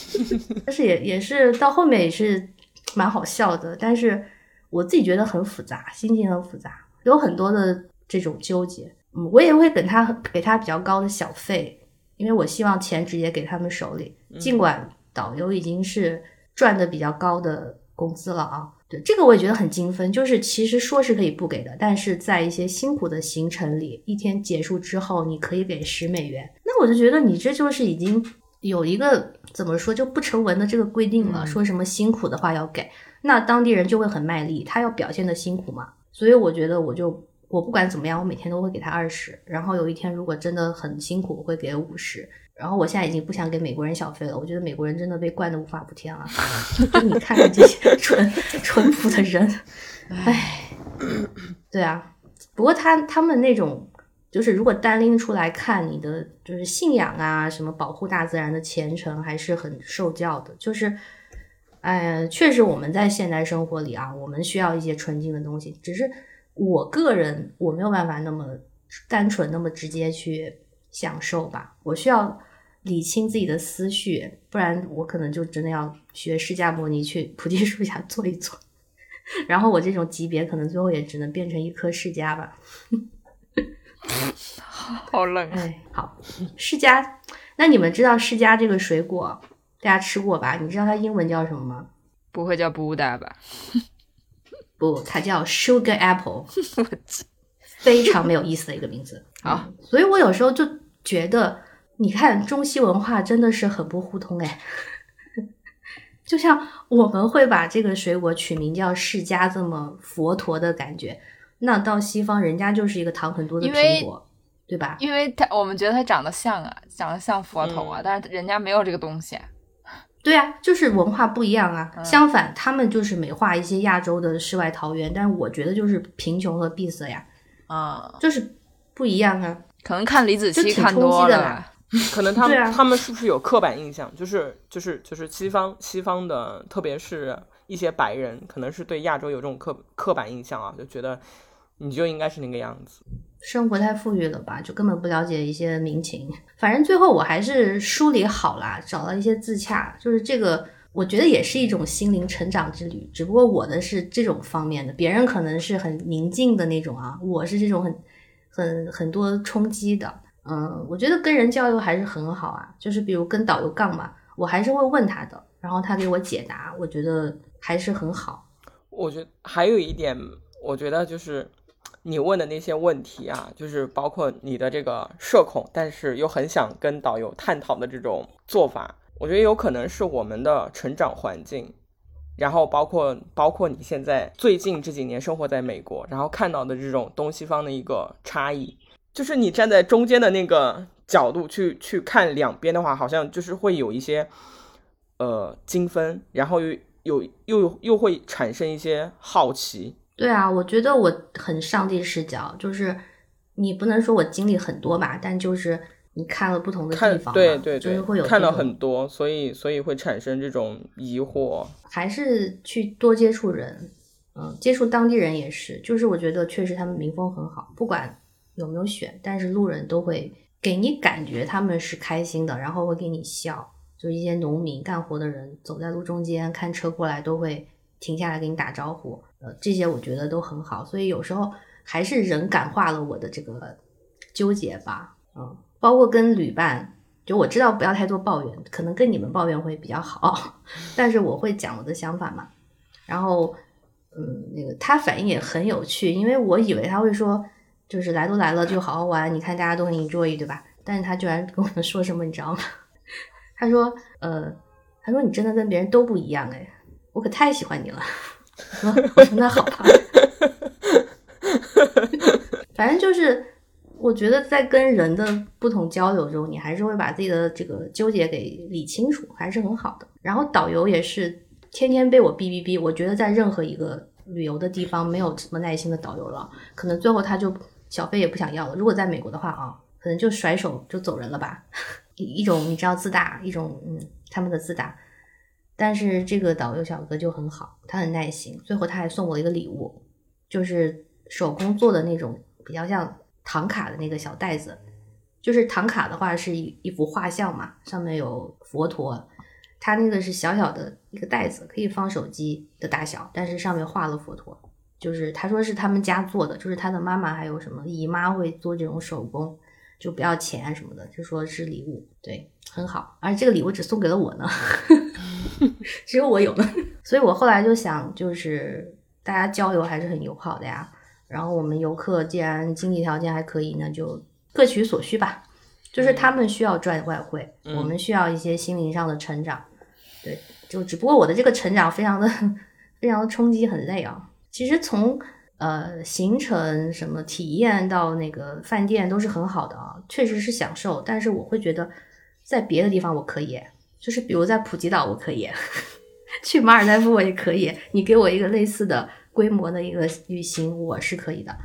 [LAUGHS] 但是也也是到后面也是蛮好笑的，但是我自己觉得很复杂，心情很复杂，有很多的这种纠结。嗯，我也会给他给他比较高的小费，因为我希望钱直接给他们手里，尽管导游已经是赚的比较高的工资了啊。对，这个我也觉得很精分，就是其实说是可以不给的，但是在一些辛苦的行程里，一天结束之后，你可以给十美元。那我就觉得你这就是已经有一个怎么说就不成文的这个规定了，说什么辛苦的话要给，那当地人就会很卖力，他要表现的辛苦嘛。所以我觉得我就我不管怎么样，我每天都会给他二十，然后有一天如果真的很辛苦，我会给五十。然后我现在已经不想给美国人小费了，我觉得美国人真的被惯得无法无天了。[LAUGHS] 就你看看这些淳 [LAUGHS] 淳朴的人，唉，对啊。不过他他们那种，就是如果单拎出来看，你的就是信仰啊，什么保护大自然的虔诚，还是很受教的。就是，哎，确实我们在现代生活里啊，我们需要一些纯净的东西，只是。我个人我没有办法那么单纯、那么直接去享受吧，我需要理清自己的思绪，不然我可能就真的要学释迦牟尼去菩提树下坐一坐。[LAUGHS] 然后我这种级别可能最后也只能变成一颗释迦吧。[LAUGHS] 好冷啊！哎，好，释迦，那你们知道释迦这个水果，大家吃过吧？你知道它英文叫什么吗？不会叫 Buddha 吧？[LAUGHS] 不，它叫 Sugar Apple，非常没有意思的一个名字。好嗯，所以我有时候就觉得，你看中西文化真的是很不互通哎。就像我们会把这个水果取名叫释迦，这么佛陀的感觉，那到西方人家就是一个糖很多的苹果，对吧？因为它我们觉得它长得像啊，长得像佛头啊，嗯但是人家没有这个东西啊。对啊，就是文化不一样啊。嗯相反，他们就是美化一些亚洲的世外桃源，但是我觉得就是贫穷和闭塞呀，啊，就是不一样啊。可能看李子柒看多的吧。可能他们、啊他们是不是有刻板印象？就是就是就是西方西方的，特别是一些白人，可能是对亚洲有这种刻刻板印象啊，就觉得你就应该是那个样子。生活太富裕了吧，就根本不了解一些民情。反正最后我还是梳理好啦，找到一些自洽，就是这个，我觉得也是一种心灵成长之旅。只不过我的是这种方面的，别人可能是很宁静的那种啊，我是这种很很很多冲击的。嗯，我觉得跟人交流还是很好啊，就是比如跟导游杠嘛，我还是会问他的，然后他给我解答，我觉得还是很好。我觉得还有一点，我觉得就是你问的那些问题啊，就是包括你的这个社恐，但是又很想跟导游探讨的这种做法，我觉得有可能是我们的成长环境，然后包括包括你现在最近这几年生活在美国，然后看到的这种东西方的一个差异，就是你站在中间的那个角度去去看两边的话，好像就是会有一些呃精分，然后又有又又会产生一些好奇。对啊，我觉得我很上帝视角，就是你不能说我经历很多吧，但就是你看了不同的地方，对对对就是会有，看到很多，所以所以会产生这种疑惑。还是去多接触人，嗯，接触当地人也是，就是我觉得确实他们民风很好，不管有没有选，但是路人都会给你感觉他们是开心的，然后会给你笑，就一些农民干活的人走在路中间，看车过来都会停下来给你打招呼，呃，这些我觉得都很好，所以有时候还是人感化了我的这个纠结吧，嗯，包括跟旅伴。就我知道不要太多抱怨，可能跟你们抱怨会比较好，[LAUGHS] 但是我会讲我的想法嘛。然后，嗯，那个他反应也很有趣，因为我以为他会说，就是来都来了就好好玩，你看大家都很 enjoy，对吧？但是他居然跟我们说什么，你知道吗？[LAUGHS] 他说，呃，他说你真的跟别人都不一样哎，我可太喜欢你了。我说那好吧，反正就是。我觉得在跟人的不同交流中，你还是会把自己的这个纠结给理清楚，还是很好的。然后导游也是天天被我逼逼逼，我觉得在任何一个旅游的地方没有什么耐心的导游了，可能最后他就小费也不想要了。如果在美国的话啊，可能就甩手就走人了吧，一一种你知道自大，一种嗯他们的自大。但是这个导游小哥就很好，他很耐心，最后他还送我一个礼物，就是手工做的那种比较像。唐卡的那个小袋子，就是唐卡的话是一一幅画像嘛，上面有佛陀，它那个是小小的一个袋子，可以放手机的大小，但是上面画了佛陀。就是他说是他们家做的，就是他的妈妈还有什么姨妈会做这种手工，就不要钱什么的，就说是礼物，对，很好。而且这个礼物只送给了我呢，[LAUGHS] 只有我有呢，[LAUGHS] 所以我后来就想，就是大家交流还是很友好的呀。然后我们游客既然经济条件还可以，那就各取所需吧。就是他们需要赚外汇，嗯我们需要一些心灵上的成长。对，就只不过我的这个成长非常的 [LAUGHS] 非常的冲击，很累啊。其实从呃行程什么体验到那个饭店都是很好的啊，确实是享受。但是我会觉得在别的地方我可以，就是比如在普吉岛我可以，[LAUGHS] 去马尔代夫我也可以。你给我一个类似的。规模的一个旅行我是可以的，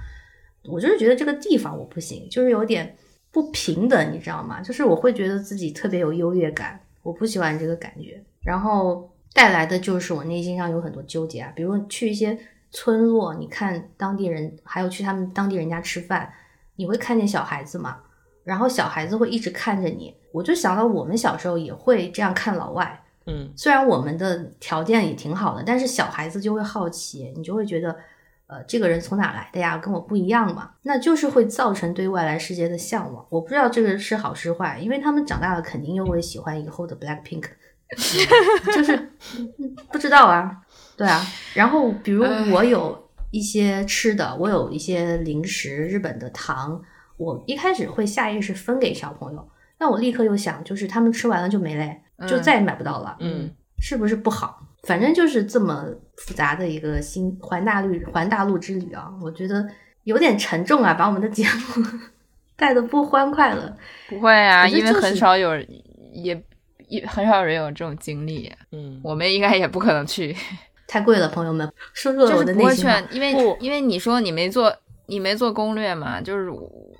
我就是觉得这个地方我不行，就是有点不平等，你知道吗？就是我会觉得自己特别有优越感，我不喜欢这个感觉，然后带来的就是我内心上有很多纠结啊，比如去一些村落，你看当地人，还有去他们当地人家吃饭，你会看见小孩子嘛？然后小孩子会一直看着你，我就想到我们小时候也会这样看老外。嗯，虽然我们的条件也挺好的，但是小孩子就会好奇，你就会觉得，呃，这个人从哪来的呀？跟我不一样嘛，那就是会造成对外来世界的向往。我不知道这个是好是坏，因为他们长大了肯定又会喜欢以后的 Black Pink，[LAUGHS] [LAUGHS] 就是嗯不知道啊，对啊。然后比如我有一些吃的，我有一些零食，日本的糖，我一开始会下意识分给小朋友，但我立刻又想，就是他们吃完了就没嘞。就嗯再也买不到了，嗯，是不是不好？反正就是这么复杂的一个新环大陆环大陆之旅啊，我觉得有点沉重啊，把我们的节目 [LAUGHS] 带的不欢快了。不会啊，因为很少有人也也很少有人有这种经历，嗯，我们应该也不可能去，太贵了，朋友们，说说我就是不会的内心因为因为你说你没做你没做攻略嘛，就是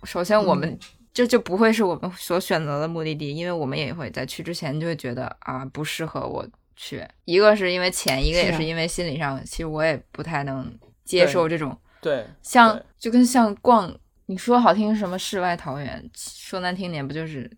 首先我嗯们。这就不会是我们所选择的目的地，因为我们也会在去之前就会觉得啊不适合我去。一个是因为钱，一个也是因为心理上，其实我也不太能接受这种对，像对就跟像逛，你说好听什么世外桃源，说难听点不就是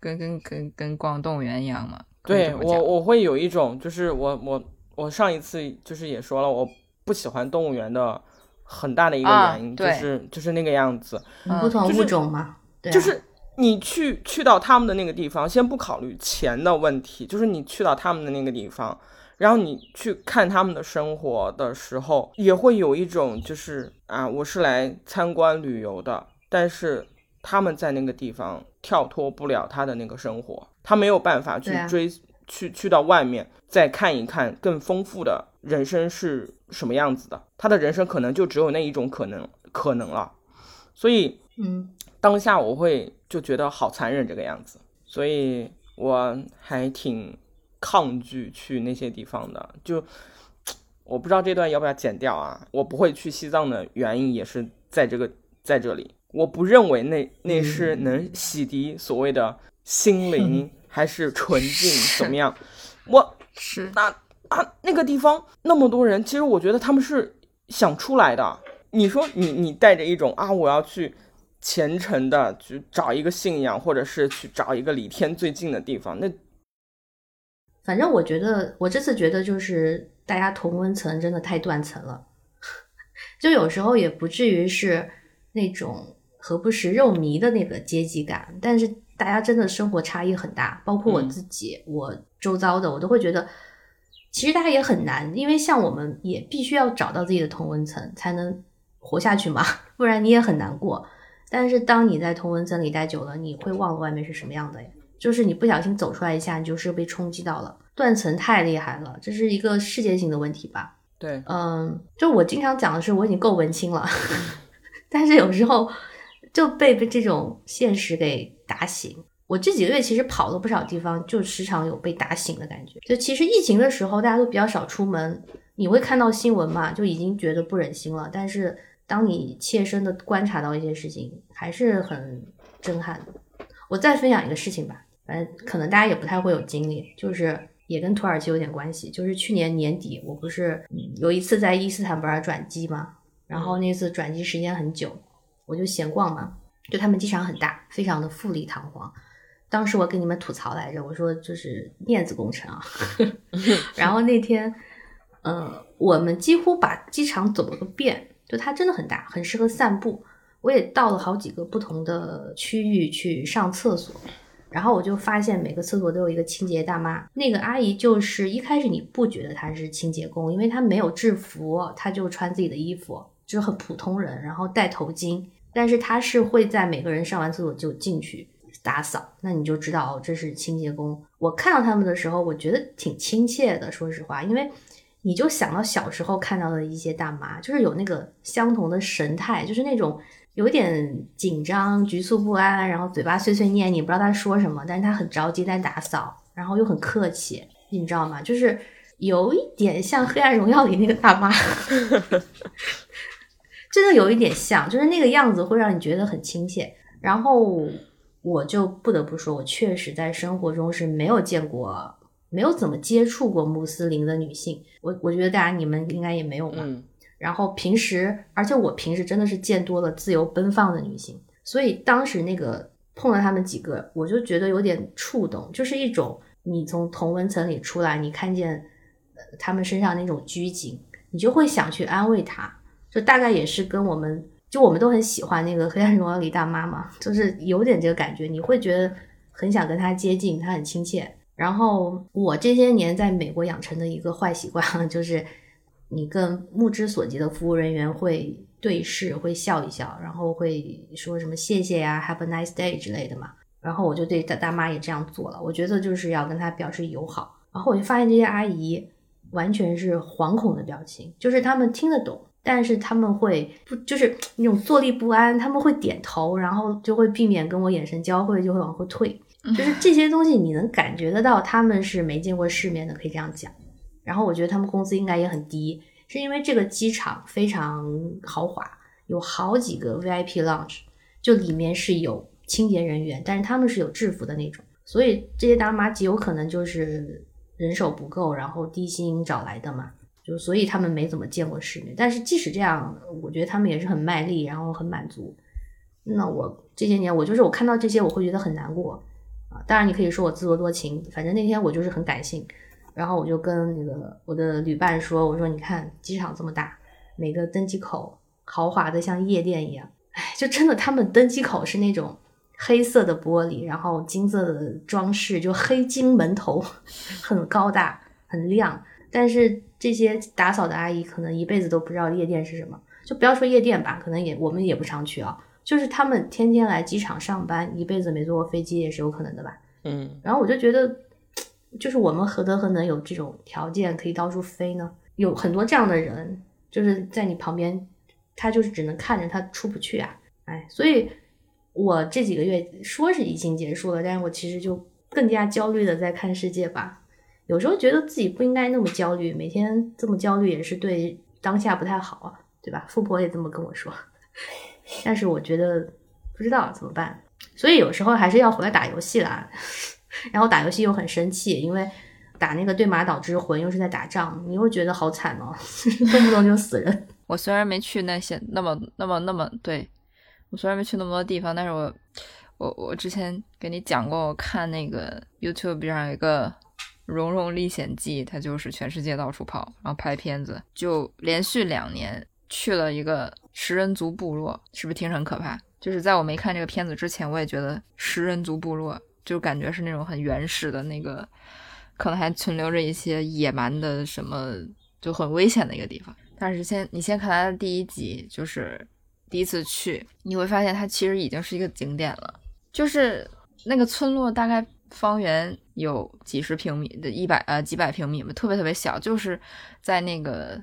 跟跟跟跟逛动物园一样吗？对我我会有一种，就是我我我上一次就是也说了，我不喜欢动物园的很大的一个啊原因，就是就是那个样子，嗯。不同物种嘛，对、啊，就是你去去到他们的那个地方，先不考虑钱的问题，就是你去到他们的那个地方，然后你去看他们的生活的时候，也会有一种就是啊，我是来参观旅游的，但是他们在那个地方跳脱不了他的那个生活，他没有办法去追、去去到外面再看一看更丰富的人生是什么样子的，他的人生可能就只有那一种可能可能了，所以。嗯，当下我会就觉得好残忍这个样子，所以我还挺抗拒去那些地方的。就我不知道这段要不要剪掉啊？我不会去西藏的原因也是在这个在这里，我不认为那那是能洗涤所谓的心灵还是纯净怎么样？我是那啊，那个地方那么多人，其实我觉得他们是想出来的。你说你你带着一种啊，我要去虔诚的去找一个信仰，或者是去找一个离天最近的地方，那反正我觉得，我这次觉得就是大家同温层真的太断层了，[LAUGHS] 就有时候也不至于是那种何不食肉糜的那个阶级感，但是大家真的生活差异很大，包括我嗯自己，我周遭的，我都会觉得，其实大家也很难，因为像我们也必须要找到自己的同温层才能活下去嘛，[LAUGHS] 不然你也很难过。但是当你在同温层里待久了，你会忘了外面是什么样的呀。就是你不小心走出来一下，你就是被冲击到了，断层太厉害了，这是一个世界性的问题吧？对，嗯，就我经常讲的是，我已经够文青了，[LAUGHS] 但是有时候就被被这种现实给打醒。我这几个月其实跑了不少地方，就时常有被打醒的感觉。就其实疫情的时候，大家都比较少出门，你会看到新闻嘛，就已经觉得不忍心了。但是当你切身的观察到一些事情，还是很震撼的。我再分享一个事情吧，反正可能大家也不太会有经历，就是也跟土耳其有点关系。就是去年年底，我不是有一次在伊斯坦布尔转机嘛，然后那次转机时间很久，我就闲逛嘛，就他们机场很大，非常的富丽堂皇。当时我跟你们吐槽来着，我说就是面子工程啊。[LAUGHS] 然后那天，呃，我们几乎把机场走了个遍，就它真的很大，很适合散步。我也到了好几个不同的区域去上厕所，然后我就发现每个厕所都有一个清洁大妈。那个阿姨就是一开始你不觉得她是清洁工，因为她没有制服，她就穿自己的衣服，就是很普通人，然后戴头巾。但是他是会在每个人上完厕所就进去打扫，那你就知道这是清洁工。我看到他们的时候，我觉得挺亲切的，说实话，因为你就想到小时候看到的一些大妈，就是有那个相同的神态，就是那种有点紧张、局促不安，然后嘴巴碎碎念，你不知道他说什么，但是他很着急在打扫，然后又很客气，你知道吗？就是有一点像《黑暗荣耀》里那个大妈，[LAUGHS] 真的有一点像，就是那个样子会让你觉得很亲切。然后我就不得不说，我确实在生活中是没有见过。没有怎么接触过穆斯林的女性，我我觉得大家你们应该也没有吧。嗯，然后平时，而且我平时真的是见多了自由奔放的女性，所以当时那个碰到他们几个，我就觉得有点触动，就是一种你从同文层里出来，你看见呃他们身上那种拘谨，你就会想去安慰他，就大概也是跟我们，就我们都很喜欢那个《黑暗荣耀》里大妈嘛，就是有点这个感觉，你会觉得很想跟她接近，她很亲切。然后我这些年在美国养成的一个坏习惯，就是你跟目之所及的服务人员会对视，会笑一笑，然后会说什么谢谢呀、Have a nice day 之类的嘛。然后我就对大大妈也这样做了，我觉得就是要跟她表示友好。然后我就发现这些阿姨完全是惶恐的表情，就是他们听得懂，但是他们会不就是那种坐立不安，他们会点头，然后就会避免跟我眼神交汇，就会往后退。就是这些东西你能感觉得到，他们是没见过世面的，可以这样讲。然后我觉得他们工资应该也很低，是因为这个机场非常豪华，有好几个 VIP lounge，就里面是有清洁人员，但是他们是有制服的那种，所以这些大妈极有可能就是人手不够，然后低薪找来的嘛，就所以他们没怎么见过世面。但是即使这样，我觉得他们也是很卖力，然后很满足。那我这些年，我就是我看到这些，我会觉得很难过。啊，当然你可以说我自作多情，反正那天我就是很感性，然后我就跟那个我的旅伴说，我说你看机场这么大，每个登机口豪华的像夜店一样，哎，就真的他们登机口是那种黑色的玻璃，然后金色的装饰，就黑金门头，[LAUGHS] 很高大很亮，但是这些打扫的阿姨可能一辈子都不知道夜店是什么，就不要说夜店吧，可能也我们也不常去啊。就是他们天天来机场上班，一辈子没坐过飞机也是有可能的吧。嗯，然后我就觉得，就是我们何德何能有这种条件可以到处飞呢？有很多这样的人，就是在你旁边，他就是只能看着他出不去啊。哎，所以我这几个月说是疫情结束了，但是我其实就更加焦虑的在看世界吧。有时候觉得自己不应该那么焦虑，每天这么焦虑也是对当下不太好啊，对吧？富婆也这么跟我说。[LAUGHS] 但是我觉得不知道怎么办，所以有时候还是要回来打游戏啦。[LAUGHS] 然后打游戏又很生气，因为打那个对马岛之魂又是在打仗，你会觉得好惨哦，[LAUGHS] 动不动就死人。我虽然没去那些那么那么那么对，我虽然没去那么多地方，但是我我我之前给你讲过，我看那个 YouTube 上有一个《蓉蓉历险记》，他就是全世界到处跑，然后拍片子，就连续两年去了一个食人族部落，是不是听着很可怕？就是在我没看这个片子之前，我也觉得食人族部落就感觉是那种很原始的那个，可能还存留着一些野蛮的什么，就很危险的一个地方。但是先你先看它的第一集，就是第一次去，你会发现它其实已经是一个景点了。就是那个村落大概方圆有几十平米的一百呃几百平米嘛，特别特别小，就是在那个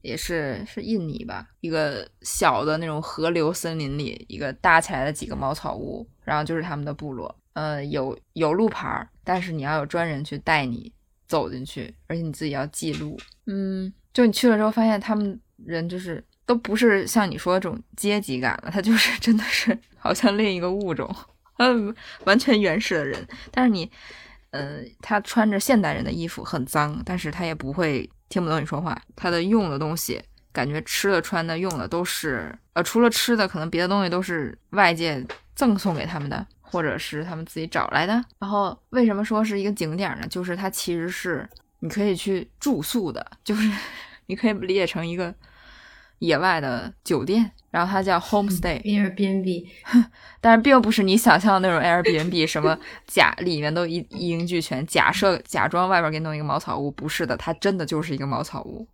也是是印尼吧，一个小的那种河流森林里，一个搭起来的几个茅草屋，然后就是他们的部落。呃，有有路牌，但是你要有专人去带你走进去，而且你自己要记录。嗯，就你去了之后，发现他们人就是都不是像你说的这种阶级感了，他就是真的是 [LAUGHS] 好像另一个物种，嗯，完全原始的人。但是你，呃，他穿着现代人的衣服，很脏，但是他也不会听不懂你说话。他的用的东西，感觉吃的、穿的、用的都是，呃，除了吃的，可能别的东西都是外界赠送给他们的。或者是他们自己找来的。然后为什么说是一个景点呢？就是它其实是你可以去住宿的，就是 [LAUGHS] 你可以理解成一个野外的酒店，然后它叫 homestay。[LAUGHS] Airbnb，但是并不是你想象的那种 Airbnb，什么假里面都一一应俱全，假设假装外边给你弄一个茅草屋，不是的，它真的就是一个茅草屋。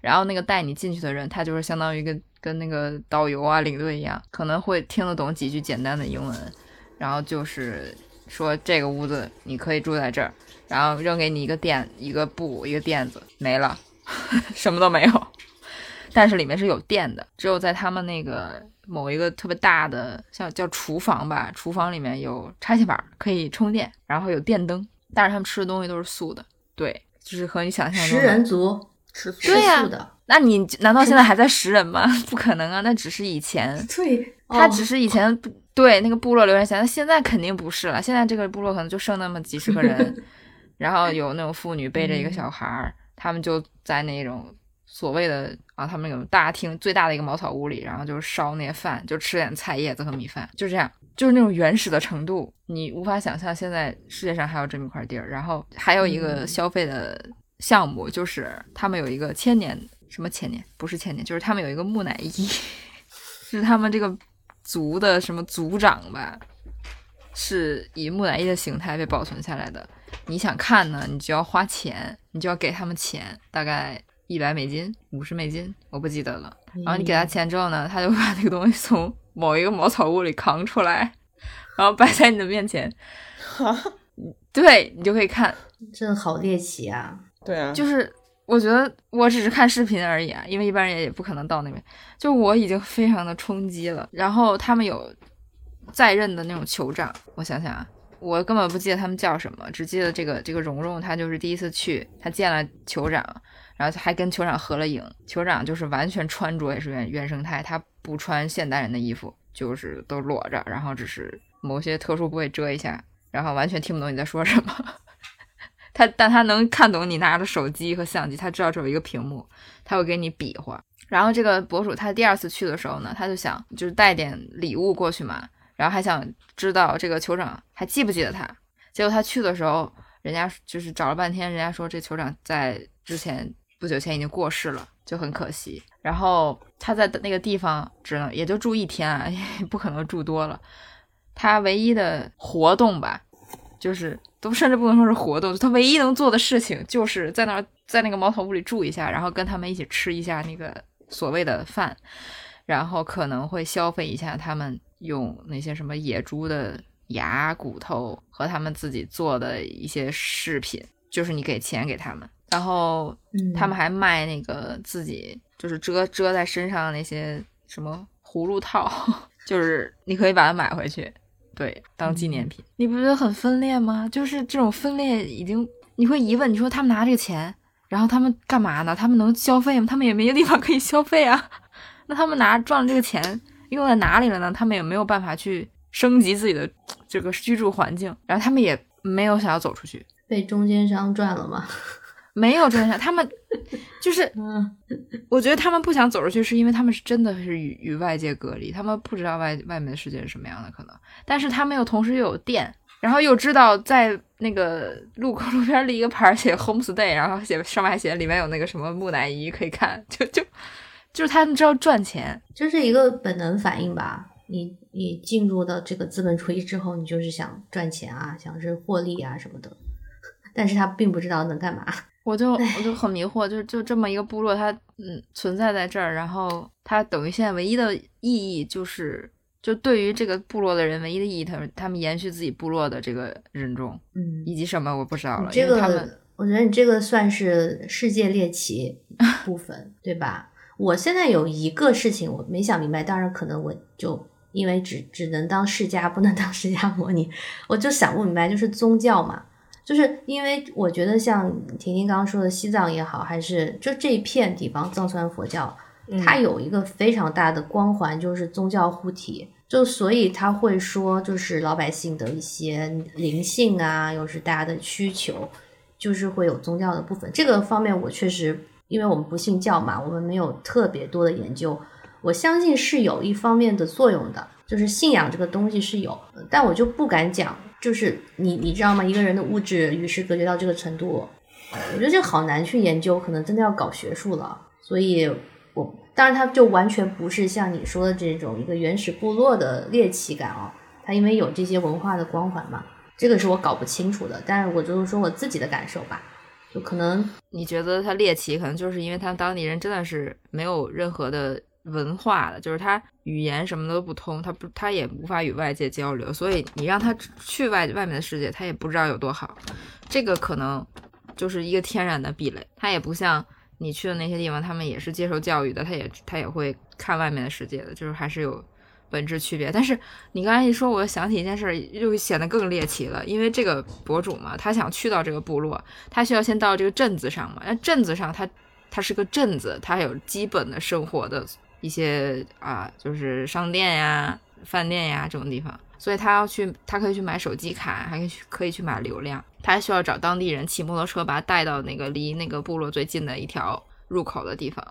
然后那个带你进去的人，他就是相当于跟跟那个导游啊、领队一样，可能会听得懂几句简单的英文。然后就是说这个屋子你可以住在这儿，然后扔给你一个垫、一个布、一个垫子，没了，[LAUGHS] 什么都没有。但是里面是有电的，只有在他们那个某一个特别大的，像叫厨房吧，厨房里面有插线板可以充电，然后有电灯。但是他们吃的东西都是素的，对，就是和你想象中食人族吃素的对呀素的，那你难道现在还在食人吗？[LAUGHS] 不可能啊，那只是以前。[LAUGHS] 对，哦他只是以前不对那个部落留下，那现在肯定不是了。现在这个部落可能就剩那么几十个人，[LAUGHS] 然后有那种妇女背着一个小孩儿，他们就在那种所谓的啊，他们那种大厅最大的一个茅草屋里，然后就烧那些饭，就吃点菜叶子和米饭，就这样，就是那种原始的程度，你无法想象现在世界上还有这么一块地儿。然后还有一个消费的项目，就是他们有一个千年什么千年，不是千年，就是他们有一个木乃伊，[LAUGHS] 是他们这个族的什么族长吧，是以木乃伊的形态被保存下来的。你想看呢，你就要花钱，你就要给他们钱，大概一百美金、五十美金，我不记得了。然后你给他钱之后呢，他就把那个东西从某一个茅草屋里扛出来，然后摆在你的面前，[LAUGHS] 对你就可以看。真的好猎奇啊！对啊，就是我觉得我只是看视频而已啊，因为一般人也不可能到那边。就我已经非常的冲击了。然后他们有在任的那种酋长，我想想啊。我根本不记得他们叫什么，只记得这个这个蓉蓉，她就是第一次去，她见了酋长，然后还跟酋长合了影。酋长就是完全穿着也是原原生态，他不穿现代人的衣服，就是都裸着，然后只是某些特殊部位遮一下，然后完全听不懂你在说什么。[LAUGHS] 他但他能看懂你拿着手机和相机，他知道这有一个屏幕，他会给你比划。然后这个博主他第二次去的时候呢，他就想就是带点礼物过去嘛。然后还想知道这个酋长还记不记得他，结果他去的时候，人家就是找了半天，人家说这酋长在之前不久前已经过世了，就很可惜。然后他在那个地方只能也就住一天啊，也不可能住多了。他唯一的活动吧，就是都甚至不能说是活动，他唯一能做的事情就是在那儿在那个茅草屋里住一下，然后跟他们一起吃一下那个所谓的饭，然后可能会消费一下他们。用那些什么野猪的牙骨头和他们自己做的一些饰品，就是你给钱给他们，然后他们还卖那个自己就是遮遮在身上的那些什么葫芦套，[LAUGHS] 就是你可以把它买回去，对，当纪念品。你不觉得很分裂吗？就是这种分裂已经，你会疑问，你说他们拿这个钱，然后他们干嘛呢？他们能消费吗？他们也没地方可以消费啊。[LAUGHS] 那他们拿赚了这个钱。用在哪里了呢？他们也没有办法去升级自己的这个居住环境，然后他们也没有想要走出去，被中间商赚了吗？没有中间商，他们 [LAUGHS] 就是，我觉得他们不想走出去，是因为他们是真的是与与外界隔离，他们不知道外外面的世界是什么样的可能，但是他们又同时又有电，然后又知道在那个路口路边立一个牌写 homestay，然后写上面还写里面有那个什么木乃伊可以看，就就。就是他们知道赚钱，这是一个本能反应吧。你你进入到这个资本主义之后，你就是想赚钱啊，想是获利啊什么的。[LAUGHS] 但是他并不知道能干嘛。我就我就很迷惑，就就这么一个部落，它嗯存在在这儿，然后它等于现在唯一的意义就是，就对于这个部落的人唯一的意义，他们他们延续自己部落的这个人种，嗯，以及什么我不知道了。这个我觉得你这个算是世界猎奇 [LAUGHS] 部分，对吧？我现在有一个事情我没想明白，当然可能我就因为只只能当世家，不能当释迦摩尼，我就想不明白，就是宗教嘛，就是因为我觉得像婷婷刚刚说的西藏也好，还是就这一片地方藏传佛教，它有一个非常大的光环，就是宗教护体，就所以他会说，就是老百姓的一些灵性啊，又是大家的需求，就是会有宗教的部分，这个方面我确实。因为我们不信教嘛，我们没有特别多的研究。我相信是有一方面的作用的，就是信仰这个东西是有，但我就不敢讲。就是你你知道吗？一个人的物质与世隔绝到这个程度，我觉得这好难去研究，可能真的要搞学术了。所以，我当然它就完全不是像你说的这种一个原始部落的猎奇感哦，它因为有这些文化的光环嘛，这个是我搞不清楚的。但是我就是说我自己的感受吧。就可能你觉得他猎奇，可能就是因为他当地人真的是没有任何的文化的，就是他语言什么都不通，他不他也无法与外界交流，所以你让他去外外面的世界，他也不知道有多好。这个可能就是一个天然的壁垒，他也不像你去的那些地方，他们也是接受教育的，他也他也会看外面的世界的，就是还是有。本质区别，但是你刚才一说，我想起一件事，又显得更猎奇了。因为这个博主嘛，他想去到这个部落，他需要先到这个镇子上嘛。那镇子上，他他是个镇子，他有基本的生活的一些啊，就是商店呀、饭店呀这种地方。所以他要去，他可以去买手机卡，还可以去可以去买流量。他还需要找当地人骑摩托车把他带到那个离那个部落最近的一条入口的地方。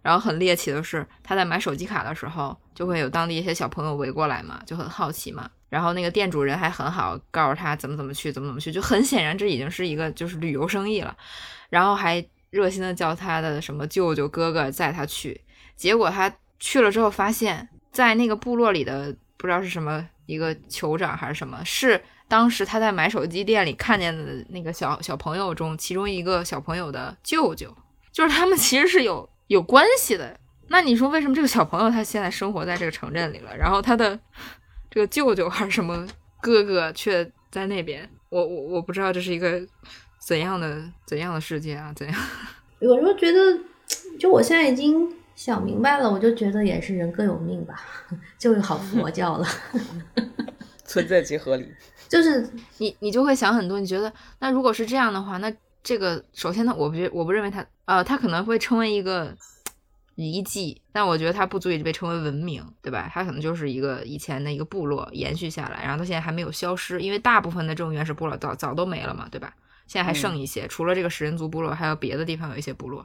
然后很猎奇的是，他在买手机卡的时候，就会有当地一些小朋友围过来嘛，就很好奇嘛。然后那个店主人还很好，告诉他怎么怎么去，怎么怎么去，就很显然这已经是一个就是旅游生意了。然后还热心的叫他的什么舅舅哥哥载他去。结果他去了之后，发现，在那个部落里的不知道是什么一个酋长还是什么，是当时他在买手机店里看见的那个小小朋友中其中一个小朋友的舅舅，就是他们其实是有。有关系的，那你说为什么这个小朋友他现在生活在这个城镇里了，然后他的这个舅舅还是什么哥哥却在那边？我我我不知道这是一个怎样的怎样的世界啊？怎样？[LAUGHS] 有时候觉得，就我现在已经想明白了，我就觉得也是人各有命吧，[LAUGHS] 就好佛教了，[LAUGHS] 存在即合理。就是你你就会想很多，你觉得那如果是这样的话，那这个首先呢，我不觉我不认为它。呃，它可能会成为一个遗迹，但我觉得它不足以被称为文明，对吧？它可能就是一个以前的一个部落延续下来，然后它现在还没有消失，因为大部分的这种原始部落早早都没了嘛，对吧？现在还剩一些，除了这个食人族部落，还有别的地方有一些部落。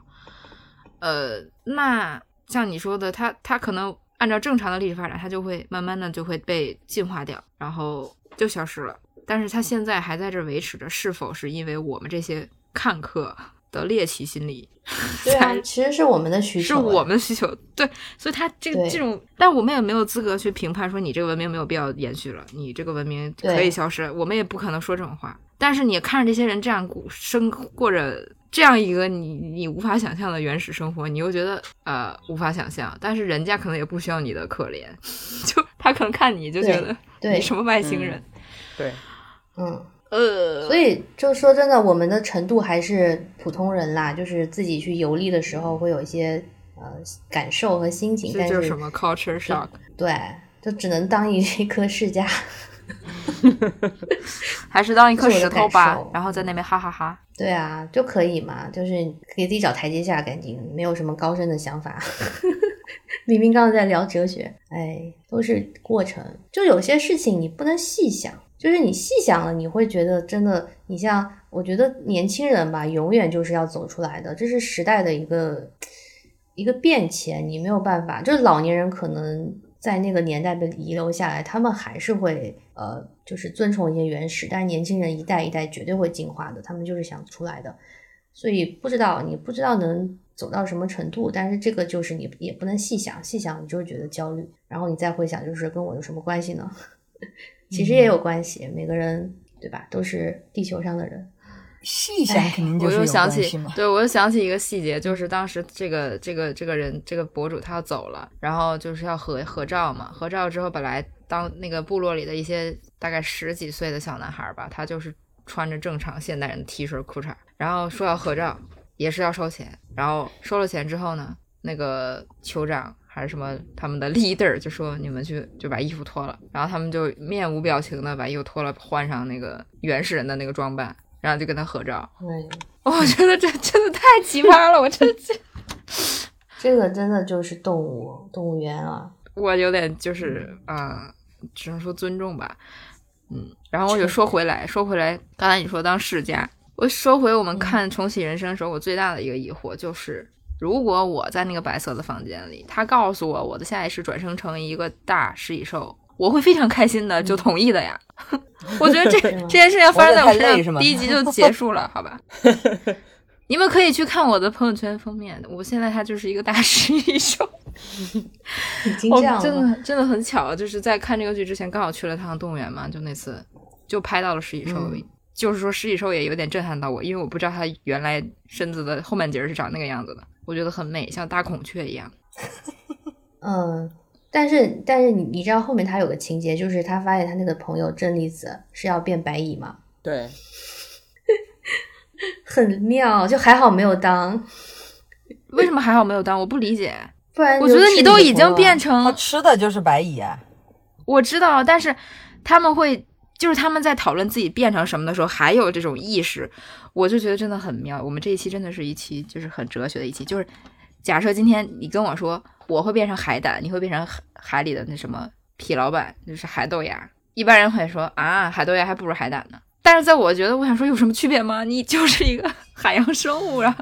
呃，那像你说的，它它可能按照正常的历史发展，它就会慢慢的就会被进化掉，然后就消失了。但是它现在还在这维持着，是否是因为我们这些看客？的猎奇心理，[LAUGHS] 对啊，其实是我们的需求，是我们的需求，对，所以它这个这种，但我们也没有资格去评判说你这个文明没有必要延续了，你这个文明可以消失，我们也不可能说这种话。但是你看着这些人这样过生过着这样一个你你无法想象的原始生活，你又觉得呃无法想象，但是人家可能也不需要你的可怜，[LAUGHS] 就他可能看你就觉得你什么外星人，对，嗯。呃，所以就说真的，我们的程度还是普通人啦，就是自己去游历的时候会有一些呃感受和心情，但是什么 culture shock，对，就只能当一一颗世家，[LAUGHS] 还是当一颗石头吧，然后在那边哈哈哈。对啊，就可以嘛，就是给自己找台阶下，赶紧没有什么高深的想法。[LAUGHS] 明明刚刚在聊哲学，哎，都是过程，就有些事情你不能细想。就是你细想了，你会觉得真的，你像我觉得年轻人吧，永远就是要走出来的，这是时代的一个一个变迁，你没有办法。就是老年人可能在那个年代被遗留下来，他们还是会呃，就是尊崇一些原始，但是年轻人一代一代绝对会进化的，他们就是想出来的。所以不知道你不知道能走到什么程度，但是这个就是你也不能细想，细想你就会觉得焦虑，然后你再回想，就是跟我有什么关系呢？[LAUGHS] 其实也有关系，每个人对吧，都是地球上的人。细想肯定就是我又想起，对我又想起一个细节，就是当时这个这个这个人这个博主他要走了，然后就是要合合照嘛。合照之后，本来当那个部落里的一些大概十几岁的小男孩吧，他就是穿着正常现代人的 T 恤裤衩，然后说要合照，也是要收钱。然后收了钱之后呢，那个酋长。还是什么？他们的 [LAUGHS] leader 就说你们去就把衣服脱了，然后他们就面无表情的把衣服脱了，换上那个原始人的那个装扮，然后就跟他合照。我觉得这真的太奇葩了，我真这这个真的就是动物动物园啊！我有点就是啊，只能说尊重吧。嗯，然后我就说回来，说回来，刚才你说当世家，我说回我们看重启人生的时候，我最大的一个疑惑就是。如果我在那个白色的房间里，他告诉我我的下意识转生成一个大食蚁兽，我会非常开心的，就同意的呀。[LAUGHS] 我觉得这 [LAUGHS] 这件事情发生在我身上，第一集就结束了，好吧？[LAUGHS] 你们可以去看我的朋友圈封面，我现在他就是一个大食蚁兽。我真的真的很巧，就是在看这个剧之前刚好去了趟动物园嘛，就那次就拍到了食蚁兽。就是说食蚁兽也有点震撼到我，因为我不知道它原来身子的后半截是长那个样子的。我觉得很美，像大孔雀一样。[LAUGHS] 嗯，但是但是你你知道后面他有个情节，就是他发现他那个朋友真理子是要变白蚁嘛？对，[LAUGHS] 很妙，就还好没有当。为什么还好没有当？我不理解。不然我觉得你都已经变成他吃的就是白蚁啊。我知道，但是他们会。就是他们在讨论自己变成什么的时候，还有这种意识，我就觉得真的很妙。我们这一期真的是一期就是很哲学的一期。就是假设今天你跟我说我会变成海胆，你会变成海海里的那什么痞老板，就是海豆芽。一般人会说啊，海豆芽还不如海胆呢。但是在我觉得，我想说有什么区别吗？你就是一个 [LAUGHS] 海洋生物啊！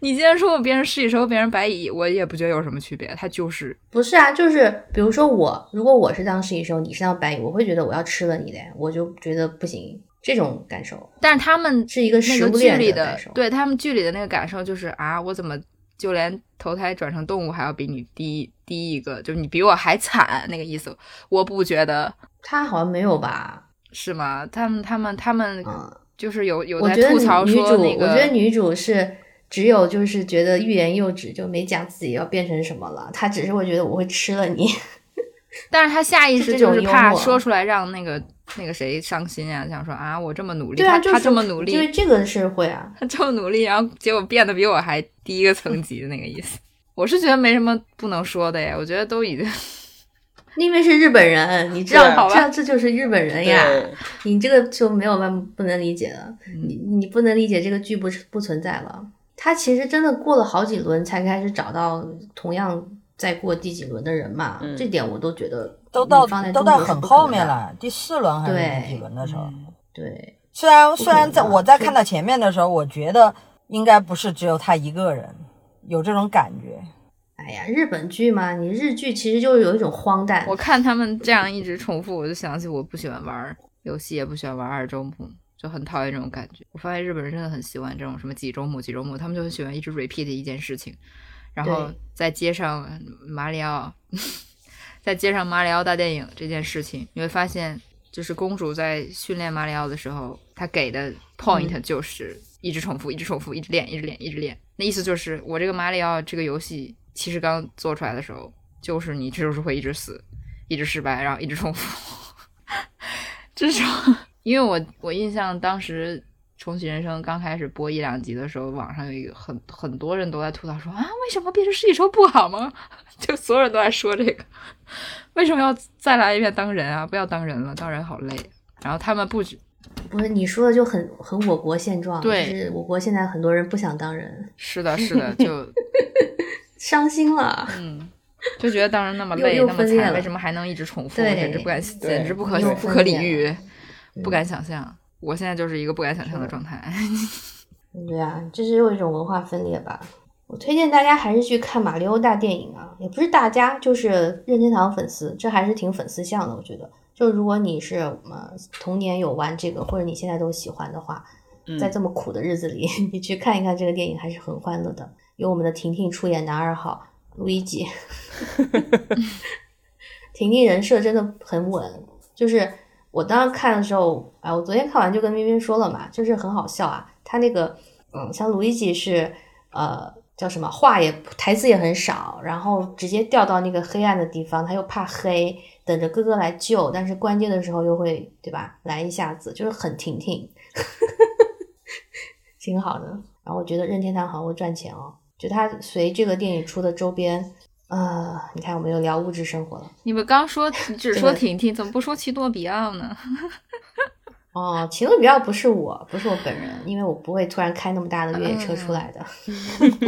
你既然说我别人食蚁兽，别人白蚁，我也不觉得有什么区别。它就是不是啊，就是比如说我，如果我是当食蚁兽，你是当白蚁，我会觉得我要吃了你的，我就觉得不行，这种感受但是他们是一个食物链里的的感受。，对他们剧里的那个感受就是啊，我怎么就连投胎转成动物还要比你低低一个，就是你比我还惨那个意思。我不觉得他好像没有吧？是吗？他们他们他们嗯，就是有有我觉得在吐槽女主，说那个，我觉得女主是只有就是觉得欲言又止，就没讲自己要变成什么了。她只是会觉得我会吃了你。[LAUGHS] 但是她下意识就是怕说出来让那个那个谁伤心啊，想说啊，我这么努力，对啊，他他就是这么努力，因为这个是会啊。他这么努力，然后结果变得比我还低一个层级的那个意思。[LAUGHS] 我是觉得没什么不能说的呀，我觉得都已经因为是日本人，你知道这这就是日本人呀。你这个就没有办不能理解了，嗯。你你不能理解这个剧不不存在了。他其实真的过了好几轮才开始找到同样在过第几轮的人嘛，嗯。这点我都觉得都到放在都到很后面。了，第四轮还是第几轮的时候。对，虽然虽然在我在看到前面的时候，我觉得应该不是只有他一个人有这种感觉。哎呀，日本剧嘛，你日剧其实就是有一种荒诞。我看他们这样一直重复，我就想起我不喜欢玩游戏，也不喜欢玩二周目，就很讨厌这种感觉。我发现日本人真的很喜欢这种什么几周目、几周目，他们就很喜欢一直 repeat 一件事情，然后对再接上马里奥，[LAUGHS] 在接上马里奥大电影这件事情，你会发现，就是公主在训练马里奥的时候，她给的 point 就是一直重复、一直重复、一直练、一直练、一直练。那意思就是，我这个马里奥这个游戏其实刚做出来的时候，就是你就是会一直死，一直失败，然后一直重复。[LAUGHS] 至少，因为我我印象当时《重启人生》刚开始播一两集的时候，网上有一个很很多人都在吐槽说啊，为什么变成食蚁兽不好吗？[LAUGHS] 就所有人都在说这个，[LAUGHS] 为什么要再来一遍当人啊？不要当人了，当人好累。然后他们不止不是你说的就很很我国现状，对就是我国现在很多人不想当人，是的，是的，就伤心了。嗯，就觉得当时那么累那么惨，为什么还能一直重复？我简直不敢，简直不可又不可理喻，不敢想象。我现在就是一个不敢想象的状态。对啊，这是又一种文化分裂吧。我推荐大家还是去看马里奥大电影啊，也不是大家，就是任天堂粉丝，这还是挺粉丝向的。我觉得，就如果你是呃童年有玩这个，或者你现在都喜欢的话，嗯在这么苦的日子里，[LAUGHS] 你去看一看这个电影，还是很欢乐的。有我们的婷婷出演男二号路易吉，[LAUGHS] 婷婷人设真的很稳，就是我当时看的时候，哎，我昨天看完就跟冰冰说了嘛，就是很好笑啊。他那个，嗯，像路易吉是，呃，叫什么话也台词也很少，然后直接掉到那个黑暗的地方，他又怕黑，等着哥哥来救，但是关键的时候又会，对吧？来一下子，就是很婷婷，[LAUGHS] 挺好的。然后我觉得任天堂好像会赚钱哦，就他随这个电影出的周边。呃，你看，我们又聊物质生活了。你们刚说 [LAUGHS] 只说婷婷，怎么不说奇诺比奥呢？[LAUGHS] 哦，奇诺比奥不是我，不是我本人，因为我不会突然开那么大的越野车出来的。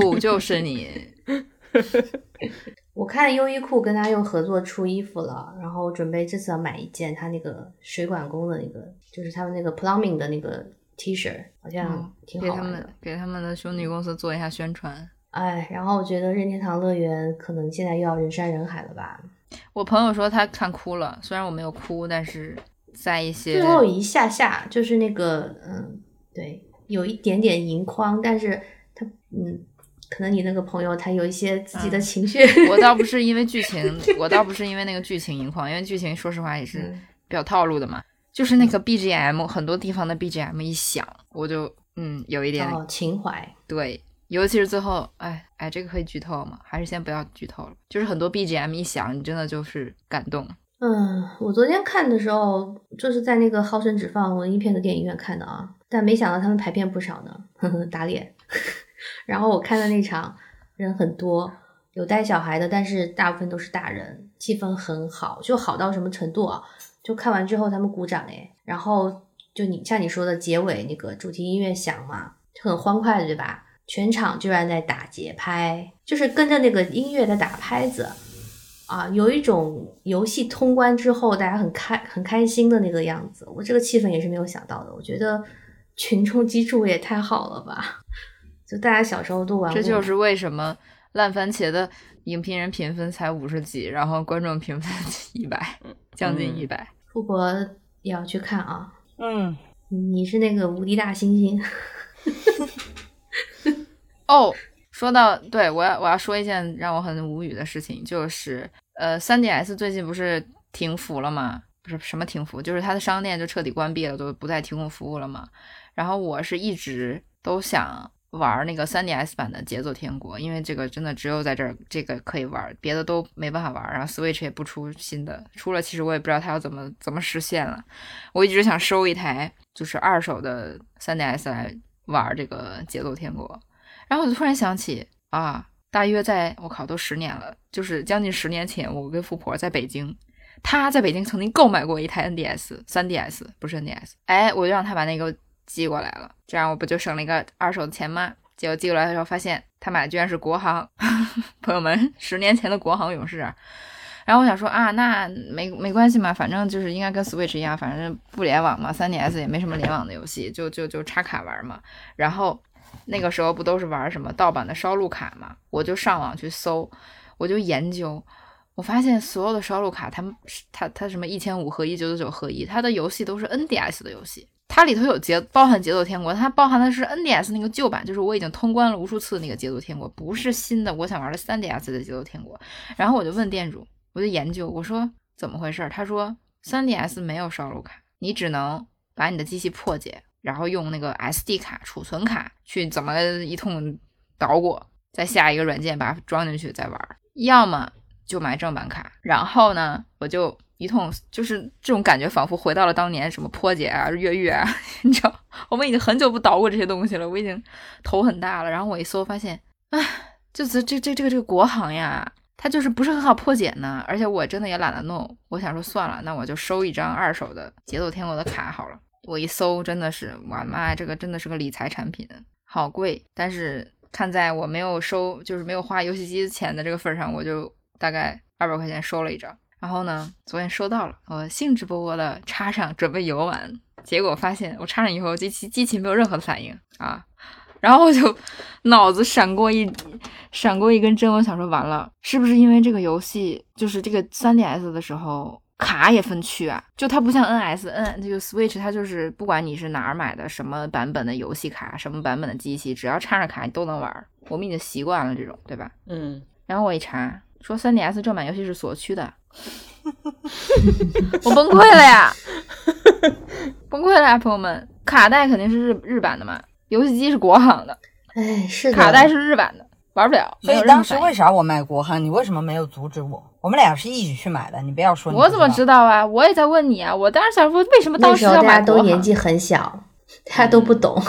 不就是你？[LAUGHS] 我看优衣库跟他又合作出衣服了，然后准备这次要买一件他那个水管工的那个，就是他们那个 plumbing 的那个 T 恤，好像嗯挺给他们好的。给他们的兄弟公司做一下宣传。哎，然后我觉得任天堂乐园可能现在又要人山人海了吧？我朋友说他看哭了，虽然我没有哭，但是在一些最后一下下就是那个，嗯，对，有一点点盈眶，但是他，嗯，可能你那个朋友他有一些自己的嗯情绪。我倒不 [LAUGHS] 是因为剧情，我倒不是因为那个剧情盈眶，因为剧情说实话也是嗯比较套路的嘛。就是那个 BGM，很多地方的 BGM 一响，我就嗯有一点哦，情怀，对，尤其是最后，哎哎，这个可以剧透吗？还是先不要剧透了？就是很多 BGM 一响，你真的就是感动。嗯，我昨天看的时候，就是在那个号称只放文艺片的电影院看的啊，但没想到他们排片不少呢，呵呵，打脸。[LAUGHS] 然后我看的那场人很多，有带小孩的，但是大部分都是大人，气氛很好，就好到什么程度啊？就看完之后他们鼓掌哎，然后就你像你说的结尾那个主题音乐响嘛，就很欢快的对吧？全场居然在打节拍，就是跟着那个音乐在打拍子。啊，有一种游戏通关之后大家很开很开心的那个样子。我这个气氛也是没有想到的。我觉得群众基础也太好了吧？就大家小时候都玩过，这就是为什么烂番茄的影评人评分才五十几，然后观众评分 [LAUGHS] 一百，将近一百。富婆也要去看啊。嗯，你是那个无敌大猩猩。[LAUGHS] 哦，说到对我要我要说一件让我很无语的事情，就是呃，3DS 最近不是停服了吗？不是什么停服，就是它的商店就彻底关闭了，都不再提供服务了嘛。然后我是一直都想玩那个 3DS 版的《节奏天国》，因为这个真的只有在这儿这个可以玩，别的都没办法玩。然后 Switch 也不出新的，出了其实我也不知道它要怎么怎么实现了。我一直想收一台就是二手的 3DS 来玩这个《节奏天国》。然后我就突然想起啊，大约在我靠都十年了，就是将近十年前，我跟富婆在北京，她在北京曾经购买过一台 NDS 3DS，不是 NDS，哎，我就让她把那个寄过来了，这样我不就省了一个二手的钱吗？结果寄过来的时候发现她买的居然是国行，[LAUGHS] 朋友们，十年前的国行勇士。然后我想说啊，那没没关系嘛，反正就是应该跟 Switch 一样，反正不联网嘛，3DS 也没什么联网的游戏，就就就插卡玩嘛，然后。那个时候不都是玩什么盗版的烧录卡嘛？我就上网去搜，我就研究，我发现所有的烧录卡，他们它它什么一千五合一、九九九合一，它的游戏都是 NDS 的游戏，它里头有节包含节奏天国，它包含的是 NDS 那个旧版，就是我已经通关了无数次那个节奏天国，不是新的我想玩的 3DS 的节奏天国。然后我就问店主，我就研究，我说怎么回事？他说 3DS 没有烧录卡，你只能把你的机器破解。然后用那个 SD 卡储存卡去怎么一通捣鼓，再下一个软件把它装进去再玩。要么就买正版卡。然后呢，我就一通就是这种感觉，仿佛回到了当年什么破解啊、越狱啊，[LAUGHS] 你知道，我们已经很久不捣鼓这些东西了，我已经头很大了。然后我一搜发现，啊，就是这这这个这个国行呀，它就是不是很好破解呢。而且我真的也懒得弄，我想说算了，那我就收一张二手的节奏天国的卡好了。我一搜，真的是，我妈，这个真的是个理财产品，好贵。但是看在我没有收，就是没有花游戏机钱的这个份上，我就大概二百块钱收了一张。然后呢，昨天收到了，我兴致勃勃的插上，准备游玩。结果发现我插上以后，机器机器没有任何的反应啊。然后我就脑子闪过一闪过一根针，我想说完了，是不是因为这个游戏就是这个 3DS 的时候？卡也分区啊，就它不像 NS，N 这个 Switch 它就是不管你是哪儿买的什么版本的游戏卡，什么版本的机器，只要插上卡你都能玩。我们已经习惯了这种，对吧？嗯。然后我一查，说 3DS 正版游戏是锁区的，[LAUGHS] 我崩溃了呀！崩溃了呀，朋友们！卡带肯定是日日版的嘛，游戏机是国行的，哎，是卡带是日版的，玩不了。所以当时为啥我买国行？你为什么没有阻止我？我们俩是一起去买的，你不要说。我怎么知道啊？我也在问你啊！我当时想说，为什么当时要买？大家都年纪很小，大家都不懂。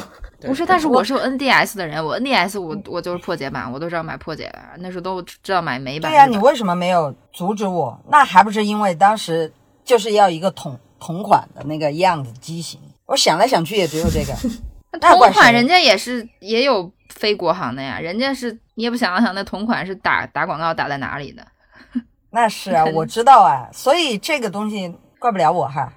不是，但是我是有 NDS 的人，我 NDS 我我就是破解版，我都知道买破解的。那时候都知道买美版。对呀，你为什么没有阻止我？那还不是因为当时就是要一个同同款的那个样子机型。我想来想去也只有这个。[LAUGHS] 同款人家也是也有非国行的呀，人家是你也不想想，那同款是打打广告打在哪里的？那是啊，[LAUGHS] 我知道啊，所以这个东西怪不了我哈。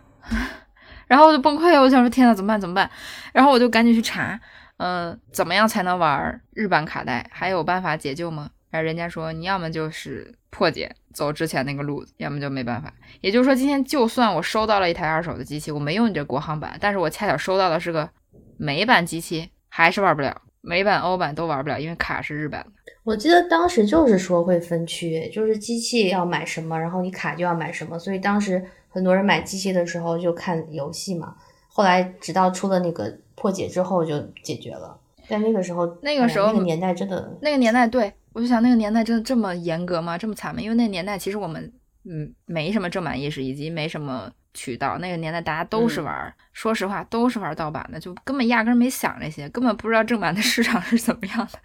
[LAUGHS] 然后我就崩溃了，我想说天呐，怎么办？怎么办？然后我就赶紧去查，嗯，怎么样才能玩日版卡带？还有办法解救吗？然后人家说，你要么就是破解，走之前那个路子，要么就没办法。也就是说，今天就算我收到了一台二手的机器，我没用你这国行版，但是我恰巧收到的是个美版机器，还是玩不了。美版、欧版都玩不了，因为卡是日版的。我记得当时就是说会分区，就是机器要买什么，然后你卡就要买什么，所以当时很多人买机器的时候就看游戏嘛。后来直到出了那个破解之后就解决了。但那个时候，那个时候那个年代真的，那个年代对我就想那个年代真的这么严格吗？这么惨吗？因为那年代其实我们嗯没什么正版意识，以及没什么渠道。那个年代大家都是玩，说实话都是玩盗版的，就根本压根没想这些，根本不知道正版的市场是怎么样的。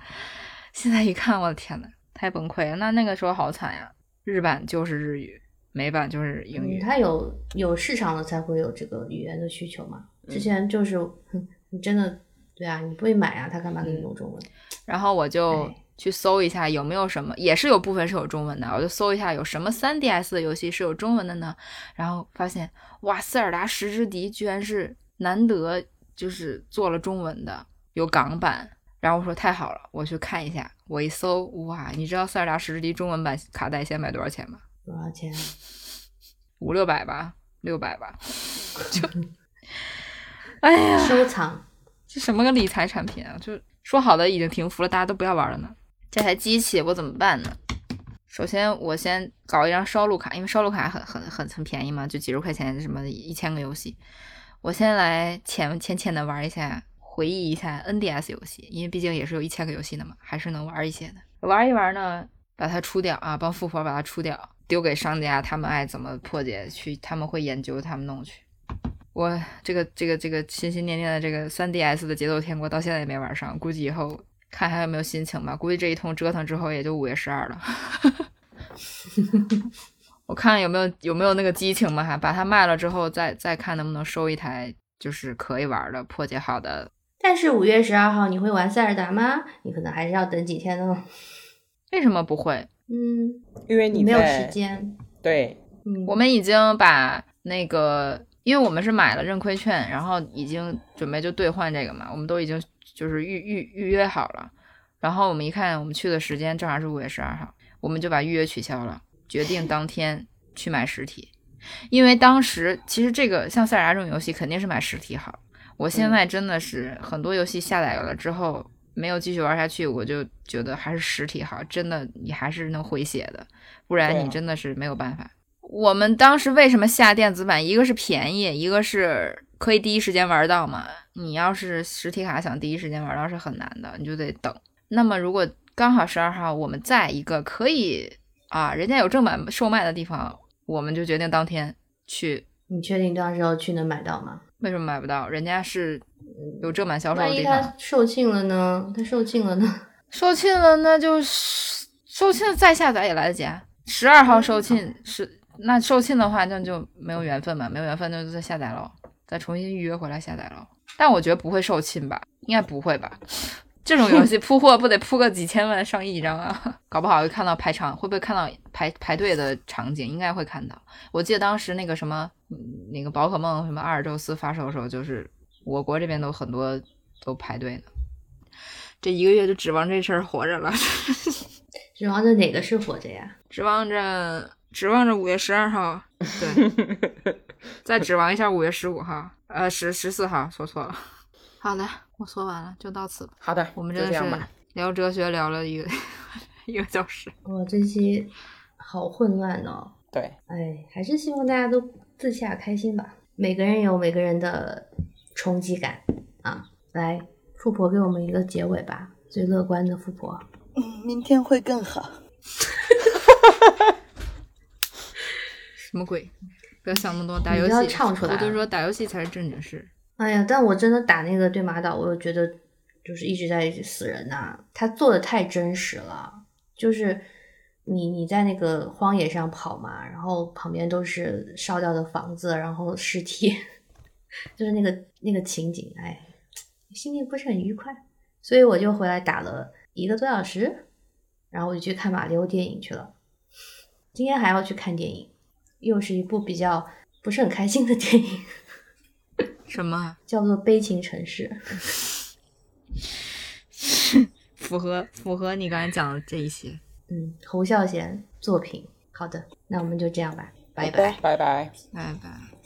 现在一看，我的天呐，太崩溃了！那那个时候好惨呀，日版就是日语，美版就是英语。它有有市场的才会有这个语言的需求嘛。之前就是，[LAUGHS] 你真的对啊，你不会买啊，他干嘛给你弄中文？然后我就去搜一下有没有什么，也是有部分是有中文的，我就搜一下有什么 3DS 的游戏是有中文的呢？然后发现，哇，塞尔达十之笛居然是难得就是做了中文的，有港版。然后我说太好了，我去看一下。我一搜，哇，你知道塞尔达十之笛中文版卡带现在卖多少钱吗？多少钱？五六百吧，六百吧。就，[LAUGHS] 哎呀，收藏，这什么个理财产品啊？就说好的已经停服了，大家都不要玩了呢。这台机器我怎么办呢？首先我先搞一张烧录卡，因为烧录卡很很很很便宜嘛，就几十块钱，什么一千个游戏。我先来浅浅浅的玩一下，回忆一下 NDS 游戏，因为毕竟也是有一千个游戏的嘛，还是能玩一些的。玩一玩呢，把它出掉啊，帮富婆把它出掉，丢给商家，他们爱怎么破解去，他们会研究，他们弄去。我这个这个这个心心念念的这个 3DS 的节奏天国到现在也没玩上，估计以后看还有没有心情吧。估计这一通折腾之后也就五月十二了。[LAUGHS] 我看有没有有没有那个激情嘛，还把它卖了之后再再看能不能收一台就是可以玩的破解好的。但是五月十二号你会玩塞尔达吗？你可能还是要等几天呢。为什么不会？嗯，因为你没有时间。对，嗯，我们已经把那个，因为我们是买了认亏券，然后已经准备就兑换这个嘛，我们都已经就是预预预约好了。然后我们一看，我们去的时间正好是五月十二号，我们就把预约取消了，决定当天去买实体。因为当时其实这个像塞尔达这种游戏肯定是买实体好。我现在真的是很多游戏下载了之后没有继续玩下去，我就觉得还是实体好，真的你还是能回血的，不然你真的是没有办法。我们当时为什么下电子版？一个是便宜，一个是可以第一时间玩到嘛。你要是实体卡想第一时间玩到是很难的，你就得等。那么如果刚好十二号我们在一个可以啊，人家有正版售卖的地方，我们就决定当天去。你确定到时候去能买到吗？为什么买不到？人家是有正版销售的万一地方它。售罄了呢？他售罄了呢？售罄了，那就是售罄再下载也来得及啊。十二号售罄是那售罄的话，那就没有缘分嘛，没有缘分那就再下载喽，再重新预约回来下载了。但我觉得不会售罄吧，应该不会吧？这种游戏铺货不得铺个几千万上亿张啊？[LAUGHS] 搞不好会看到排场，会不会看到排排队的场景？应该会看到。我记得当时那个什么，嗯那个宝可梦什么阿尔宙斯发售的时候，就是我国这边都很多都排队呢。这一个月就指望这事儿活着了，[LAUGHS] 指望着哪个是活着呀？指望着指望着五月十二号，对，[LAUGHS] 再指望一下五月十五号，呃，十十四号，说错了。好的，我说完了，就到此吧。好的，我们真的是就这样吧。聊哲学聊了一个一个小时。哇，这期好混乱哦。对，哎，还是希望大家都自洽开心吧。每个人有每个人的冲击感啊。来，富婆给我们一个结尾吧，最乐观的富婆。嗯明天会更好。[LAUGHS] 什么鬼？不要想那么多，打你不要游戏。唱出来我就说打游戏才是正经事。哎呀，但我真的打那个对马岛，我又觉得就是一直在死人呐、他做的太真实了，就是你你在那个荒野上跑嘛，然后旁边都是烧掉的房子，然后尸体，[LAUGHS] 就是那个那个情景，哎，心里不是很愉快，所以我就回来打了一个多小时，然后我就去看马里奥电影去了。今天还要去看电影，又是一部比较不是很开心的电影。什么？叫做《悲情城市》。[LAUGHS] 符合符合你刚才讲的这一些。嗯，侯孝贤作品。好的，那我们就这样吧，拜拜拜拜拜。拜拜。